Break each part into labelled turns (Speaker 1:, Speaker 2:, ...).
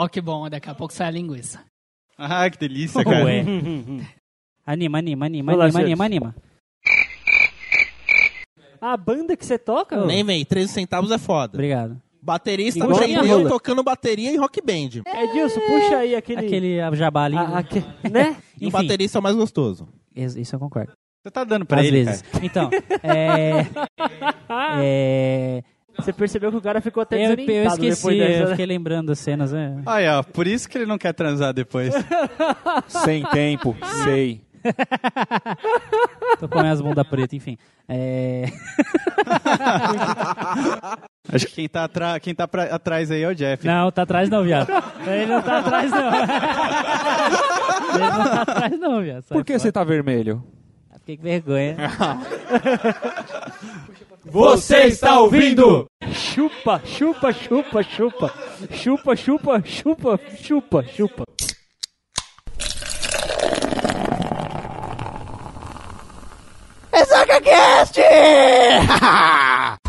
Speaker 1: Ó que bom, daqui a pouco sai a linguiça.
Speaker 2: Ah, que delícia, cara.
Speaker 3: Ué. Anima, anima, anima,
Speaker 4: Vai lá,
Speaker 3: anima, anima, anima.
Speaker 4: A banda que você toca?
Speaker 5: Nem vem, 13 centavos é foda.
Speaker 3: Obrigado.
Speaker 5: Baterista
Speaker 4: Igual
Speaker 5: tranquilo, tocando bateria e rock band.
Speaker 4: Edilson, puxa aí aquele...
Speaker 3: Aquele jabá ali.
Speaker 4: a- aque- né?
Speaker 5: E o baterista é o mais gostoso.
Speaker 3: isso isso eu concordo.
Speaker 2: Você tá dando pra
Speaker 3: Às
Speaker 2: ele,
Speaker 3: vezes.
Speaker 2: cara.
Speaker 3: Então, é... é...
Speaker 4: Você percebeu que o cara ficou até
Speaker 3: Eu, eu
Speaker 4: desorientado
Speaker 3: esqueci,
Speaker 4: depois dessa,
Speaker 3: eu
Speaker 4: né?
Speaker 3: fiquei lembrando das cenas. É.
Speaker 2: Aí, ó, por isso que ele não quer transar depois.
Speaker 6: Sem tempo, sei.
Speaker 3: Tô com as bundas pretas, enfim. É...
Speaker 2: Acho que quem tá, atra- quem tá pra- atrás aí é o Jeff.
Speaker 3: Não, tá atrás não, viado. Ele não tá atrás não. Ele não tá atrás não, viado. Sai
Speaker 6: Por que você tá vermelho?
Speaker 3: fora. Fiquei com vergonha.
Speaker 6: Você está ouvindo?
Speaker 4: Chupa, chupa, chupa, chupa. Chupa, chupa, chupa, chupa, chupa. Fala,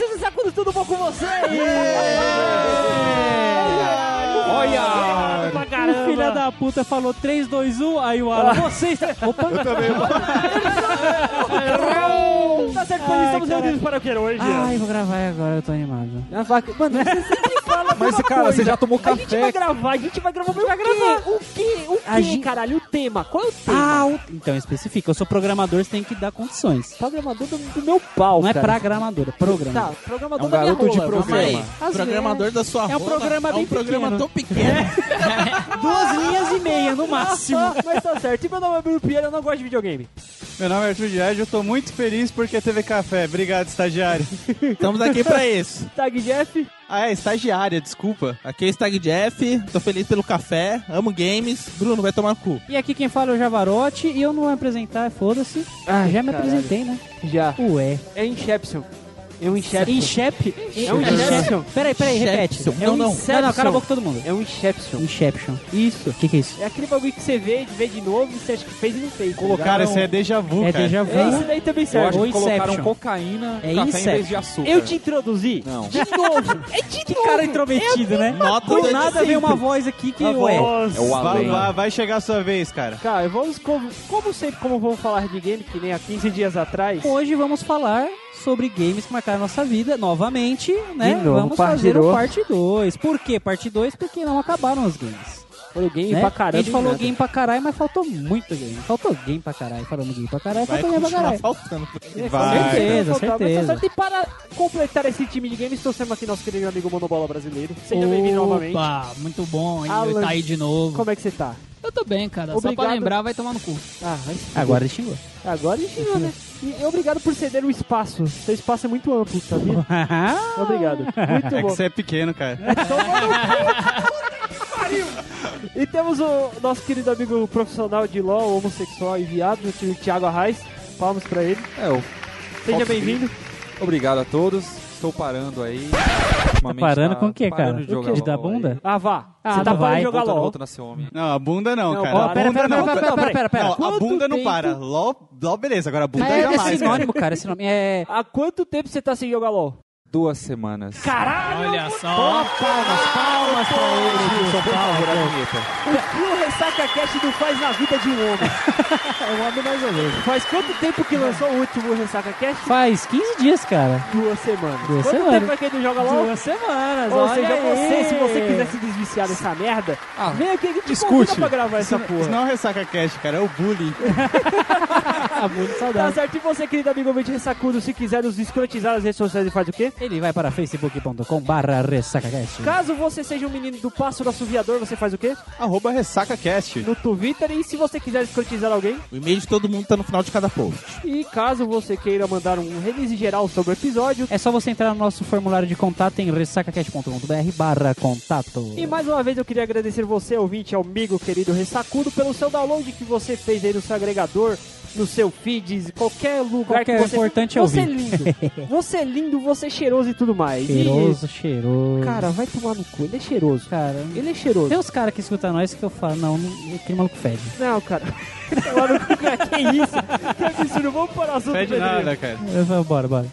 Speaker 4: seus sacudos, tudo bom com vocês?
Speaker 6: Olha!
Speaker 3: Filho da puta falou 3, 2, 1, aí o Alan, vocês... Opa!
Speaker 2: Eu também.
Speaker 4: Tá certo, pois estamos reunidos para o que hoje?
Speaker 3: Ai, vou gravar agora, eu tô animado.
Speaker 4: Mano, você sempre fala
Speaker 6: Mas, cara,
Speaker 4: coisa.
Speaker 6: você já tomou
Speaker 4: A gente vai
Speaker 6: café.
Speaker 4: gravar, a gente vai gravar, mas vai gravar. O quê? O quê,
Speaker 3: A gente-
Speaker 4: caralho? O tema? Qual é o tema?
Speaker 3: Ah, o- então especifica. Eu sou programador, você tem que dar condições.
Speaker 4: Programador do, do meu pau,
Speaker 3: Não é
Speaker 4: cara.
Speaker 3: programador, é programa.
Speaker 4: Tá, programador
Speaker 6: É um
Speaker 4: da minha
Speaker 6: garoto de
Speaker 4: rola.
Speaker 6: programa.
Speaker 5: Calma aí.
Speaker 4: Às
Speaker 5: programador da sua
Speaker 3: É um
Speaker 5: rola
Speaker 3: programa
Speaker 5: é um
Speaker 3: bem
Speaker 5: programa
Speaker 3: pequeno.
Speaker 5: tão pequeno.
Speaker 3: Duas linhas e meia no máximo.
Speaker 4: Mas tá certo. E meu nome é Bruno Pinheiro, eu não gosto de videogame.
Speaker 2: Meu nome é Arthur Dias eu tô muito feliz porque teve café. Obrigado, estagiário.
Speaker 5: Estamos aqui pra isso.
Speaker 4: Tag Jeff.
Speaker 2: Ah, é, estagiária, desculpa.
Speaker 5: Aqui é o Stag Jeff, tô feliz pelo café, amo games. Bruno, vai tomar no cu.
Speaker 3: E aqui quem fala é o Javarote e eu não vou apresentar, foda-se.
Speaker 4: Ai,
Speaker 3: Já me
Speaker 4: caralho.
Speaker 3: apresentei, né?
Speaker 4: Já.
Speaker 3: Ué.
Speaker 4: É Inception. É um Inception.
Speaker 3: Inshep?
Speaker 4: É um Inception.
Speaker 3: Peraí, peraí, repete.
Speaker 5: Inception.
Speaker 3: É
Speaker 5: Não,
Speaker 3: um
Speaker 5: não.
Speaker 3: Inception. Não, não, cala a boca todo mundo.
Speaker 4: É um Inception.
Speaker 3: Inception. Isso. O que que é isso?
Speaker 4: É aquele bagulho que você vê, vê de novo e você acha que fez e não fez.
Speaker 2: Cara, esse é déjà vu,
Speaker 3: É
Speaker 2: cara.
Speaker 3: déjà vu.
Speaker 4: É isso daí também
Speaker 6: Eu
Speaker 4: serve.
Speaker 6: acho
Speaker 3: Ou
Speaker 6: que colocaram
Speaker 3: Inception.
Speaker 6: cocaína
Speaker 3: É
Speaker 6: café em
Speaker 3: Inception.
Speaker 6: vez de açúcar.
Speaker 4: Eu te introduzi
Speaker 6: Não.
Speaker 4: de novo. É de
Speaker 3: Que cara intrometido, né?
Speaker 5: Nota
Speaker 3: Do nada veio uma voz aqui que,
Speaker 4: A
Speaker 3: ué.
Speaker 4: voz.
Speaker 6: É o
Speaker 2: Vai,
Speaker 6: além.
Speaker 2: vai- vai chegar a sua vez, cara.
Speaker 4: Cara, vamos como, como sempre, como vamos falar de game, que nem há 15 dias atrás.
Speaker 3: Hoje vamos falar sobre games que marcaram nossa vida novamente, né?
Speaker 4: Novo,
Speaker 3: vamos fazer o
Speaker 4: dois.
Speaker 3: parte 2. Por quê? Parte 2 porque não acabaram os games.
Speaker 4: Foi game
Speaker 3: né?
Speaker 4: pra caramba.
Speaker 3: a gente falou
Speaker 4: nada.
Speaker 3: game pra caralho, mas faltou muito game. Faltou game pra caralho. Falamos game pra caralho, faltou game pra caralho.
Speaker 5: faltando.
Speaker 4: É,
Speaker 2: Vai,
Speaker 3: certeza,
Speaker 4: faltava,
Speaker 3: certeza.
Speaker 4: mas tá. E para completar esse time de games, trouxemos aqui nosso querido amigo Monobola brasileiro. Seja bem-vindo novamente.
Speaker 1: Opa, muito bom, hein?
Speaker 4: Alan.
Speaker 1: Tá aí de novo.
Speaker 4: Como é que você tá?
Speaker 1: Eu tô bem, cara. Só
Speaker 4: Obrigado.
Speaker 1: pra lembrar, vai tomar no cu.
Speaker 4: Ah, fuder.
Speaker 3: Agora ele xingou.
Speaker 4: Agora a gente né? E obrigado por ceder o espaço. Seu espaço é muito amplo, sabia? Obrigado. Muito
Speaker 2: É que você é pequeno, cara.
Speaker 4: E temos o nosso querido amigo profissional de LOL, homossexual e viado, o Thiago Arraes. Palmas pra ele.
Speaker 6: É, eu-
Speaker 4: Seja bem-vindo.
Speaker 6: obrigado a todos. Estou parando aí. Ultimamente
Speaker 3: Parando
Speaker 6: tá
Speaker 3: com o quê, cara?
Speaker 6: de jogar
Speaker 3: De dar bunda?
Speaker 6: aí.
Speaker 4: Ah, vá.
Speaker 3: Ah,
Speaker 4: Você tá
Speaker 3: não
Speaker 4: parando de jogar LOL.
Speaker 2: Não, a bunda não,
Speaker 4: Não,
Speaker 2: cara. A
Speaker 3: Pera,
Speaker 2: bunda
Speaker 3: pera,
Speaker 2: não.
Speaker 3: pera, pera, pera, pera, pera.
Speaker 2: Não, a bunda não para. LOL, LOL, beleza. Agora a bunda
Speaker 3: É, é
Speaker 2: jamais, cara.
Speaker 3: sinônimo, cara. Esse nome é...
Speaker 4: Há quanto tempo você tá sem jogar LOL?
Speaker 6: Duas semanas.
Speaker 4: Caralho!
Speaker 1: Olha só.
Speaker 3: Palmas, palmas pra ele.
Speaker 6: Por favor, a vinheta.
Speaker 4: O que o Ressaca Cast não faz na vida de um homem?
Speaker 3: É um homem mais ou menos.
Speaker 4: Faz quanto tempo que lançou o último Ressaca Cast?
Speaker 3: Faz 15 dias, cara.
Speaker 4: Duas semanas.
Speaker 3: Duas
Speaker 4: quanto
Speaker 3: semanas.
Speaker 4: tempo vai que ele não joga LOL?
Speaker 3: Duas semanas,
Speaker 4: Ou
Speaker 3: olha
Speaker 4: seja,
Speaker 3: aí.
Speaker 4: você, se você quiser se desviciar dessa merda,
Speaker 6: Ah,
Speaker 4: vem aqui que te
Speaker 6: discute.
Speaker 4: pra gravar essa
Speaker 2: Isso,
Speaker 4: porra.
Speaker 2: isso não é o Ressaca Cast, cara. É o bullying.
Speaker 3: Ah, muito
Speaker 4: Tá certo, e você, querido amigo ouvinte ressacudo, se quiser nos escrotizar nas redes sociais, ele faz o quê?
Speaker 3: Ele vai para facebook.com barra ressacacast.
Speaker 4: Caso você seja um menino do pássaro assoviador, você faz o quê?
Speaker 2: Arroba Ressaca Cast.
Speaker 4: No Twitter, e se você quiser escrotizar alguém?
Speaker 5: O e-mail de todo mundo tá no final de cada post.
Speaker 4: E caso você queira mandar um release geral sobre o episódio,
Speaker 3: É só você entrar no nosso formulário de contato em ressacacast.com.br barra contato.
Speaker 4: E mais uma vez eu queria agradecer você, ouvinte, amigo querido Ressacudo, pelo seu download que você fez aí no seu agregador no seu feed, qualquer lugar
Speaker 3: Qualquer-
Speaker 4: que você...
Speaker 3: importante é
Speaker 4: Você é lindo. Você é lindo, você é cheiroso e tudo mais. E-
Speaker 3: Cheiroso, cheiroso.
Speaker 4: cara, vai tomar no cu. Ele é cheiroso.
Speaker 3: cara.
Speaker 4: Ele é cheiroso.
Speaker 3: Tem uns caras que escutam nós que eu falo, não, não aquele maluco fede.
Speaker 4: Não, cara. Tomar no cu, cara. Que isso? Que absurdo. Vamos para o assunto, Pedrinho.
Speaker 2: nada, cara.
Speaker 3: Eu falo, bora, bora.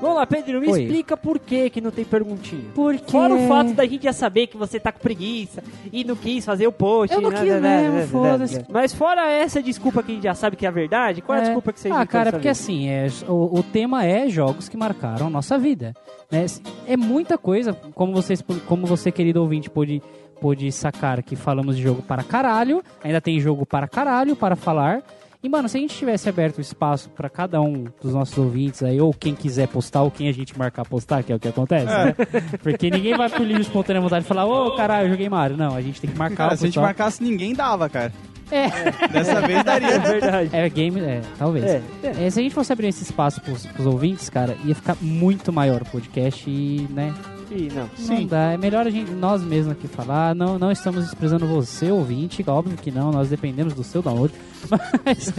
Speaker 4: Vamos lá, Pedrinho, me
Speaker 3: Oi.
Speaker 4: explica por que que não tem perguntinha.
Speaker 3: Porque...
Speaker 4: Fora o fato da gente já saber que você tá com preguiça e não quis fazer o post.
Speaker 3: Eu não
Speaker 4: né,
Speaker 3: quis
Speaker 4: né, né,
Speaker 3: mesmo,
Speaker 4: né,
Speaker 3: foda-se.
Speaker 4: né. Mas fora essa desculpa que a gente já sabe que é a verdade, qual é a
Speaker 3: É.
Speaker 4: desculpa que você
Speaker 3: Ah, cara, porque assim, é, o, o tema é jogos que marcaram a nossa vida. Né? É muita coisa, como, vocês, como você, querido ouvinte, pôde, pôde sacar que falamos de jogo para caralho, ainda tem jogo para caralho para falar. E, mano, se a gente tivesse aberto o espaço para cada um dos nossos ouvintes aí, ou quem quiser postar, ou quem a gente marcar postar, que é o que acontece, né? Porque ninguém vai pro livro espontânea vontade e falar, ô, caralho, eu joguei Mario. Não, a gente tem que marcar
Speaker 2: Cara,
Speaker 3: o
Speaker 2: se a gente marcasse, ninguém dava, cara.
Speaker 3: É.
Speaker 2: Dessa vez
Speaker 4: É
Speaker 2: daria.
Speaker 4: verdade.
Speaker 3: É, game, é, talvez.
Speaker 4: É, é.
Speaker 3: É, se a gente fosse abrir esse espaço pros, pros ouvintes, cara, ia ficar muito maior o podcast e, né,
Speaker 4: Ih, não.
Speaker 3: não dá. É melhor a gente, nós mesmos aqui falar. Não, não estamos desprezando você, ouvinte, óbvio que não, nós dependemos do seu download. Mas,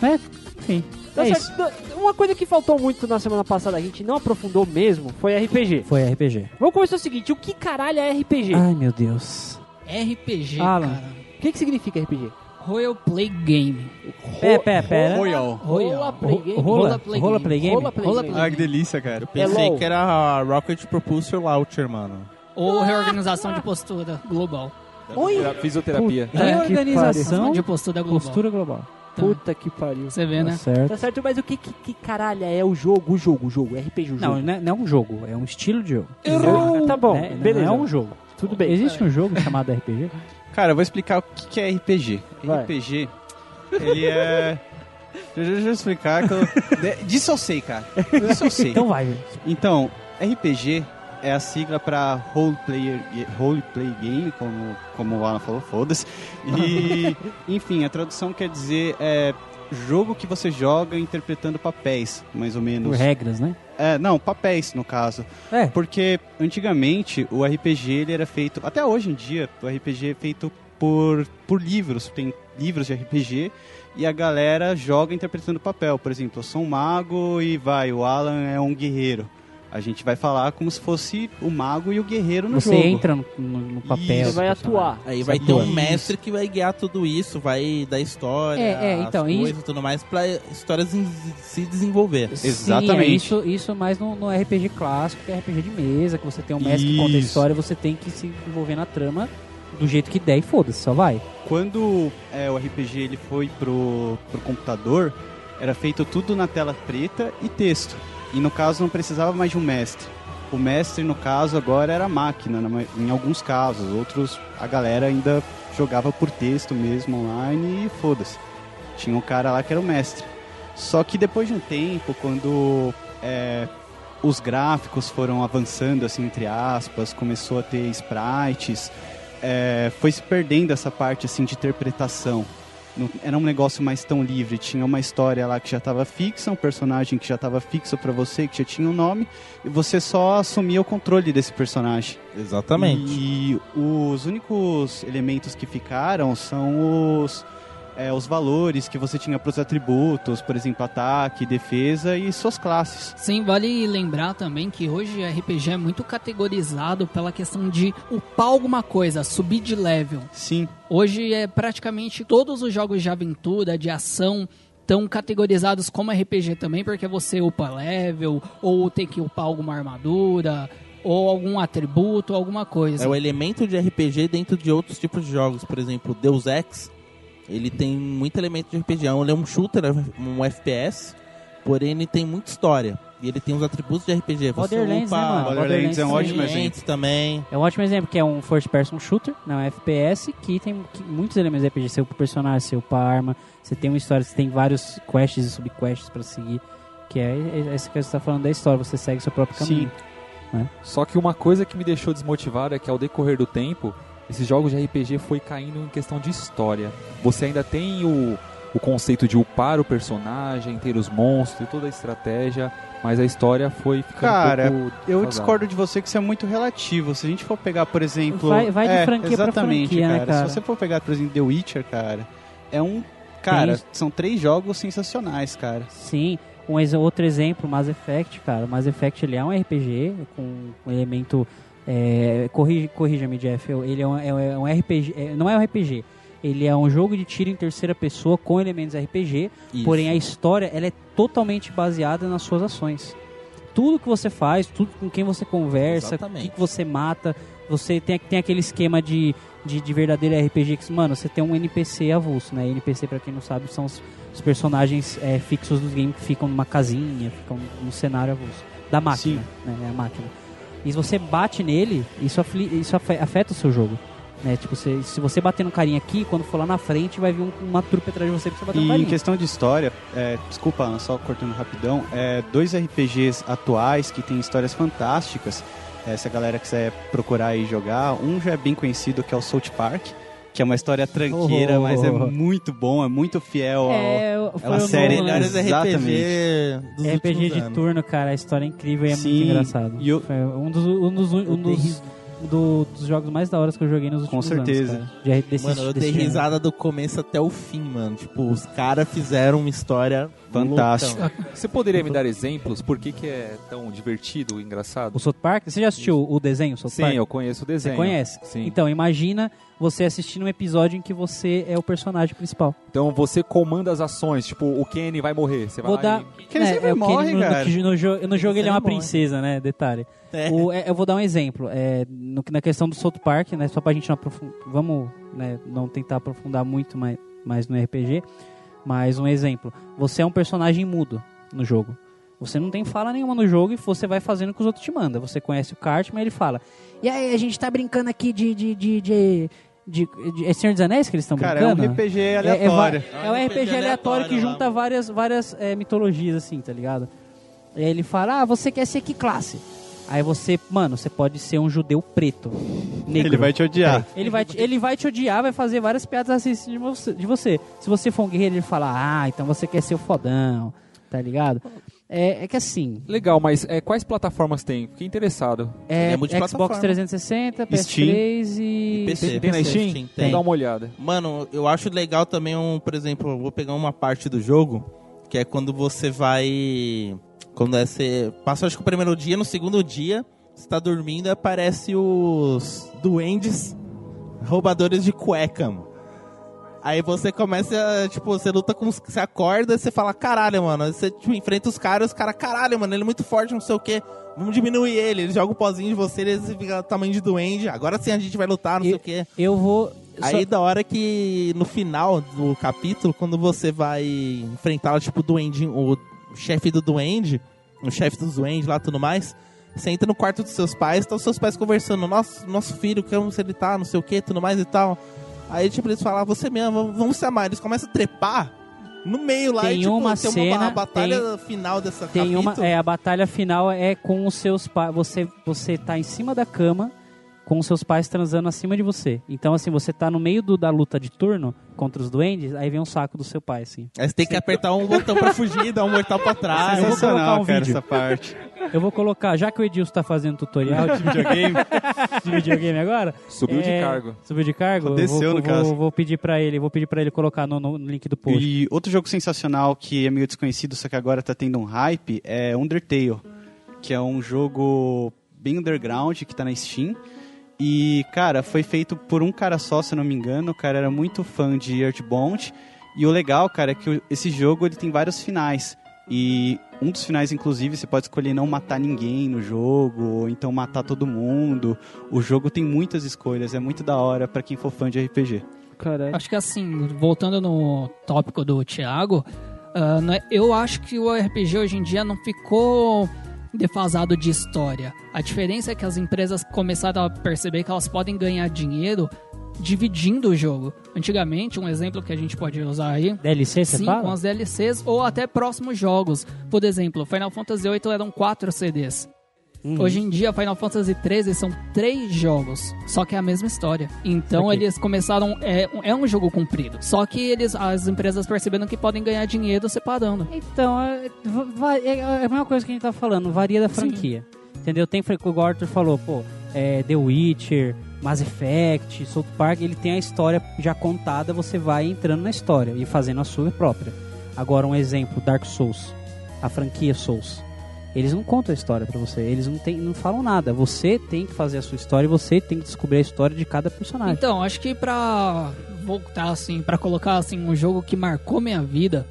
Speaker 3: né, enfim,
Speaker 4: Tá
Speaker 3: é
Speaker 4: certo.
Speaker 3: isso.
Speaker 4: Uma coisa que faltou muito na semana passada, a gente não aprofundou mesmo, foi RPG.
Speaker 3: Foi RPG.
Speaker 4: Vamos começar o seguinte, o que caralho é RPG?
Speaker 3: Ai, meu Deus.
Speaker 1: RPG,
Speaker 3: Alan.
Speaker 1: cara.
Speaker 4: O que, que significa RPG?
Speaker 1: Royal Play Game.
Speaker 3: Pera, pera, pera.
Speaker 2: Royal.
Speaker 1: Royal.
Speaker 4: Play Game?
Speaker 3: Rola,
Speaker 1: Rola Play
Speaker 3: rola
Speaker 1: Game.
Speaker 3: Play Game?
Speaker 4: Rola Play Game.
Speaker 2: Ah, que delícia, cara.
Speaker 5: Pensei
Speaker 4: LOL.
Speaker 5: que era a Rocket Propulsor Launcher, mano.
Speaker 1: Ou reorganização de postura global.
Speaker 4: Oi?
Speaker 6: Tera- Fisioterapia.
Speaker 4: Puta
Speaker 3: Reorganização,
Speaker 1: de postura global.
Speaker 3: postura global.
Speaker 4: Puta que pariu.
Speaker 1: Você vê,
Speaker 3: Tá
Speaker 1: né?
Speaker 3: certo.
Speaker 4: Tá certo, mas o que, que, que caralho é o jogo? O jogo, o jogo, RPG, o jogo.
Speaker 3: Não, não é, não é um jogo, é um estilo de jogo.
Speaker 4: Eu- Tá bom,
Speaker 3: né?
Speaker 4: beleza.
Speaker 3: Não é um jogo.
Speaker 4: Tudo bem.
Speaker 3: Existe um jogo chamado RPG?
Speaker 2: Cara, eu vou explicar o que que é RPG.
Speaker 4: Vai.
Speaker 2: RPG, ele é... Deixa, eu explicar que eu... Disso eu sei, cara. Disso eu sei.
Speaker 3: Então vai.
Speaker 2: Então, RPG é a sigla para Role, player, role Play Game, como, como o Alan falou, foda-se. E, enfim, a tradução quer dizer é, jogo que você joga interpretando papéis, mais ou
Speaker 3: Por
Speaker 2: menos.
Speaker 3: regras, né?
Speaker 2: É, não, papéis no caso.
Speaker 3: É.
Speaker 2: Porque antigamente o RPG ele era feito, até hoje em dia, o RPG é feito por, por livros, tem livros de RPG e a galera joga interpretando papel. Por exemplo, eu sou um mago e vai, o Alan é um guerreiro. A gente vai falar como se fosse o mago e o guerreiro no
Speaker 3: Você
Speaker 2: jogo.
Speaker 3: entra no, no- no papel.
Speaker 2: Isso.
Speaker 4: Você vai atuar.
Speaker 5: Aí vai
Speaker 3: Isso.
Speaker 5: ter um mestre que vai guiar tudo isso, vai dar história,
Speaker 3: É, é, então,
Speaker 5: as
Speaker 3: isso-
Speaker 5: coisas e tudo mais, pra história se desenvolver.
Speaker 3: Sim,
Speaker 2: Exatamente.
Speaker 3: é isso, isso mais no, no RPG clássico, que é RPG de mesa, que você tem um mestre que conta a
Speaker 2: Isso.
Speaker 3: história, você tem que se envolver na trama do jeito que der e foda-se, só vai.
Speaker 2: Quando é, o RPG ele foi pro, pro computador, era feito tudo na tela preta e texto. E no caso não precisava mais de um mestre. O mestre, no caso, agora era a máquina, na ma- em alguns casos. Outros, a galera ainda jogava por texto mesmo online e foda-se. Tinha um cara lá que era o mestre. Só que depois de um tempo, quando é, os gráficos foram avançando, assim, entre aspas, começou a ter sprites, é, foi se perdendo essa parte assim de interpretação. Não- era um negócio mais tão livre. Tinha uma história lá que já estava fixa, um personagem que já estava fixo para você, que já tinha um nome, e você só assumia o controle desse personagem.
Speaker 5: Exatamente.
Speaker 2: E os únicos elementos que ficaram são os é, os valores que você tinha para os atributos, por exemplo, ataque, defesa e suas classes.
Speaker 1: Sim, vale lembrar também que hoje RPG é muito categorizado pela questão de upar alguma coisa, subir de level.
Speaker 2: Sim,
Speaker 1: Hoje é praticamente todos os jogos de aventura, de ação, estão categorizados como RPG também, porque você upa level, ou tem que upar alguma armadura, ou algum atributo, alguma coisa.
Speaker 5: É o elemento de RPG dentro de outros tipos de jogos. Por exemplo, Deus Ex, ele tem muito elemento de RPG. Ele é um shooter, um FPS, porém ele tem muita história. E ele tem os atributos de RPG. Você
Speaker 3: Borderlands, né, mano?
Speaker 2: Borderlands é um
Speaker 3: sim.
Speaker 2: ótimo
Speaker 5: ambientes também.
Speaker 3: É um ótimo exemplo, que é um first person shooter, não é um FPS, que tem muitos elementos de RPG. Você upa o personagem, você upa a arma, você tem uma história, você tem vários quests e subquests pra seguir. Que é é essa que você tá falando da história, você segue seu próprio caminho.
Speaker 6: Só que uma coisa que me deixou desmotivado é que ao decorrer do tempo, esses jogos de RPG foi caindo em questão de história. Você ainda tem o, o conceito de upar o personagem, ter os monstros e toda a estratégia, mas a história foi ficando
Speaker 2: Cara,
Speaker 6: um pouco
Speaker 2: Eu discordo de você que isso é muito relativo. Se a gente for pegar, por exemplo.
Speaker 3: Vai- vai de
Speaker 2: é,
Speaker 3: franquia pra
Speaker 2: exatamente,
Speaker 3: franquia, né,
Speaker 2: cara.
Speaker 3: cara?
Speaker 2: Se você for pegar, por exemplo, The Witcher, cara, é um. Cara,
Speaker 3: Tem-
Speaker 2: são três jogos sensacionais, cara.
Speaker 3: Sim, um ex- outro exemplo, Mass Effect, cara. Mass Effect ele é um RPG com um elemento. É, corrija, corrija-me, Jeff. Ele é um, é um RPG. é, não é um RPG. Ele é um jogo de tiro em terceira pessoa com elementos RPG.
Speaker 5: Isso.
Speaker 3: Porém, a história ela é totalmente baseada nas suas ações. Tudo que você faz, tudo com quem você conversa, o que, que você mata. Você tem, tem aquele esquema de, de, de verdadeiro RPG que, mano, você tem um NPC avulso, né? NPC, pra quem não sabe, são os, os personagens é, fixos dos games que ficam numa casinha, ficam num cenário avulso. Da máquina, né? É a máquina. E se você bate nele, isso, afli- isso afe- afeta o seu jogo. Né? Tipo, se, se você bater no carinha aqui, quando for lá na frente, vai vir um- uma trupe atrás de você pra você bater no
Speaker 2: E em
Speaker 3: carinha.
Speaker 2: questão de história, é, desculpa, Ana, só cortando rapidão, é, dois RPGs atuais que têm histórias fantásticas. é, se a galera quiser procurar e jogar, um já é bem conhecido que é o South Park, que é uma história tranqueira,
Speaker 3: Oh.
Speaker 2: mas é muito bom, é muito fiel ao.
Speaker 3: É, foi
Speaker 2: uma
Speaker 3: o
Speaker 2: série
Speaker 3: né?
Speaker 5: melhores RPG dos
Speaker 3: RPG de
Speaker 5: anos.
Speaker 3: turno, cara, a história é incrível e é
Speaker 2: Sim,
Speaker 3: muito engraçado.
Speaker 2: e eu-
Speaker 3: Foi um dos, um dos, um dos, do- dos jogos mais da hora que eu joguei nos
Speaker 2: Com
Speaker 3: últimos
Speaker 2: certeza.
Speaker 3: anos. cara. De- desse-
Speaker 5: Mano, eu dei risada do começo até o fim, mano. Tipo, os caras fizeram uma história
Speaker 2: Fantástico.
Speaker 5: loucão.
Speaker 6: Você poderia me dar exemplos? Por que, que é tão divertido, engraçado?
Speaker 3: O South Park, você já assistiu o desenho South
Speaker 6: Sim,
Speaker 3: Park?
Speaker 6: eu conheço o
Speaker 3: Você
Speaker 6: desenho.
Speaker 3: conhece?
Speaker 6: Sim.
Speaker 3: Então, imagina você assistindo um episódio em que você é o personagem principal.
Speaker 6: Então você comanda as ações, tipo, o Kenny vai morrer. Você vai
Speaker 3: Vou
Speaker 6: lá
Speaker 3: dar.
Speaker 6: e...
Speaker 2: Que ele sempre
Speaker 3: é, o Kenny
Speaker 2: morre,
Speaker 3: no, no-
Speaker 2: cara.
Speaker 3: No, jo- no jogo ele é uma
Speaker 5: morre.
Speaker 3: princesa, né? Detalhe.
Speaker 5: É.
Speaker 3: O- é, eu vou dar um exemplo. É, no- na questão do South Park, né? Só pra gente não aprofundar. Vamos né, não tentar aprofundar muito mais, mais no RPG. Mas um exemplo. Você é um personagem mudo no jogo. Você não tem fala nenhuma no jogo e você vai fazendo o que os outros te mandam. Você conhece o Cartman, ele fala. E aí, a gente tá brincando aqui de. de, de, de, de- de- é Senhor dos Anéis que eles estão
Speaker 2: Cara, é um
Speaker 3: brincando?
Speaker 2: RPG
Speaker 3: É- é
Speaker 2: aleatório.
Speaker 3: É, um RPG aleatório que junta
Speaker 5: lá.
Speaker 3: várias, várias é, mitologias, assim, tá ligado? E aí ele fala, ah, você quer ser que classe? Aí você, mano, você pode ser um judeu preto, negro.
Speaker 2: Ele vai te odiar.
Speaker 3: Ele vai te, ele vai te odiar, vai fazer várias piadas racistas de você, de você. Se você for um guerreiro, ele fala, ah, então você quer ser o fodão, tá ligado? É, é que assim,
Speaker 6: Legal, mas é, quais plataformas tem? Fiquei interessado.
Speaker 3: é,
Speaker 5: é.
Speaker 3: Xbox 360, PS3
Speaker 2: Steam.
Speaker 3: e...
Speaker 5: E PC.
Speaker 6: Tem, tem na Steam?
Speaker 5: Steam,
Speaker 6: Vou
Speaker 5: tem.
Speaker 6: dar uma olhada.
Speaker 5: Mano, eu acho legal também um, por exemplo, eu vou pegar uma parte do jogo, que é quando você vai. Quando é você. Passa acho que o primeiro dia, no segundo dia, você tá dormindo e aparece os duendes roubadores de cueca, mano. Aí você começa, tipo, você luta com os. Você acorda e você fala, caralho, mano. Você tipo, enfrenta os caras, os caras, caralho, mano, ele é muito forte, não sei o quê. Vamos diminuir ele. Ele joga o pozinho de você, ele fica tamanho de duende. Agora sim a gente vai lutar, não sei o quê.
Speaker 3: Eu vou...
Speaker 5: Aí
Speaker 3: só-
Speaker 5: da hora que no final do capítulo, quando você vai enfrentar tipo o duende, o chefe do duende, o chefe dos duendes lá tudo mais, você entra no quarto dos seus pais, estão seus pais conversando, nosso, nosso filho, como se ele tá, não sei o que, tudo mais e tal. Aí tipo, eles falam, "Ah, você mesmo, vamos- se amar. Eles começam a trepar no meio lá
Speaker 3: Tem
Speaker 5: e tipo,
Speaker 3: uma
Speaker 5: tem
Speaker 3: cena,
Speaker 5: uma batalha final dessa
Speaker 3: Tem
Speaker 5: capítulo.
Speaker 3: uma, é, a batalha final é com os seus pais. Você, você tá em cima da cama com seus pais transando acima de você. Então, assim, você tá no meio do- da luta de turno contra os duendes, aí vem um saco do seu pai, assim.
Speaker 5: Aí você tem que apertar um botão pra fugir, dar um mortal pra trás.
Speaker 3: eu vou colocar
Speaker 2: Sensacional,
Speaker 3: um
Speaker 2: cara,
Speaker 3: vídeo.
Speaker 2: essa parte.
Speaker 3: Eu vou colocar, já que o Edilson tá fazendo tutorial de
Speaker 2: Videogame.
Speaker 3: de videogame agora.
Speaker 6: Subiu de
Speaker 3: é,
Speaker 6: cargo.
Speaker 3: Subiu de cargo?
Speaker 2: Desceu,
Speaker 3: eu vou,
Speaker 2: no caso.
Speaker 3: Vou, vou pedir pra ele, vou pedir para ele colocar no, no link do post.
Speaker 2: E outro jogo sensacional que é meio desconhecido, só que agora tá tendo um hype, é Undertale. Que é um jogo bem underground, que tá na Steam. E, cara, foi feito por um cara só, se eu não me engano. O cara era muito fã de Earthbound. E o legal, cara, é que esse jogo ele tem vários finais. E um dos finais, inclusive, você pode escolher não matar ninguém no jogo, ou então matar todo mundo. O jogo tem muitas escolhas, é muito da hora pra quem for fã de RPG.
Speaker 4: Caralho.
Speaker 1: Acho que assim, voltando no tópico do Thiago, né, eu acho que o RPG hoje em dia não ficou defasado de história. A diferença é que as empresas começaram a perceber que elas podem ganhar dinheiro dividindo o jogo. Antigamente, um exemplo que a gente pode usar aí
Speaker 3: DLC, você
Speaker 1: Sim,
Speaker 3: fala?
Speaker 1: com as DLCs ou até próximos jogos. Por exemplo, Final Fantasy VIII eram quatro CDs.
Speaker 3: Uhum.
Speaker 1: Hoje em dia, Final Fantasy XIII são três jogos, só que é a mesma história. Então eles começaram. É, é um jogo comprido. Só que eles, as empresas perceberam que podem ganhar dinheiro separando.
Speaker 3: Então, é, é é a mesma coisa que a gente tá falando, varia da franquia. Entendeu? Tem, fran- o Arthur falou, pô, é, The Witcher, Mass Effect, South Park, ele tem a história já contada, você vai entrando na história e fazendo a sua própria. Agora, um exemplo, Dark Souls, a franquia Souls. Eles não contam a história pra você, eles não, tem, não falam nada. Você tem que fazer a sua história e você tem que descobrir a história de cada personagem.
Speaker 1: Então, acho que pra voltar assim, pra colocar assim um jogo que marcou minha vida,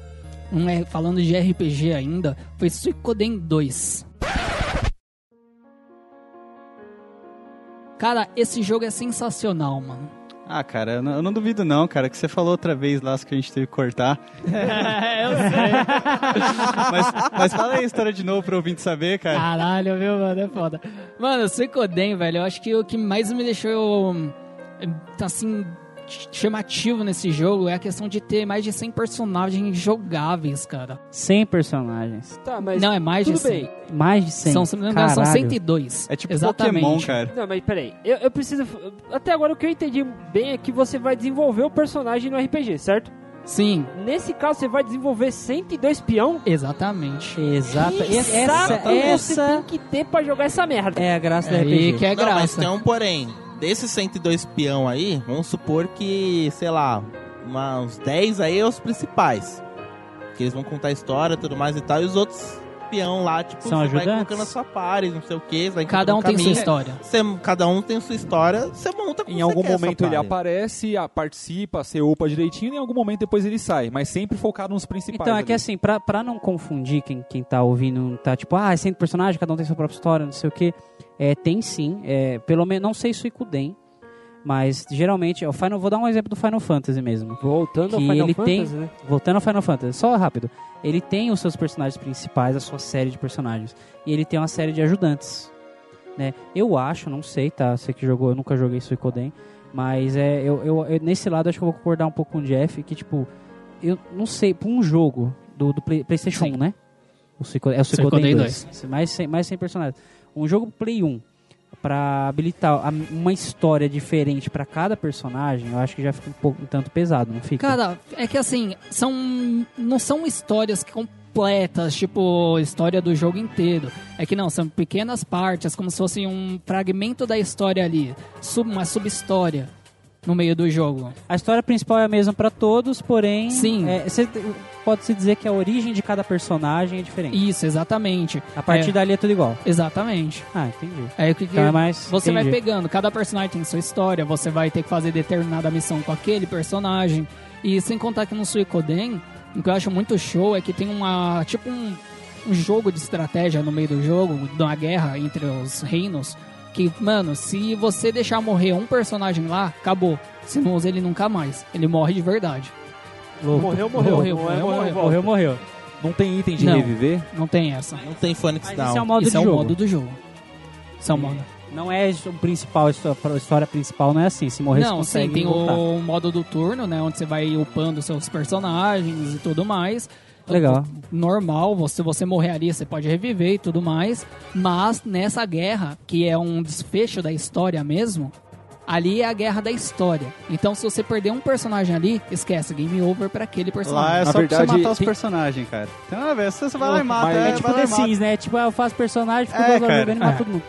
Speaker 1: não é falando de RPG ainda, foi Suicoden 2. Cara, esse jogo é sensacional, mano.
Speaker 2: Ah, cara, eu não, eu não duvido não, cara, que você falou outra vez lá que a gente teve que cortar.
Speaker 1: eu sei.
Speaker 2: Mas, mas fala aí a história de novo pra ouvinte saber, cara.
Speaker 1: Caralho, viu, mano? É foda. Mano, Suicoden, velho, eu acho que o que mais me deixou, hum, assim, chamativo nesse jogo é a questão de ter mais de 100 personagens jogáveis, cara.
Speaker 3: 100 personagens.
Speaker 4: Tá, mas
Speaker 1: não, é mais de
Speaker 4: tudo
Speaker 1: 100.
Speaker 4: bem.
Speaker 3: Mais de 100.
Speaker 1: São, se não me engano, são
Speaker 3: Caralho.
Speaker 1: 102.
Speaker 2: É tipo
Speaker 1: Exatamente.
Speaker 2: Pokémon, cara.
Speaker 4: Não, mas peraí. Eu, eu preciso. Até agora o que eu entendi bem é que você vai desenvolver o personagem no RPG, certo?
Speaker 1: Sim,
Speaker 4: Nesse caso, você vai desenvolver 102 peão.
Speaker 1: exatamente.
Speaker 3: Exata.
Speaker 4: Que
Speaker 3: Essa,
Speaker 4: saco você
Speaker 3: essa
Speaker 4: tem que ter pra jogar essa merda.
Speaker 3: é a graça do
Speaker 1: É aí
Speaker 3: RPG.
Speaker 1: que é
Speaker 5: Não, mas
Speaker 1: graça.
Speaker 5: tem um porém. Desses 102 peão aí, vamos supor que, sei lá, uma- uns 10 aí é os principais. Que eles vão contar a história e tudo mais e tal. E os outros peão lá, tipo,
Speaker 3: São
Speaker 5: você vai colocando a sua pares, não sei o que. Vai
Speaker 1: Cada um tem sua história.
Speaker 5: Você- cada um tem sua história, você monta como
Speaker 6: Em algum momento ele aparece, a- participa, você upa direitinho, e em algum momento depois ele sai. Mas sempre focado nos principais.
Speaker 3: Então, é que
Speaker 6: ali.
Speaker 3: assim, pra, pra não confundir quem, quem tá ouvindo, tá tipo, ah, é 100 personagens, cada um tem sua própria história, não sei o que. É, tem sim, é, pelo menos, não sei se o Ikuden, mas geralmente, o Final, vou dar um exemplo do Final Fantasy mesmo.
Speaker 4: Voltando ao
Speaker 3: Que
Speaker 4: Final
Speaker 3: ele
Speaker 4: Fantasy,
Speaker 3: tem-
Speaker 4: né?
Speaker 3: Voltando ao Final Fantasy, só rápido. Ele tem os seus personagens principais, a sua série de personagens. E ele tem uma série de ajudantes. Né? Eu acho, não sei, tá? Você que jogou, eu nunca joguei Suicoden. Mas é, eu, eu, eu- nesse lado acho que eu vou concordar um pouco com o Jeff, que tipo, eu não sei, pra um jogo do, do Play- Playstation
Speaker 1: Sim.
Speaker 3: 1, né? O Suicoden, é o Suicoden
Speaker 1: Suicoden
Speaker 3: 2. Mais 100, mais 100 personagens. Um jogo Play 1, pra habilitar uma história diferente pra cada personagem, eu acho que já fica um pouco um tanto pesado, não fica?
Speaker 1: Cara, é que assim, são não são histórias completas, tipo história do jogo inteiro. É que não, são pequenas partes, como se fosse um fragmento da história ali, sub, uma subhistória no meio do jogo.
Speaker 3: A história principal é a mesma pra todos, porém,
Speaker 1: Sim.
Speaker 3: é, pode-se dizer que a origem de cada personagem é diferente.
Speaker 1: Isso, exatamente.
Speaker 3: A partir
Speaker 1: É,
Speaker 3: dali é tudo igual.
Speaker 1: Exatamente.
Speaker 3: Ah, entendi.
Speaker 1: Aí o que, que
Speaker 3: Então é mais.
Speaker 1: você vai
Speaker 3: entendi.
Speaker 1: pegando, cada personagem tem sua história, você vai ter que fazer determinada missão com aquele personagem. E sem contar que no Suicoden, o que eu acho muito show é que tem uma. tipo um, um jogo de estratégia no meio do jogo, de uma guerra entre os reinos. Que, mano, se você deixar morrer um personagem lá, acabou. Você não usa ele nunca mais. Ele morre de verdade.
Speaker 3: Louco.
Speaker 4: Morreu, morreu.
Speaker 1: Morreu,
Speaker 4: Não é
Speaker 1: morreu,
Speaker 4: morreu,
Speaker 1: morreu.
Speaker 3: Morreu, morreu.
Speaker 6: Não tem item de
Speaker 1: Não.
Speaker 6: reviver?
Speaker 1: Não tem essa.
Speaker 5: Não tem Phoenix
Speaker 3: Mas
Speaker 5: Down.
Speaker 3: esse é o modo
Speaker 1: Isso
Speaker 3: de
Speaker 1: é o
Speaker 3: jogo.
Speaker 1: modo do jogo. Isso é o modo.
Speaker 3: Não é o principal, a histó- a história principal não é assim. Se morrer, você
Speaker 1: Não,
Speaker 3: consegue
Speaker 1: sim, tem
Speaker 3: voltar.
Speaker 1: o modo do turno, né? Onde você vai upando seus personagens e tudo mais.
Speaker 3: Legal.
Speaker 1: Normal, você- se você morrer ali, você pode reviver e tudo mais. Mas nessa guerra, que é um desfecho da história mesmo, ali é a guerra da história. Então, se você perder um personagem ali, esquece, game over pra aquele
Speaker 2: Lá
Speaker 1: personagem.
Speaker 2: é
Speaker 6: Na
Speaker 2: só pra
Speaker 6: verdade,
Speaker 2: você matar os
Speaker 6: tem-
Speaker 2: personagens, cara. Tem uma vez, você vai lá e mata,
Speaker 6: Mas
Speaker 2: é,
Speaker 3: É tipo
Speaker 2: lá
Speaker 3: The. Sims, né? Tipo, eu faço personagem, fico
Speaker 2: É,
Speaker 3: jogando e mato
Speaker 1: É.
Speaker 3: todo mundo.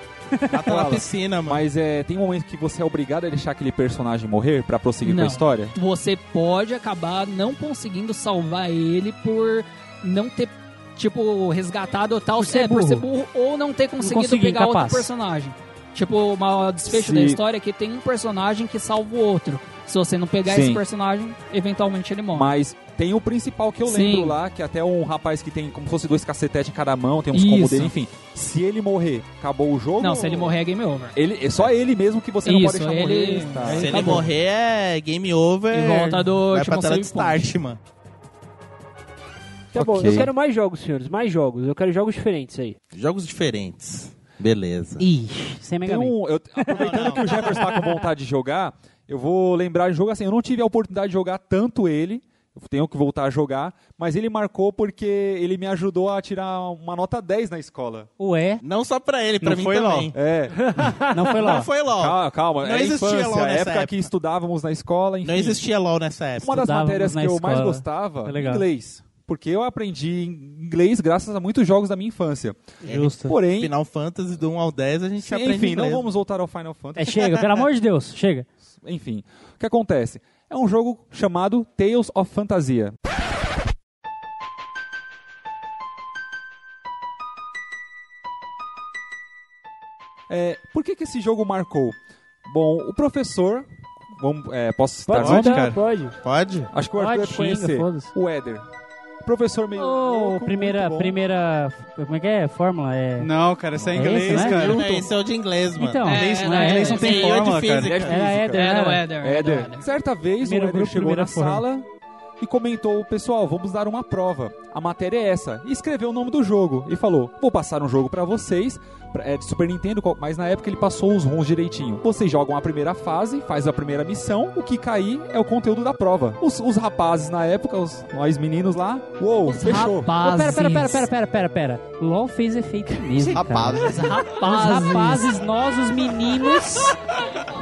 Speaker 5: Mata na piscina, mano.
Speaker 6: Mas é, tem um momento que você é obrigado a deixar aquele personagem morrer pra prosseguir com
Speaker 1: Não.
Speaker 6: a história?
Speaker 1: Você pode acabar não conseguindo salvar ele por não ter, tipo, resgatado tal,
Speaker 3: Por ser
Speaker 1: é, por ser
Speaker 3: burro.
Speaker 1: burro, ou não ter conseguido pegar outro
Speaker 3: incapaz.
Speaker 1: personagem. Tipo, uma desfecho
Speaker 6: Se-
Speaker 1: da história é que tem um personagem que salva o outro. Se você não pegar
Speaker 6: Sim.
Speaker 1: esse personagem, eventualmente ele morre.
Speaker 6: Mas tem o principal que eu
Speaker 1: Sim.
Speaker 6: lembro lá, que até um rapaz que tem como se fosse dois cacetetes em cada mão, tem uns
Speaker 1: Isso.
Speaker 6: combos dele, enfim. Se ele morrer, acabou o jogo?
Speaker 1: Não, se ele morrer é game over.
Speaker 6: Ele, é só ele mesmo que você não pode
Speaker 1: Isso,
Speaker 6: deixar
Speaker 1: ele-
Speaker 6: morrer. Tá.
Speaker 5: Se ele
Speaker 1: acabou.
Speaker 5: morrer, é game over.
Speaker 1: E volta do
Speaker 5: Vai pra tela de start, mano.
Speaker 4: Tá bom,
Speaker 6: Ok.
Speaker 4: eu quero mais jogos, senhores. Mais jogos. Eu quero jogos diferentes aí.
Speaker 5: Jogos diferentes. Beleza.
Speaker 3: Ixi, sem Mega Man.
Speaker 6: um, eu- aproveitando que o Jefferson tá com vontade de jogar, eu vou lembrar de jogo assim, eu não tive a oportunidade de jogar tanto ele, Eu tenho que voltar a jogar, mas ele marcou porque ele me ajudou a tirar uma nota 10 na escola.
Speaker 3: Ué,
Speaker 5: Não só pra ele, pra
Speaker 2: Não
Speaker 5: mim
Speaker 2: foi
Speaker 5: também.
Speaker 6: É,
Speaker 3: não foi lá.
Speaker 5: Não foi LOL.
Speaker 6: calma, calma.
Speaker 5: Não
Speaker 6: é
Speaker 5: existia
Speaker 6: infância,
Speaker 5: LOL nessa
Speaker 6: época, que
Speaker 5: época.
Speaker 6: estudávamos na escola, enfim.
Speaker 5: Não existia LOL nessa época.
Speaker 6: Uma das matérias que eu mais
Speaker 3: escola.
Speaker 6: gostava,
Speaker 3: É legal.
Speaker 6: inglês. Porque eu aprendi inglês graças a muitos jogos da minha infância.
Speaker 3: Justo.
Speaker 6: Porém,
Speaker 5: Final Fantasy do 1 ao 10 a gente
Speaker 6: sim,
Speaker 5: aprende
Speaker 6: enfim, não
Speaker 5: inglês.
Speaker 6: vamos voltar ao Final
Speaker 3: É,
Speaker 6: Fantasy.
Speaker 3: chega, pelo amor de Deus, chega.
Speaker 6: Enfim, o que acontece? É um jogo chamado Tales of Fantasia. É, por que, que esse jogo marcou? Bom, o professor. Vamos, é, posso citar
Speaker 4: Pode
Speaker 6: nome?
Speaker 2: cara?
Speaker 4: pode.
Speaker 5: Pode?
Speaker 6: Acho que o
Speaker 3: Pode,
Speaker 6: Arthur deve
Speaker 3: xinga,
Speaker 6: conhecer. O Éder. Professor meio.
Speaker 3: Ô,
Speaker 6: louco,
Speaker 3: primeira,
Speaker 6: muito bom.
Speaker 3: primeira. Como é que é? Fórmula? É.
Speaker 2: Não, cara, isso é
Speaker 3: É
Speaker 2: inglês,
Speaker 3: esse, né?
Speaker 2: cara.
Speaker 5: Não, esse é o de inglês, mano.
Speaker 3: Então,
Speaker 1: É,
Speaker 2: Inglês,
Speaker 1: é,
Speaker 2: não,
Speaker 1: é,
Speaker 2: inglês não
Speaker 1: é,
Speaker 2: tem
Speaker 5: é,
Speaker 2: fórmula, cara.
Speaker 5: física.
Speaker 3: era Éder.
Speaker 1: Éder.
Speaker 6: Certa vez
Speaker 3: Primeiro
Speaker 6: o Éder
Speaker 3: grupo,
Speaker 6: chegou na sala e comentou, pessoal, vamos dar uma prova. A matéria é essa. E escreveu o nome do jogo. E falou, vou passar um jogo pra vocês. É de Super Nintendo, mas na época ele passou os ROMs direitinho. Vocês jogam a primeira fase, faz a primeira missão, o que cair é o conteúdo da prova. Os, os rapazes na época, os, nós meninos lá, uou,
Speaker 1: Os
Speaker 6: fechou.
Speaker 1: Rapazes.
Speaker 3: pera, pera, pera, pera, pera, pera, pera. LOL fez efeito mesmo. cara.
Speaker 2: Rapazes.
Speaker 1: Os
Speaker 3: Os
Speaker 1: rapazes.
Speaker 3: rapazes, nós, os meninos.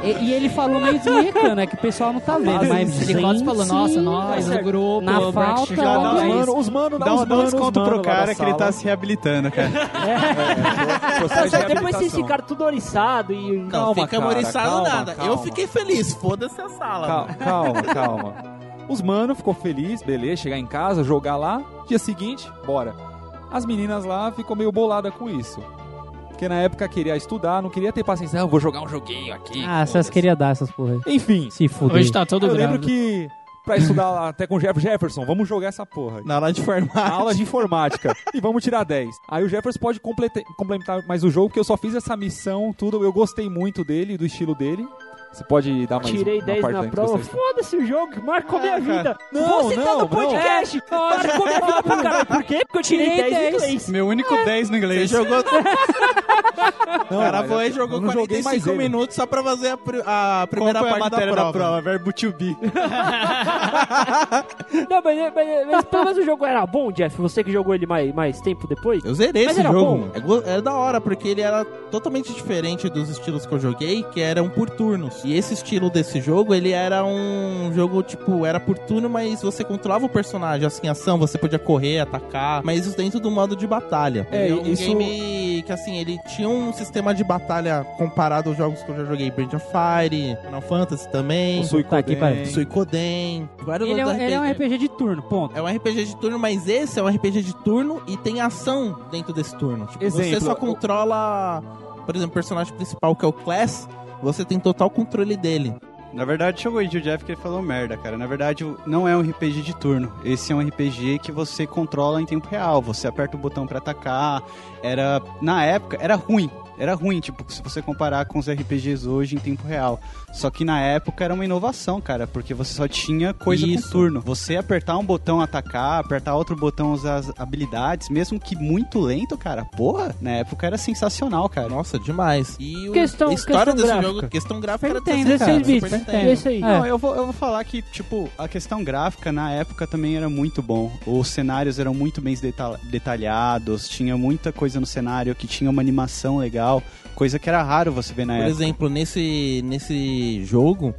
Speaker 3: E, e ele falou meio desmecano, é que o pessoal não tá vendo, mas.
Speaker 1: Ele quase falou, nossa, nós, o grupo,
Speaker 3: Na falta,
Speaker 1: já dá
Speaker 6: Os mano, os mano,
Speaker 2: Dá, um-
Speaker 6: os
Speaker 2: dá um
Speaker 6: mano,
Speaker 2: desconto
Speaker 6: os
Speaker 2: pro cara que ele tá se reabilitando, cara.
Speaker 6: É, de
Speaker 4: Depois vocês ficaram tudo oriçado e.
Speaker 5: Não,
Speaker 6: Calma,
Speaker 5: fica
Speaker 6: cara,
Speaker 5: amoriçado
Speaker 6: calma,
Speaker 5: nada.
Speaker 6: calma.
Speaker 5: Eu fiquei feliz, foda-se a sala.
Speaker 6: Calma, calma, calma. Os mano ficou feliz, beleza, chegar em casa, jogar lá. Dia seguinte, bora. As meninas lá ficou meio bolada com isso. Porque na época queria estudar, não queria ter paciência. Ah, eu vou jogar um joguinho aqui.
Speaker 3: Ah, vocês queriam dar essas porra.
Speaker 6: Enfim,
Speaker 3: Se fuder.
Speaker 1: Hoje tá todo
Speaker 6: eu lembro que pra estudar até com o Jeff Jefferson, vamos jogar essa porra.
Speaker 5: Na aula de
Speaker 6: Na
Speaker 5: formato.
Speaker 6: aula de informática. e vamos tirar 10. Aí o Jefferson pode complementar mais o jogo, porque eu só fiz essa missão, tudo. Eu gostei muito dele, do estilo dele. Você pode dar mais
Speaker 4: Tirei
Speaker 6: uma
Speaker 4: 10
Speaker 6: parte
Speaker 4: na prova. Foda-se o jogo, marcou minha
Speaker 2: Ah, cara.
Speaker 4: vida.
Speaker 6: Não,
Speaker 4: Vou citar
Speaker 6: não,
Speaker 4: no podcast. Marcou minha vida pro caralho. Por quê? Porque eu tirei
Speaker 3: Tirei
Speaker 4: 10 em
Speaker 3: 10.
Speaker 4: inglês.
Speaker 2: Meu único 10 no
Speaker 5: Você
Speaker 2: inglês.
Speaker 5: jogou.
Speaker 6: Não,
Speaker 5: O cara foi e jogou
Speaker 6: não joguei mais
Speaker 5: 45
Speaker 6: ele.
Speaker 5: minutos só pra fazer a, a
Speaker 2: Qual
Speaker 5: primeira
Speaker 2: foi a
Speaker 5: parte
Speaker 2: matéria
Speaker 5: da
Speaker 2: da
Speaker 5: prova.
Speaker 2: prova? Verbo to be.
Speaker 4: Não, mas, mas, mas pelo menos o jogo era bom, Jeff. Você que jogou ele mais, mais tempo depois.
Speaker 5: Eu zerei
Speaker 4: Mas
Speaker 5: esse
Speaker 4: era
Speaker 5: jogo.
Speaker 4: bom?
Speaker 5: É, go- é da hora, porque ele era totalmente diferente dos estilos que eu joguei, que eram por turnos. E esse estilo desse jogo, ele era um jogo, tipo, era por turno, mas você controlava o personagem, assim, ação, você podia correr, atacar, mas isso dentro do modo de batalha.
Speaker 6: É,
Speaker 5: Ele um
Speaker 6: isso-
Speaker 5: game que, assim, ele tinha um sistema de batalha comparado aos jogos que eu já joguei, Brand of Fire, Final Fantasy também,
Speaker 6: O Suicoden.
Speaker 3: Tá aqui.
Speaker 5: Suicoden, vários
Speaker 3: Ele é, um,
Speaker 5: outros
Speaker 3: ele é um RPG de turno, ponto.
Speaker 5: é um RPG de turno, mas esse é um RPG de turno e tem ação dentro desse turno. Tipo, você
Speaker 6: Exemplo,
Speaker 5: só
Speaker 6: o-
Speaker 5: controla, por exemplo, o personagem principal, que é o Class, você tem total controle dele.
Speaker 2: Na verdade, chegou aí o Jeff que ele falou merda, cara. Na verdade, não é um RPG de turno. Esse é um RPG que você controla em tempo real. Você aperta o botão pra atacar. Era. Na época, era ruim. Era ruim, tipo, se você comparar com os RPGs hoje em tempo real. Só que na época era uma inovação, cara, porque você só tinha coisa
Speaker 5: Isso.
Speaker 2: com turno. Você apertar um botão atacar, apertar outro botão usar as habilidades, mesmo que muito lento, cara, porra, na época era sensacional, cara.
Speaker 5: Nossa, demais. E o,
Speaker 4: Questão-
Speaker 5: a história
Speaker 4: questão
Speaker 5: desse
Speaker 4: gráfica.
Speaker 5: jogo, questão gráfica era
Speaker 3: Nintendo,
Speaker 5: 16
Speaker 3: cara,
Speaker 4: 16
Speaker 5: Super
Speaker 4: bits.
Speaker 5: Nintendo.
Speaker 4: É isso aí.
Speaker 3: É.
Speaker 2: Não, eu vou, eu vou falar que, tipo, a questão gráfica na época também era muito bom. Os cenários eram muito bem deta- detalhados, tinha muita coisa no cenário que tinha uma animação legal, coisa que era raro você ver na
Speaker 5: Por
Speaker 2: época.
Speaker 5: exemplo, nesse, nesse jogo,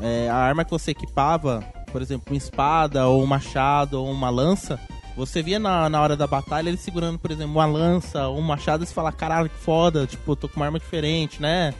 Speaker 5: é, a arma que você equipava, por exemplo, uma espada, ou um machado, ou uma lança, você via na, na hora da batalha ele segurando, por exemplo, uma lança ou um machado e você fala, caralho, que foda, tipo, tô com uma arma diferente, né?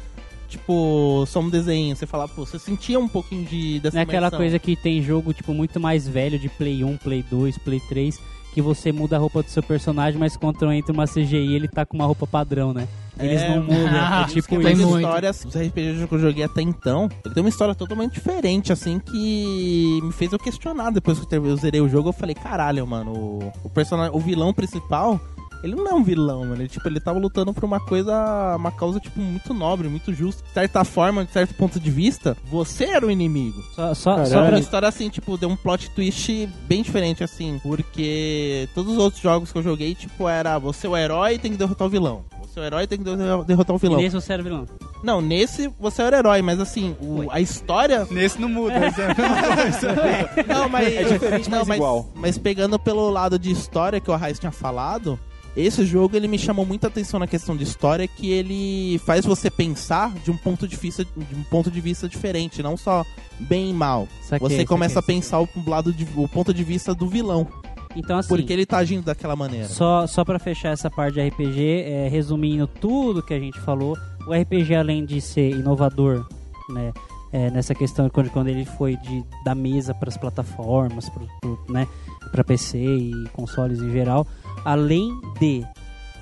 Speaker 5: Tipo, só um desenho. Você fala, pô, você sentia um pouquinho de dessa
Speaker 3: Não é aquela coisa que tem jogo, tipo, muito mais velho, de Play 1, Play 2, Play 3, que você muda a roupa do seu personagem, mas quando entra uma CGI, ele tá com uma roupa padrão, né? Eles
Speaker 5: É,
Speaker 3: não mudam.
Speaker 1: ah,
Speaker 3: é
Speaker 5: Tipo,
Speaker 1: tem
Speaker 3: isso.
Speaker 5: histórias, os RPGs que eu joguei até então, ele tem uma história totalmente diferente, assim, que me fez eu questionar. Depois que eu zerei o jogo, eu falei, caralho, mano, o, o personagem, o vilão principal, ele não é um vilão, mano. Ele, tipo, ele tava lutando por uma coisa, uma causa, tipo, muito nobre, muito justa. De certa forma, de certo ponto de vista, você era o inimigo.
Speaker 3: Só, só,
Speaker 4: Caralho.
Speaker 3: só
Speaker 5: Uma
Speaker 3: pra...
Speaker 5: história assim, tipo, deu um plot twist bem diferente, assim. Porque todos os outros jogos que eu joguei, tipo, era você é o herói e tem que derrotar o vilão. Você é o herói tem que der- derrotar o
Speaker 3: E
Speaker 5: vilão.
Speaker 3: nesse você era vilão.
Speaker 5: Não, nesse você era o herói, mas assim, o- a história.
Speaker 2: Nesse não muda. é-
Speaker 5: Não, mas.
Speaker 6: É diferente,
Speaker 5: não,
Speaker 6: mas igual.
Speaker 5: Mas pegando pelo lado de história que o Arraiz tinha falado, esse jogo ele me chamou muita atenção na questão de história, que ele faz você pensar de um ponto de vista, de um ponto de vista diferente, não só bem e mal.
Speaker 3: Saquei,
Speaker 5: você começa a
Speaker 3: saquei,
Speaker 5: pensar o lado de, o ponto de vista do vilão.
Speaker 3: Então, assim,
Speaker 5: porque ele tá agindo daquela maneira.
Speaker 3: só, só pra fechar essa parte de RPG, é, resumindo tudo que a gente falou, o RPG, além de ser inovador, né, é, nessa questão quando, quando ele foi de, da mesa para as plataformas, pro, né, para PC e consoles em geral, além de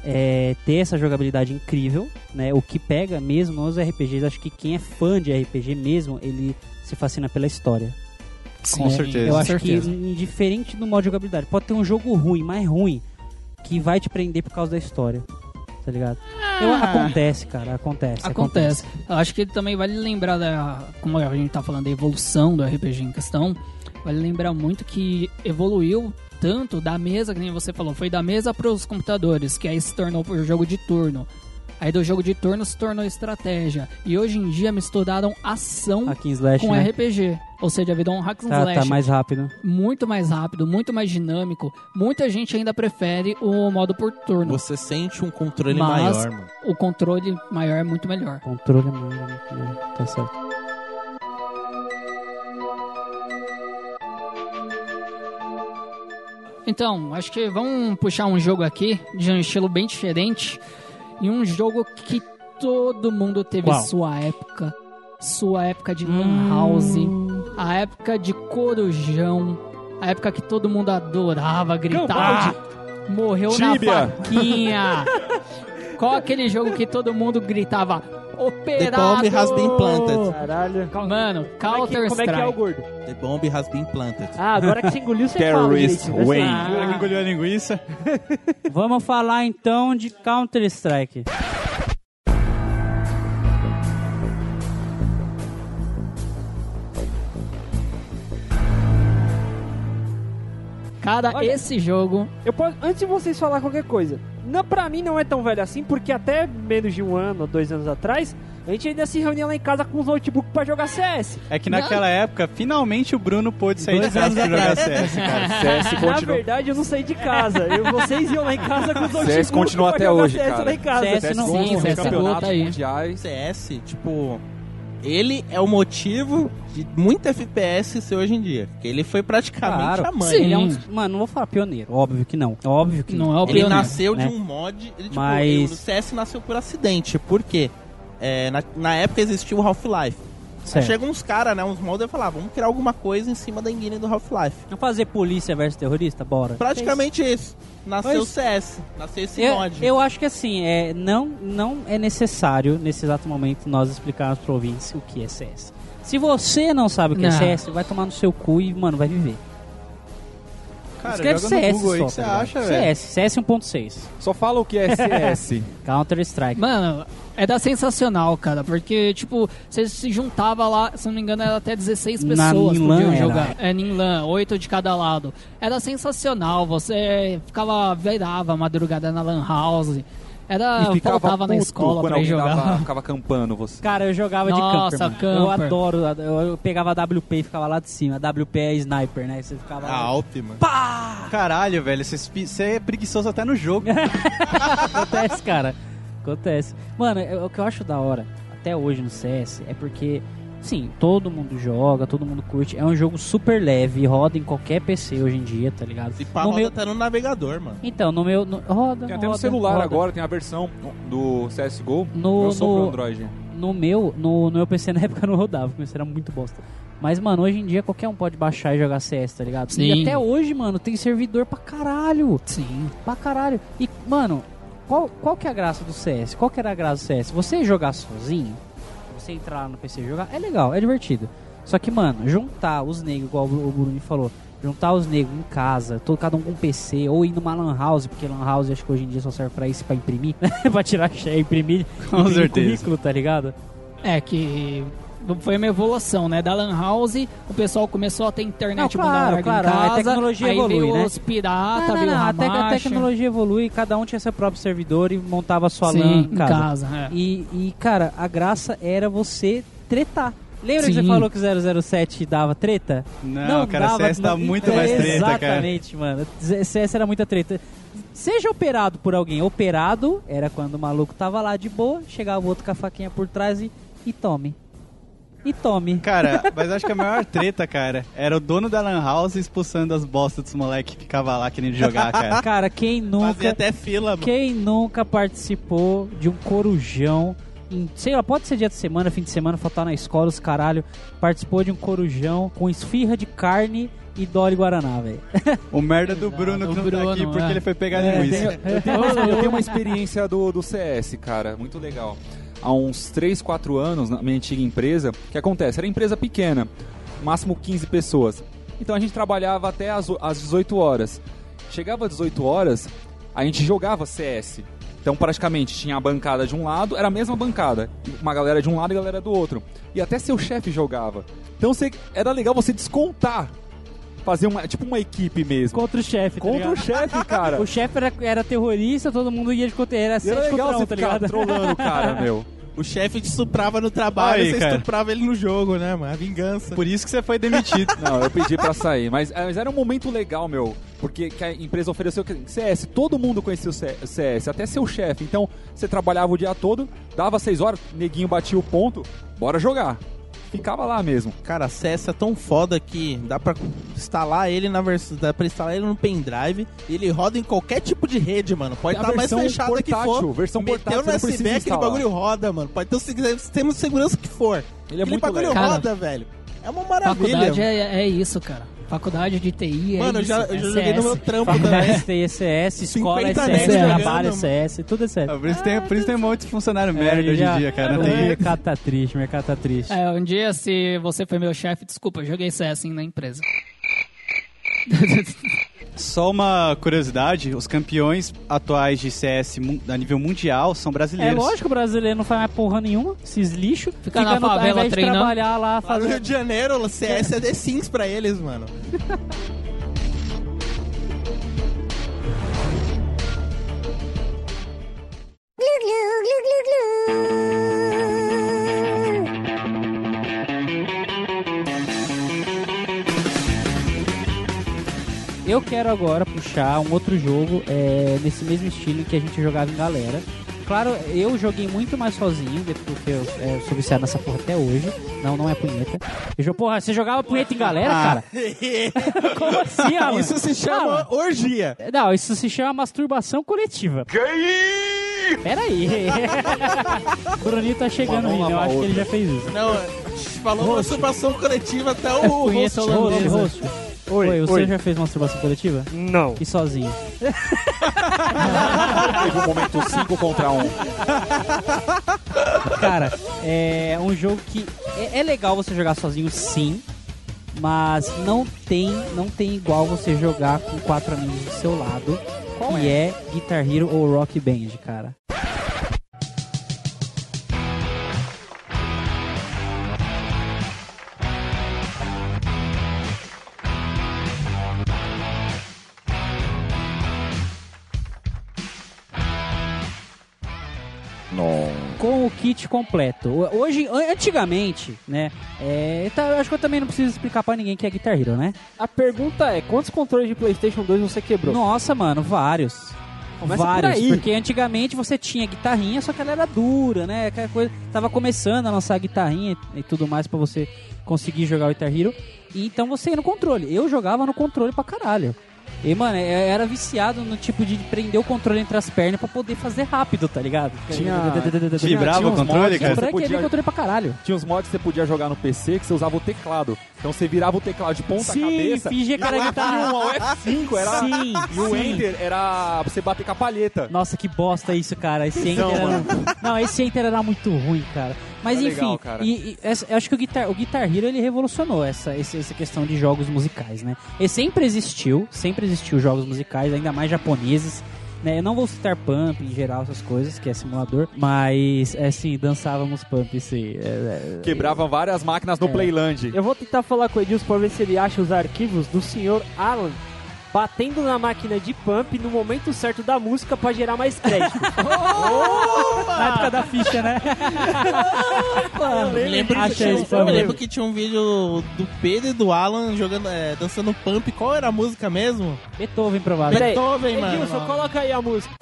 Speaker 3: é, ter essa jogabilidade incrível, né, o que pega mesmo nos RPGs, acho que quem é fã de RPG mesmo, ele se fascina pela história.
Speaker 2: Com
Speaker 3: É,
Speaker 2: certeza.
Speaker 3: Eu
Speaker 1: Com
Speaker 3: acho
Speaker 1: certeza.
Speaker 3: que indiferente do modo de jogabilidade, pode ter um jogo ruim, mais ruim, que vai te prender por causa da história. Tá ligado? Eu-
Speaker 1: Ah.
Speaker 3: acontece, cara, acontece.
Speaker 1: Acontece. Eu acho que também vale lembrar da. Como a gente tá falando da evolução do RPG em questão, vale lembrar muito que evoluiu tanto da mesa, que nem você falou, foi da mesa para os computadores, que aí se tornou por jogo de turno. Aí do jogo de turno se tornou estratégia. E hoje em dia misturaram ação
Speaker 3: Slash,
Speaker 1: com
Speaker 3: né?
Speaker 1: RPG. Ou seja, virou um hack and
Speaker 3: Tá,
Speaker 1: slash
Speaker 3: tá mais rápido.
Speaker 1: muito mais rápido, muito mais dinâmico. Muita gente ainda prefere o modo por turno.
Speaker 5: Você sente um controle
Speaker 1: Mas-
Speaker 5: maior, mano.
Speaker 1: O controle maior é muito melhor.
Speaker 3: Controle é muito, muito, tá certo.
Speaker 1: Então, acho que vamos puxar um jogo aqui de um estilo bem diferente e um jogo que todo mundo teve
Speaker 3: Qual?
Speaker 1: sua época, sua época de lan house, a época de corujão, a época que todo mundo adorava gritar, morreu
Speaker 6: Tibia.
Speaker 1: na faquinha. Qual aquele jogo que todo mundo gritava
Speaker 5: The
Speaker 1: operado?
Speaker 5: bomb has been planted.
Speaker 4: Caralho.
Speaker 1: Mano,
Speaker 4: Como é, que,
Speaker 1: Counter
Speaker 4: como é que é o
Speaker 1: Strike.
Speaker 4: gordo?
Speaker 5: The bomb has been planted.
Speaker 4: Ah, agora que você engoliu, você fala
Speaker 6: Terrorist
Speaker 4: direitinho.
Speaker 6: Way.
Speaker 4: Ah,
Speaker 2: Agora que engoliu a linguiça.
Speaker 3: Vamos falar então de Counter Strike.
Speaker 1: Cara,
Speaker 4: Olha-
Speaker 1: esse jogo
Speaker 4: Eu posso, antes de vocês falar qualquer coisa, não, pra mim não é tão velho assim, porque até menos de um ano, dois anos atrás, a gente ainda se reunia lá em casa com os notebooks pra jogar CS.
Speaker 2: É que naquela época, finalmente o Bruno pôde sair
Speaker 3: Dois
Speaker 2: de casa pra
Speaker 3: anos
Speaker 2: jogar CS, cara.
Speaker 6: CS
Speaker 4: Na
Speaker 6: continua,
Speaker 4: verdade, eu não saí de casa. Eu, vocês iam lá em casa com os notebooks
Speaker 6: CS continua
Speaker 4: pra
Speaker 6: até
Speaker 4: jogar
Speaker 6: hoje,
Speaker 4: CS
Speaker 6: cara.
Speaker 4: lá em casa.
Speaker 3: CS
Speaker 6: CS
Speaker 3: não-
Speaker 1: Sim, CS
Speaker 6: campeonatos
Speaker 1: tá aí.
Speaker 6: mundiais.
Speaker 5: CS, tipo, ele é o motivo de muito FPS ser hoje em dia. Porque ele foi praticamente
Speaker 3: Claro.
Speaker 5: a mãe.
Speaker 1: Sim.
Speaker 3: Ele é um, mano, não vou falar pioneiro, óbvio que não. Óbvio que
Speaker 1: não é o
Speaker 5: Ele
Speaker 1: pioneiro.
Speaker 5: nasceu
Speaker 3: né?
Speaker 5: de um mod. Ele, tipo,
Speaker 3: Mas-
Speaker 5: ele- o CS nasceu por acidente. Por quê? É, na, na época existiu o Half-Life. Aí
Speaker 3: Certo.
Speaker 5: Chega uns caras, né? Uns modders e falar, vamos criar alguma coisa em cima da engine do Half-Life.
Speaker 3: Vamos fazer polícia versus terrorista? Bora.
Speaker 5: Praticamente isso. Nasceu
Speaker 3: Mas-
Speaker 5: o CS. Nasceu esse
Speaker 3: Eu,
Speaker 5: mod.
Speaker 3: eu acho que assim, é, não, não é necessário, nesse exato momento, nós explicarmos pro ouvintes o que é CS. Se você não sabe o que é
Speaker 1: Não.
Speaker 3: CS, vai tomar no seu cu e, mano, vai viver.
Speaker 2: Cara,
Speaker 3: Escreve
Speaker 2: joga no
Speaker 3: CS
Speaker 2: Google aí
Speaker 3: só,
Speaker 2: que você
Speaker 3: tá
Speaker 2: acha, velho.
Speaker 3: CS, CS 1.6.
Speaker 6: Só fala o que é CS.
Speaker 3: Counter Strike.
Speaker 1: Mano, era sensacional, cara, porque, tipo, você se juntava lá, se não me engano, era até 16
Speaker 3: Na
Speaker 1: pessoas que
Speaker 3: Ninlan
Speaker 1: podiam
Speaker 3: era.
Speaker 1: jogar. É, Ninlan, 8 de cada lado. Era sensacional, você ficava, virava a madrugada na Lan House. Era,
Speaker 6: e ficava
Speaker 1: faltava na escola pra jogar.
Speaker 6: dava- ficava campando você.
Speaker 3: Cara, eu jogava
Speaker 1: Nossa,
Speaker 3: de camper. Eu adoro, eu, pegava a WP e ficava lá de cima. A WP é sniper, né? Você ficava
Speaker 5: A
Speaker 3: lá.
Speaker 5: Alp, mano.
Speaker 2: Caralho, velho, você é preguiçoso até no jogo.
Speaker 3: Acontece, cara. Acontece. Mano, é- o que eu acho da hora, até hoje no CS, é porque, sim, todo mundo joga, todo mundo curte. É um jogo super leve, roda em qualquer PC hoje em dia, tá ligado?
Speaker 5: Se pá,
Speaker 3: No
Speaker 5: roda
Speaker 3: meu-
Speaker 5: até no navegador, mano.
Speaker 3: Então, no meu. no- roda.
Speaker 6: Tem até no
Speaker 3: roda,
Speaker 6: celular
Speaker 3: roda.
Speaker 6: agora, tem a versão do CSGO.
Speaker 3: No-
Speaker 6: eu sou
Speaker 3: no-
Speaker 6: pro Android.
Speaker 3: No meu, no, no meu PC na época não rodava, porque o PC era muito bosta. Mas, mano, hoje em dia qualquer um pode baixar e jogar CS, tá ligado?
Speaker 1: Sim.
Speaker 3: E até hoje, mano, tem servidor pra caralho.
Speaker 1: Sim.
Speaker 3: Pra caralho. E, mano, qual, qual que é a graça do CS? Qual que era a graça do CS? Você jogar sozinho, você entrar lá no PC e jogar, é legal, é divertido. Só que, mano, juntar os negros, igual o Bruno falou, juntar os negros em casa, todo, cada um com um PC, ou ir numa lan house, porque lan house acho que hoje em dia só serve pra isso, pra imprimir, pra tirar cheia, imprimir,
Speaker 2: Com
Speaker 3: imprimir
Speaker 2: certeza.
Speaker 3: currículo, tá ligado?
Speaker 1: É que foi uma evolução, né? Da Lan House, o pessoal começou a ter internet
Speaker 3: Não,
Speaker 1: banda
Speaker 3: claro,
Speaker 1: larga
Speaker 3: claro,
Speaker 1: em
Speaker 3: a
Speaker 1: casa.
Speaker 3: tecnologia
Speaker 1: aí
Speaker 3: evolui,
Speaker 1: veio
Speaker 3: né?
Speaker 1: os pirata,
Speaker 3: Não, não,
Speaker 1: veio
Speaker 3: não,
Speaker 1: o
Speaker 3: a, a tecnologia evolui, cada um tinha seu próprio servidor e montava a sua
Speaker 1: Sim,
Speaker 3: LAN
Speaker 1: em casa. é.
Speaker 3: E, e, cara, a graça era você tretar. Lembra que
Speaker 1: Sim.
Speaker 3: você falou que o 007 dava treta?
Speaker 2: Não, cara, CS dá muito mais treta, cara.
Speaker 3: Exatamente, mano. CS era muita treta. Seja operado por alguém. Operado era quando o maluco tava lá de boa, chegava o outro com a faquinha por trás e, e tome. E tome.
Speaker 2: Cara, mas acho que a maior treta, cara, era o dono da Lan House expulsando as bostas dos moleques que ficava lá querendo jogar, cara.
Speaker 3: Cara, quem
Speaker 5: Fazia
Speaker 3: nunca,
Speaker 5: até fila, mano.
Speaker 3: quem nunca participou de um corujão em, sei lá, pode ser dia de semana, fim de semana, faltar na escola, os caralho, participou de um corujão com esfirra de carne e Dolly Guaraná, velho.
Speaker 2: O merda do Bruno que não
Speaker 1: Bruno,
Speaker 2: tá aqui porque
Speaker 1: é.
Speaker 2: ele foi pegar
Speaker 6: É,
Speaker 2: linguiça.
Speaker 6: tenho- eu, tenho uma, eu tenho uma experiência do, do CS, cara, muito legal. Há uns 3, 4 anos, na minha antiga empresa, o que acontece? Era empresa pequena, máximo 15 pessoas. Então a gente trabalhava até o- às 18 horas. Chegava às 18 horas, a gente jogava CS. Então praticamente tinha a bancada de um lado, era a mesma bancada. Uma galera de um lado e galera do outro. E até seu chefe jogava. Então você, era legal você descontar. Fazer uma, tipo uma equipe mesmo.
Speaker 3: Contra o chefe, tá
Speaker 6: Contra o
Speaker 3: ligado?
Speaker 6: chefe, cara.
Speaker 3: O chefe era, era terrorista, todo mundo ia de contra Era
Speaker 6: E era legal
Speaker 3: contra um,
Speaker 6: você
Speaker 3: tá ligado?
Speaker 6: trolando o cara, meu.
Speaker 5: O chefe te estuprava no trabalho,
Speaker 2: Aí,
Speaker 5: você
Speaker 2: cara.
Speaker 5: estuprava ele no jogo, né, mano? A vingança.
Speaker 2: Por isso que você foi demitido.
Speaker 6: Não, eu pedi pra sair. Mas, é, mas era um momento legal, meu. Porque que a empresa ofereceu CS. Todo mundo conhecia o C- CS, até seu chefe. Então, você trabalhava o dia todo, dava seis horas, neguinho batia o ponto, bora jogar. Ficava lá mesmo.
Speaker 5: Cara, CS é tão foda que dá pra instalar ele na versão. Dá pra instalar ele no pendrive ele roda em qualquer tipo de rede, mano. Pode
Speaker 6: É a
Speaker 5: estar mais fechada que for.
Speaker 6: versão
Speaker 5: Meteu
Speaker 6: portátil,
Speaker 5: no USB, aquele
Speaker 6: instalar.
Speaker 5: bagulho roda, mano. Pode ter o si- sistema de segurança que for.
Speaker 6: Ele é
Speaker 5: aquele
Speaker 6: muito
Speaker 5: bagulho
Speaker 6: legal.
Speaker 5: roda, velho. É uma maravilha.
Speaker 1: Faculdade é, é isso, cara. Faculdade de TI é
Speaker 5: Mano, eu já,
Speaker 1: é
Speaker 5: eu já joguei no
Speaker 1: CS.
Speaker 5: meu trampo
Speaker 3: Faculdade
Speaker 5: também.
Speaker 3: tem ECS, escola
Speaker 5: 50
Speaker 3: ECS,
Speaker 1: nego
Speaker 3: trabalho ECS, tudo ECS.
Speaker 2: Por isso tem, por isso tem um monte de funcionário merda
Speaker 3: É,
Speaker 2: hoje
Speaker 3: já-
Speaker 2: em dia, cara.
Speaker 3: O mercado tá triste, o mercado tá triste.
Speaker 1: É, um dia, se você foi meu chefe, desculpa, eu joguei CS na empresa.
Speaker 2: Só uma curiosidade, os campeões atuais de CS a nível mundial são
Speaker 3: É
Speaker 2: brasileiros.
Speaker 3: lógico, o brasileiro não faz mais porra nenhuma, esses lixos.
Speaker 1: Fica na
Speaker 3: no,
Speaker 1: favela treinando.
Speaker 3: trabalhar lá,
Speaker 5: Lá no Rio
Speaker 3: fazendo...
Speaker 5: de Janeiro, o CS é The Sims pra eles, mano.
Speaker 3: Eu quero agora puxar um outro jogo é, nesse mesmo estilo que a gente jogava em galera. Claro, eu joguei muito mais sozinho, porque eu, é, eu sou viciado nessa porra até hoje. Não, não é punheta. Eu, porra, você jogava punheta em galera, cara? Como assim, Alan?
Speaker 5: Isso se chama
Speaker 3: Alan,
Speaker 5: orgia.
Speaker 3: Não, isso se chama masturbação coletiva. Pera aí. Bruninho tá chegando
Speaker 6: mão
Speaker 3: aí, eu acho que ele
Speaker 6: outra.
Speaker 3: já fez isso.
Speaker 5: Não, falou masturbação coletiva até o
Speaker 1: Punheta
Speaker 5: host.
Speaker 1: holandesa.
Speaker 3: Rosto, rosto. Oi, você já fez masturbação coletiva?
Speaker 4: Não.
Speaker 3: E sozinho?
Speaker 6: Teve um momento 5 contra 1. Um.
Speaker 3: Cara, é um jogo que é, é legal você jogar sozinho, sim, mas não tem, não tem igual você jogar com quatro amigos do seu lado, que é? Guitar Hero ou Rock Band, cara. Com o kit completo. Hoje, an- antigamente, né? É, tá, eu acho que eu também não preciso explicar pra ninguém que é Guitar Hero, né?
Speaker 4: A pergunta é, quantos controles de Playstation 2 você quebrou?
Speaker 3: Nossa, mano, vários.
Speaker 4: Começa por
Speaker 3: vários,
Speaker 4: aí.
Speaker 3: porque antigamente você tinha guitarrinha, só que ela era dura, né? Aquela coisa, tava começando a lançar guitarrinha e tudo mais pra você conseguir jogar o Guitar Hero. E então você ia no controle. Eu jogava no controle pra caralho. E, mano, eu era viciado no tipo de prender o controle entre as pernas pra poder fazer rápido, tá ligado?
Speaker 6: Tinha-
Speaker 2: Vibrava
Speaker 6: tinha
Speaker 2: o controle, cara?
Speaker 3: Querer
Speaker 6: podia,
Speaker 3: controle pra caralho.
Speaker 6: tinha uns mods que você podia jogar no PC que você usava o teclado. Então você virava o teclado de ponta
Speaker 3: Sim,
Speaker 6: cabeça.
Speaker 3: fingia que era guitarra.
Speaker 6: o F5 era.
Speaker 3: Sim,
Speaker 6: E o
Speaker 3: sim.
Speaker 6: Enter era você bater com a palheta.
Speaker 3: Nossa, que bosta isso, cara. Esse Enter
Speaker 6: Então,
Speaker 3: era... Não, esse Enter era muito ruim, cara. Mas
Speaker 6: É
Speaker 3: enfim,
Speaker 6: legal,
Speaker 3: e, e eu acho que o Guitar, o Guitar Hero ele revolucionou essa, essa questão de jogos musicais, né? Ele sempre existiu, sempre existiu jogos musicais, ainda mais japoneses. Né? Eu não vou citar Pump em geral, essas coisas, que é simulador, mas, é, assim, dançávamos Pump, sim. É, é,
Speaker 6: Quebravam várias máquinas no
Speaker 3: É.
Speaker 6: Playland.
Speaker 4: Eu vou tentar falar com o Edilson pra ver se ele acha os arquivos do senhor Alan batendo na máquina de pump no momento certo da música pra gerar mais crédito.
Speaker 3: Na época da ficha, né?
Speaker 5: Eu lembro, que tinha, eu lembro que tinha um vídeo do Pedro e do Alan jogando, é, dançando pump. Qual era a música mesmo?
Speaker 3: Beethoven, provável.
Speaker 4: Peraí,
Speaker 5: Beethoven, mano.
Speaker 4: Edilson, coloca aí a música.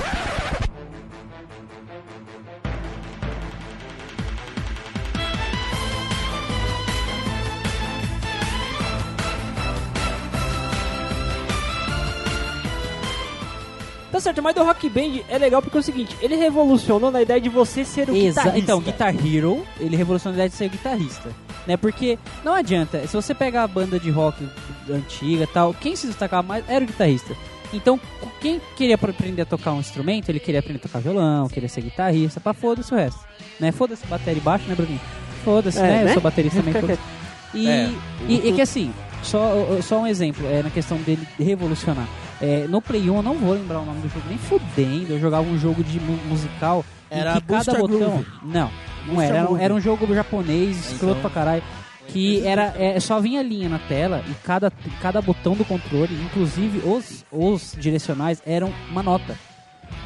Speaker 4: Tá certo, mas do Rock Band é legal porque é o seguinte, ele revolucionou na ideia de você ser o
Speaker 3: Exa
Speaker 4: guitarrista.
Speaker 3: então, Guitar Hero, ele revolucionou a ideia de ser guitarrista. Né? Porque não adianta, se você pegar a banda de rock antiga e tal, quem se destacava mais era o guitarrista. Então, quem queria aprender a tocar um instrumento, ele queria aprender a tocar violão, queria ser guitarrista, pra foda-se o resto. Né? Foda-se bateria e baixo, né, Bruninho? Foda-se,
Speaker 4: É,
Speaker 3: né? Eu
Speaker 4: né?
Speaker 3: sou baterista também. foda-se. E,
Speaker 6: É,
Speaker 3: e, e que assim, só, só um exemplo, é na questão dele revolucionar. É, no Play 1 eu não vou lembrar o nome do jogo, nem fudendo. Eu jogava um jogo de mu- musical
Speaker 5: Era
Speaker 3: que cada
Speaker 5: Booster
Speaker 3: botão.
Speaker 5: Groove.
Speaker 3: Não, não
Speaker 5: Booster
Speaker 3: era. Era um, era um jogo japonês, escroto
Speaker 5: Então.
Speaker 3: pra caralho. Que era, é, só vinha linha na tela e cada, cada botão do controle, inclusive os, os direcionais, eram uma nota.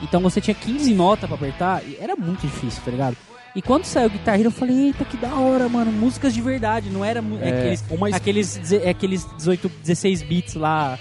Speaker 3: Então você tinha 15 notas pra apertar e era muito difícil, tá ligado? E quando saiu o Guitar Hero, eu falei, eita, que da hora, mano, músicas de verdade, não era
Speaker 6: É,
Speaker 3: aqueles,
Speaker 6: uma es-
Speaker 3: aqueles, aqueles 18, 16 bits lá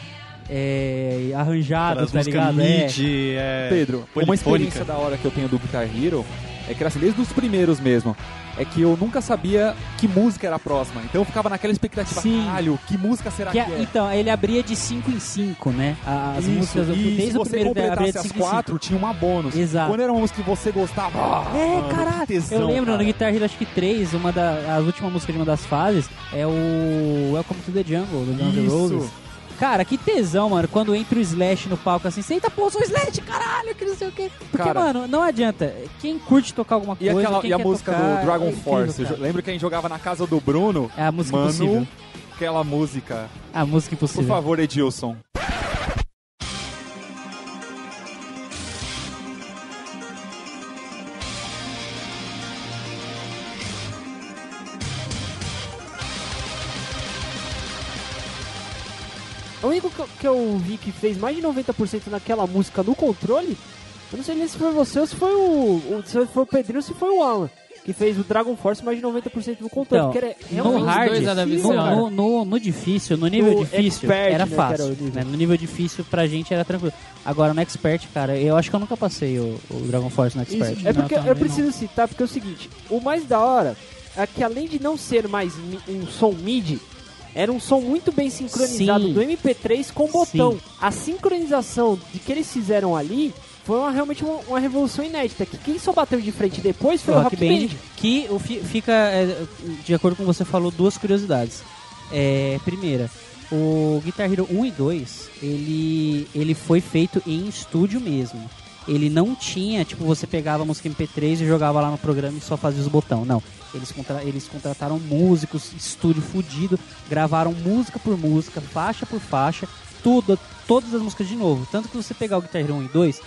Speaker 3: é, arranjados,
Speaker 2: Aquelas
Speaker 3: tá ligado? É.
Speaker 2: MIDI, é,
Speaker 6: Pedro, uma
Speaker 2: polifônica.
Speaker 6: experiência da hora que eu tenho do Guitar Hero é que era assim, desde os primeiros mesmo. É que eu nunca sabia que música era a próxima. Então eu ficava naquela expectativa,
Speaker 3: Sim.
Speaker 6: caralho, que música será
Speaker 3: Que
Speaker 6: que,
Speaker 3: a-
Speaker 6: é?
Speaker 3: Então, ele abria de 5 em 5, né? A- As
Speaker 6: Isso,
Speaker 3: músicas,
Speaker 6: e
Speaker 3: desde
Speaker 6: se
Speaker 3: o
Speaker 6: você
Speaker 3: primeiro abria
Speaker 6: completasse
Speaker 3: de
Speaker 6: as
Speaker 3: 5 em 5.
Speaker 6: quatro, tinha uma bônus.
Speaker 3: Exato.
Speaker 6: Quando era uma música que você gostava, ah,
Speaker 3: É,
Speaker 6: mano, que
Speaker 3: caralho.
Speaker 6: tesão,
Speaker 3: eu lembro
Speaker 6: cara.
Speaker 3: no Guitar Hero, acho que 3, uma da, as últimas músicas de uma das fases é o Welcome to the Jungle, do Guns N'
Speaker 6: Isso.
Speaker 3: Roses. Cara, que tesão, mano, quando entra o Slash no palco assim, você, eita, pô, sou o Slash, caralho, que não sei o quê. Porque,
Speaker 6: Cara.
Speaker 3: mano, não adianta. Quem curte tocar alguma
Speaker 6: E,
Speaker 3: coisa,
Speaker 6: aquela,
Speaker 3: quem
Speaker 6: e a música
Speaker 3: tocar,
Speaker 6: do Dragon
Speaker 3: é
Speaker 6: Force? lembro que a gente jogava na casa do Bruno?
Speaker 3: É a música
Speaker 6: Mano,
Speaker 3: impossível.
Speaker 6: aquela música.
Speaker 3: A música
Speaker 6: Por
Speaker 3: impossível.
Speaker 6: favor, Edilson.
Speaker 4: O único que eu, que eu vi que fez mais de 90% naquela música no controle, eu não sei nem se foi você ou se foi o, se foi o Pedrinho ou se foi o Alan, que fez o Dragon Force mais de 90% no controle.
Speaker 3: Então,
Speaker 4: era
Speaker 3: No
Speaker 4: realmente
Speaker 1: os
Speaker 3: hard,
Speaker 1: era
Speaker 3: no, no, no, no difícil, no nível
Speaker 4: No
Speaker 3: difícil,
Speaker 4: expert,
Speaker 3: era
Speaker 4: né, era
Speaker 3: fácil.
Speaker 4: o nível.
Speaker 3: né? No nível difícil, pra gente era tranquilo. Agora, no Expert, cara, eu acho que eu nunca passei o, o Dragon Force no Expert.
Speaker 4: Isso, é porque
Speaker 1: também
Speaker 4: eu
Speaker 1: não.
Speaker 4: preciso citar, porque é o seguinte, o mais da hora é que além de não ser mais um som MIDI, era um som muito bem sincronizado
Speaker 3: Sim.
Speaker 4: do MP3 com botão. A sincronização de que eles fizeram ali foi uma- realmente uma, uma revolução inédita, que quem só bateu de frente depois foi o Rock Band.
Speaker 3: que o fi- fica, é, de acordo com você falou, duas curiosidades. É, primeira, o Guitar Hero 1 e 2, ele, ele foi feito em estúdio mesmo. Ele não tinha, tipo, você pegava a música MP3 e jogava lá no programa e só fazia os botões. Não. Eles, contra- eles contrataram músicos, estúdio fudido, gravaram música por música, faixa por faixa, tudo, todas as músicas de novo. Tanto que você pegar o Guitar Hero 1 e 2,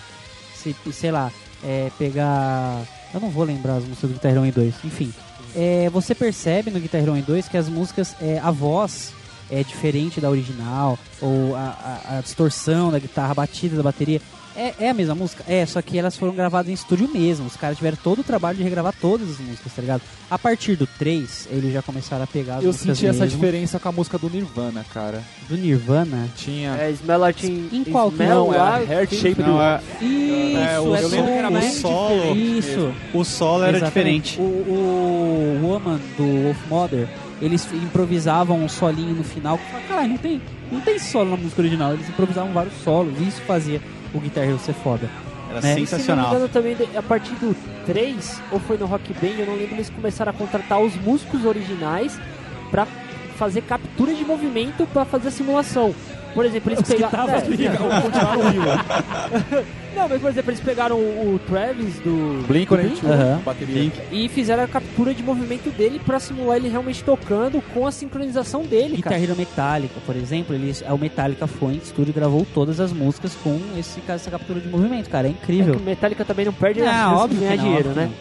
Speaker 3: se, sei lá, é, pegar. Eu não vou lembrar as músicas do Guitar Hero 1 e 2, enfim. É, você percebe no Guitar Hero 1 e 2 que as músicas, é, a voz é diferente da original, ou a, a- a distorção da guitarra, a batida da bateria. É, é a mesma música? É, só que elas foram gravadas em estúdio mesmo. Os caras tiveram todo o trabalho de regravar todas as músicas, tá ligado? A partir do 3, eles já começaram a pegar as
Speaker 6: Eu
Speaker 3: músicas
Speaker 6: senti essa
Speaker 3: mesmo.
Speaker 6: diferença com a música do Nirvana, cara.
Speaker 3: Do Nirvana.
Speaker 6: Tinha.
Speaker 4: É, Smell Like
Speaker 3: Em qual que
Speaker 6: não, era
Speaker 4: Like-
Speaker 6: Heart Shape
Speaker 2: Não,
Speaker 6: do.
Speaker 2: é,
Speaker 3: Isso,
Speaker 2: É, o-
Speaker 3: é
Speaker 2: eu lembro que era
Speaker 3: né?
Speaker 2: solo
Speaker 3: Isso.
Speaker 2: o solo era
Speaker 3: Exatamente.
Speaker 2: diferente.
Speaker 3: O, o Woman do Wolf Mother, eles improvisavam um solinho no final. Caralho, não tem, não tem solo na música original. Eles improvisavam vários solos. E isso fazia o Guitar Hero ser foda.
Speaker 2: Era
Speaker 3: né?
Speaker 4: Se não me
Speaker 2: sensacional.
Speaker 4: engano, também, a partir do 3, ou foi no Rock Band, eu não lembro, eles começaram a contratar os músicos originais pra fazer captura de movimento pra fazer a simulação. Por exemplo, eles pegaram. É,
Speaker 6: rindo.
Speaker 4: não, mas por exemplo, eles pegaram o, o Travis do.
Speaker 6: Blink-182,
Speaker 3: Aham.
Speaker 6: bateria.
Speaker 4: E fizeram a captura de movimento dele pra simular ele realmente tocando com a sincronização dele,
Speaker 3: Guitar
Speaker 4: cara.
Speaker 3: Hero Metallica, por exemplo, eles, o Metallica foi em estúdio e gravou todas as músicas com esse, essa captura de movimento, cara. É
Speaker 4: É
Speaker 3: incrível.
Speaker 4: que o Metallica também não perde a chance
Speaker 3: óbvio
Speaker 4: de ganhar
Speaker 3: que não,
Speaker 4: dinheiro,
Speaker 3: óbvio
Speaker 4: né?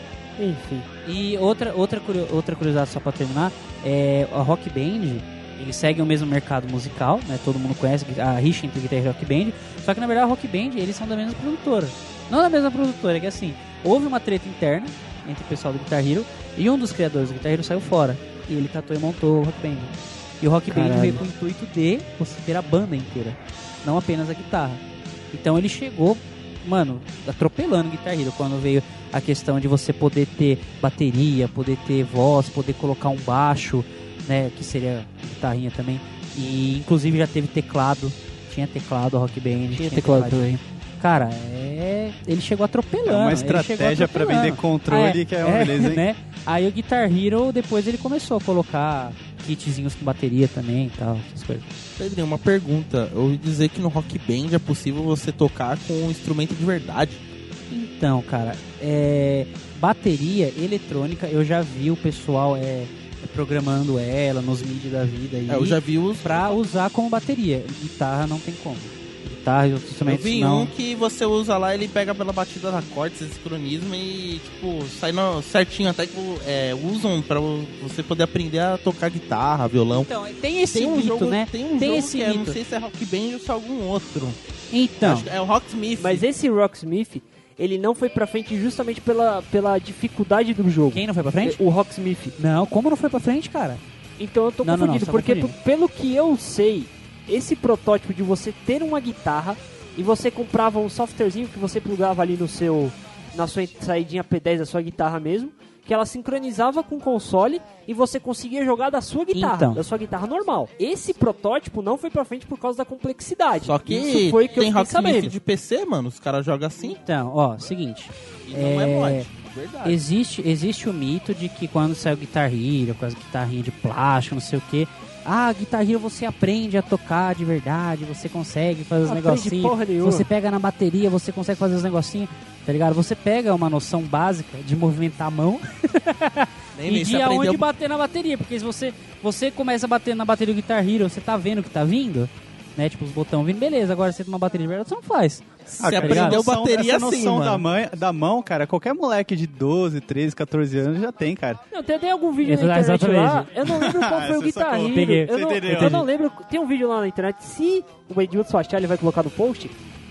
Speaker 4: Enfim.
Speaker 3: E outra, outra, curio- outra curiosidade só pra terminar, é a Rock Band, eles seguem o mesmo mercado musical, né? Todo mundo conhece a entre Guitar e Rock Band, só que na verdade a Rock Band, eles são da mesma produtora. Não da mesma produtora, é que assim, houve uma treta interna entre o pessoal do Guitar Hero e um dos criadores do Guitar Hero saiu fora. E ele catou e montou o Rock Band. E o Rock Band
Speaker 4: Caralho.
Speaker 3: veio com o intuito de você ter a banda inteira, não apenas a guitarra. Então ele chegou, mano, atropelando o Guitar Hero quando veio a questão de você poder ter bateria, poder ter voz, poder colocar um baixo, né, que seria guitarrinha também. E inclusive já teve teclado, tinha teclado Rock Band, tinha,
Speaker 4: teclado
Speaker 3: tecladinho. Cara, é, ele chegou atropelando.
Speaker 2: É uma estratégia pra
Speaker 3: atropelando.
Speaker 2: vender controle,
Speaker 3: Ah,
Speaker 2: que é uma beleza, hein?
Speaker 3: né? Aí o Guitar Hero, depois ele começou a colocar kitzinhos com bateria também e tal, essas coisas.
Speaker 5: Pedrinho, uma pergunta. Eu ouvi dizer que no Rock Band é possível você tocar com um instrumento de verdade.
Speaker 3: Então, cara, é, bateria eletrônica, eu já vi o pessoal é, programando ela nos MIDI da vida aí
Speaker 5: É, eu já vi os.
Speaker 3: pra usar como bateria. Guitarra não tem como. Guitarra e outros
Speaker 5: Eu
Speaker 3: instrumentos
Speaker 5: vi
Speaker 3: não.
Speaker 5: um que você usa lá, ele pega pela batida da corda, você sincronismo e, tipo, sai no- certinho. Até que é, usam pra você poder aprender a tocar guitarra, violão.
Speaker 3: Então, tem esse
Speaker 5: Tem um
Speaker 3: mito,
Speaker 5: jogo,
Speaker 3: né?
Speaker 5: tem um
Speaker 3: Tem
Speaker 5: jogo
Speaker 3: esse
Speaker 5: que é, não
Speaker 3: mito.
Speaker 5: sei se é Rock Band ou se é algum outro.
Speaker 3: Então,
Speaker 5: é o Rocksmith.
Speaker 4: Mas esse Rocksmith, ele não foi pra frente justamente pela, pela dificuldade do jogo.
Speaker 3: quem não foi pra frente?
Speaker 4: O Rocksmith.
Speaker 3: Não, como não foi pra frente, cara?
Speaker 4: Então eu tô
Speaker 3: Não, não, não,
Speaker 4: confundido,
Speaker 3: você tá
Speaker 4: porque p- pelo que eu sei, esse protótipo de você ter uma guitarra e você comprava um softwarezinho que você plugava ali no seu na sua saidinha P10 da sua guitarra mesmo, que ela sincronizava com o console e você conseguia jogar da sua guitarra,
Speaker 3: Então.
Speaker 4: da sua guitarra normal. Esse protótipo não foi pra frente por causa da complexidade.
Speaker 5: Só que
Speaker 4: isso foi que
Speaker 5: tem
Speaker 4: eu fiquei sabendo.
Speaker 5: de PC, mano. Os caras jogam assim
Speaker 3: Então, ó, seguinte.
Speaker 5: e não é
Speaker 3: É,
Speaker 5: mod. Verdade.
Speaker 3: Existe, existe o mito de que quando saiu Guitar Hero, com as guitarrinhas de plástico, não sei o que, ah, Guitar Hero você aprende a tocar de verdade, você consegue fazer os negocinhos.
Speaker 4: porra nenhuma.
Speaker 3: Você pega na bateria, você consegue fazer os negocinhos, tá ligado? Você pega uma noção básica de movimentar a mão
Speaker 5: Nem,
Speaker 3: e de aonde
Speaker 5: aprendeu
Speaker 3: bater na bateria, porque se você, você começa a bater na bateria do Guitar Hero, você tá vendo que tá vindo, né? Tipo, os botões vindo, beleza, agora você tem uma bateria de verdade, você não faz.
Speaker 5: Você
Speaker 2: Ah, cara,
Speaker 5: aprendeu bateria
Speaker 2: essa
Speaker 5: assim,
Speaker 2: noção
Speaker 5: mano.
Speaker 2: da, mãe, da mão, cara, qualquer moleque de 12, 13, 14 anos já tem, cara.
Speaker 4: Não, tem até algum vídeo na internet lá.
Speaker 3: exatamente.
Speaker 4: Eu não lembro qual foi o
Speaker 2: Você
Speaker 4: Guitar
Speaker 2: sacou.
Speaker 4: Hero.
Speaker 3: Peguei.
Speaker 4: Eu, não, eu não lembro. Tem um vídeo lá na internet. Se o Edilson achar, ele vai colocar no post.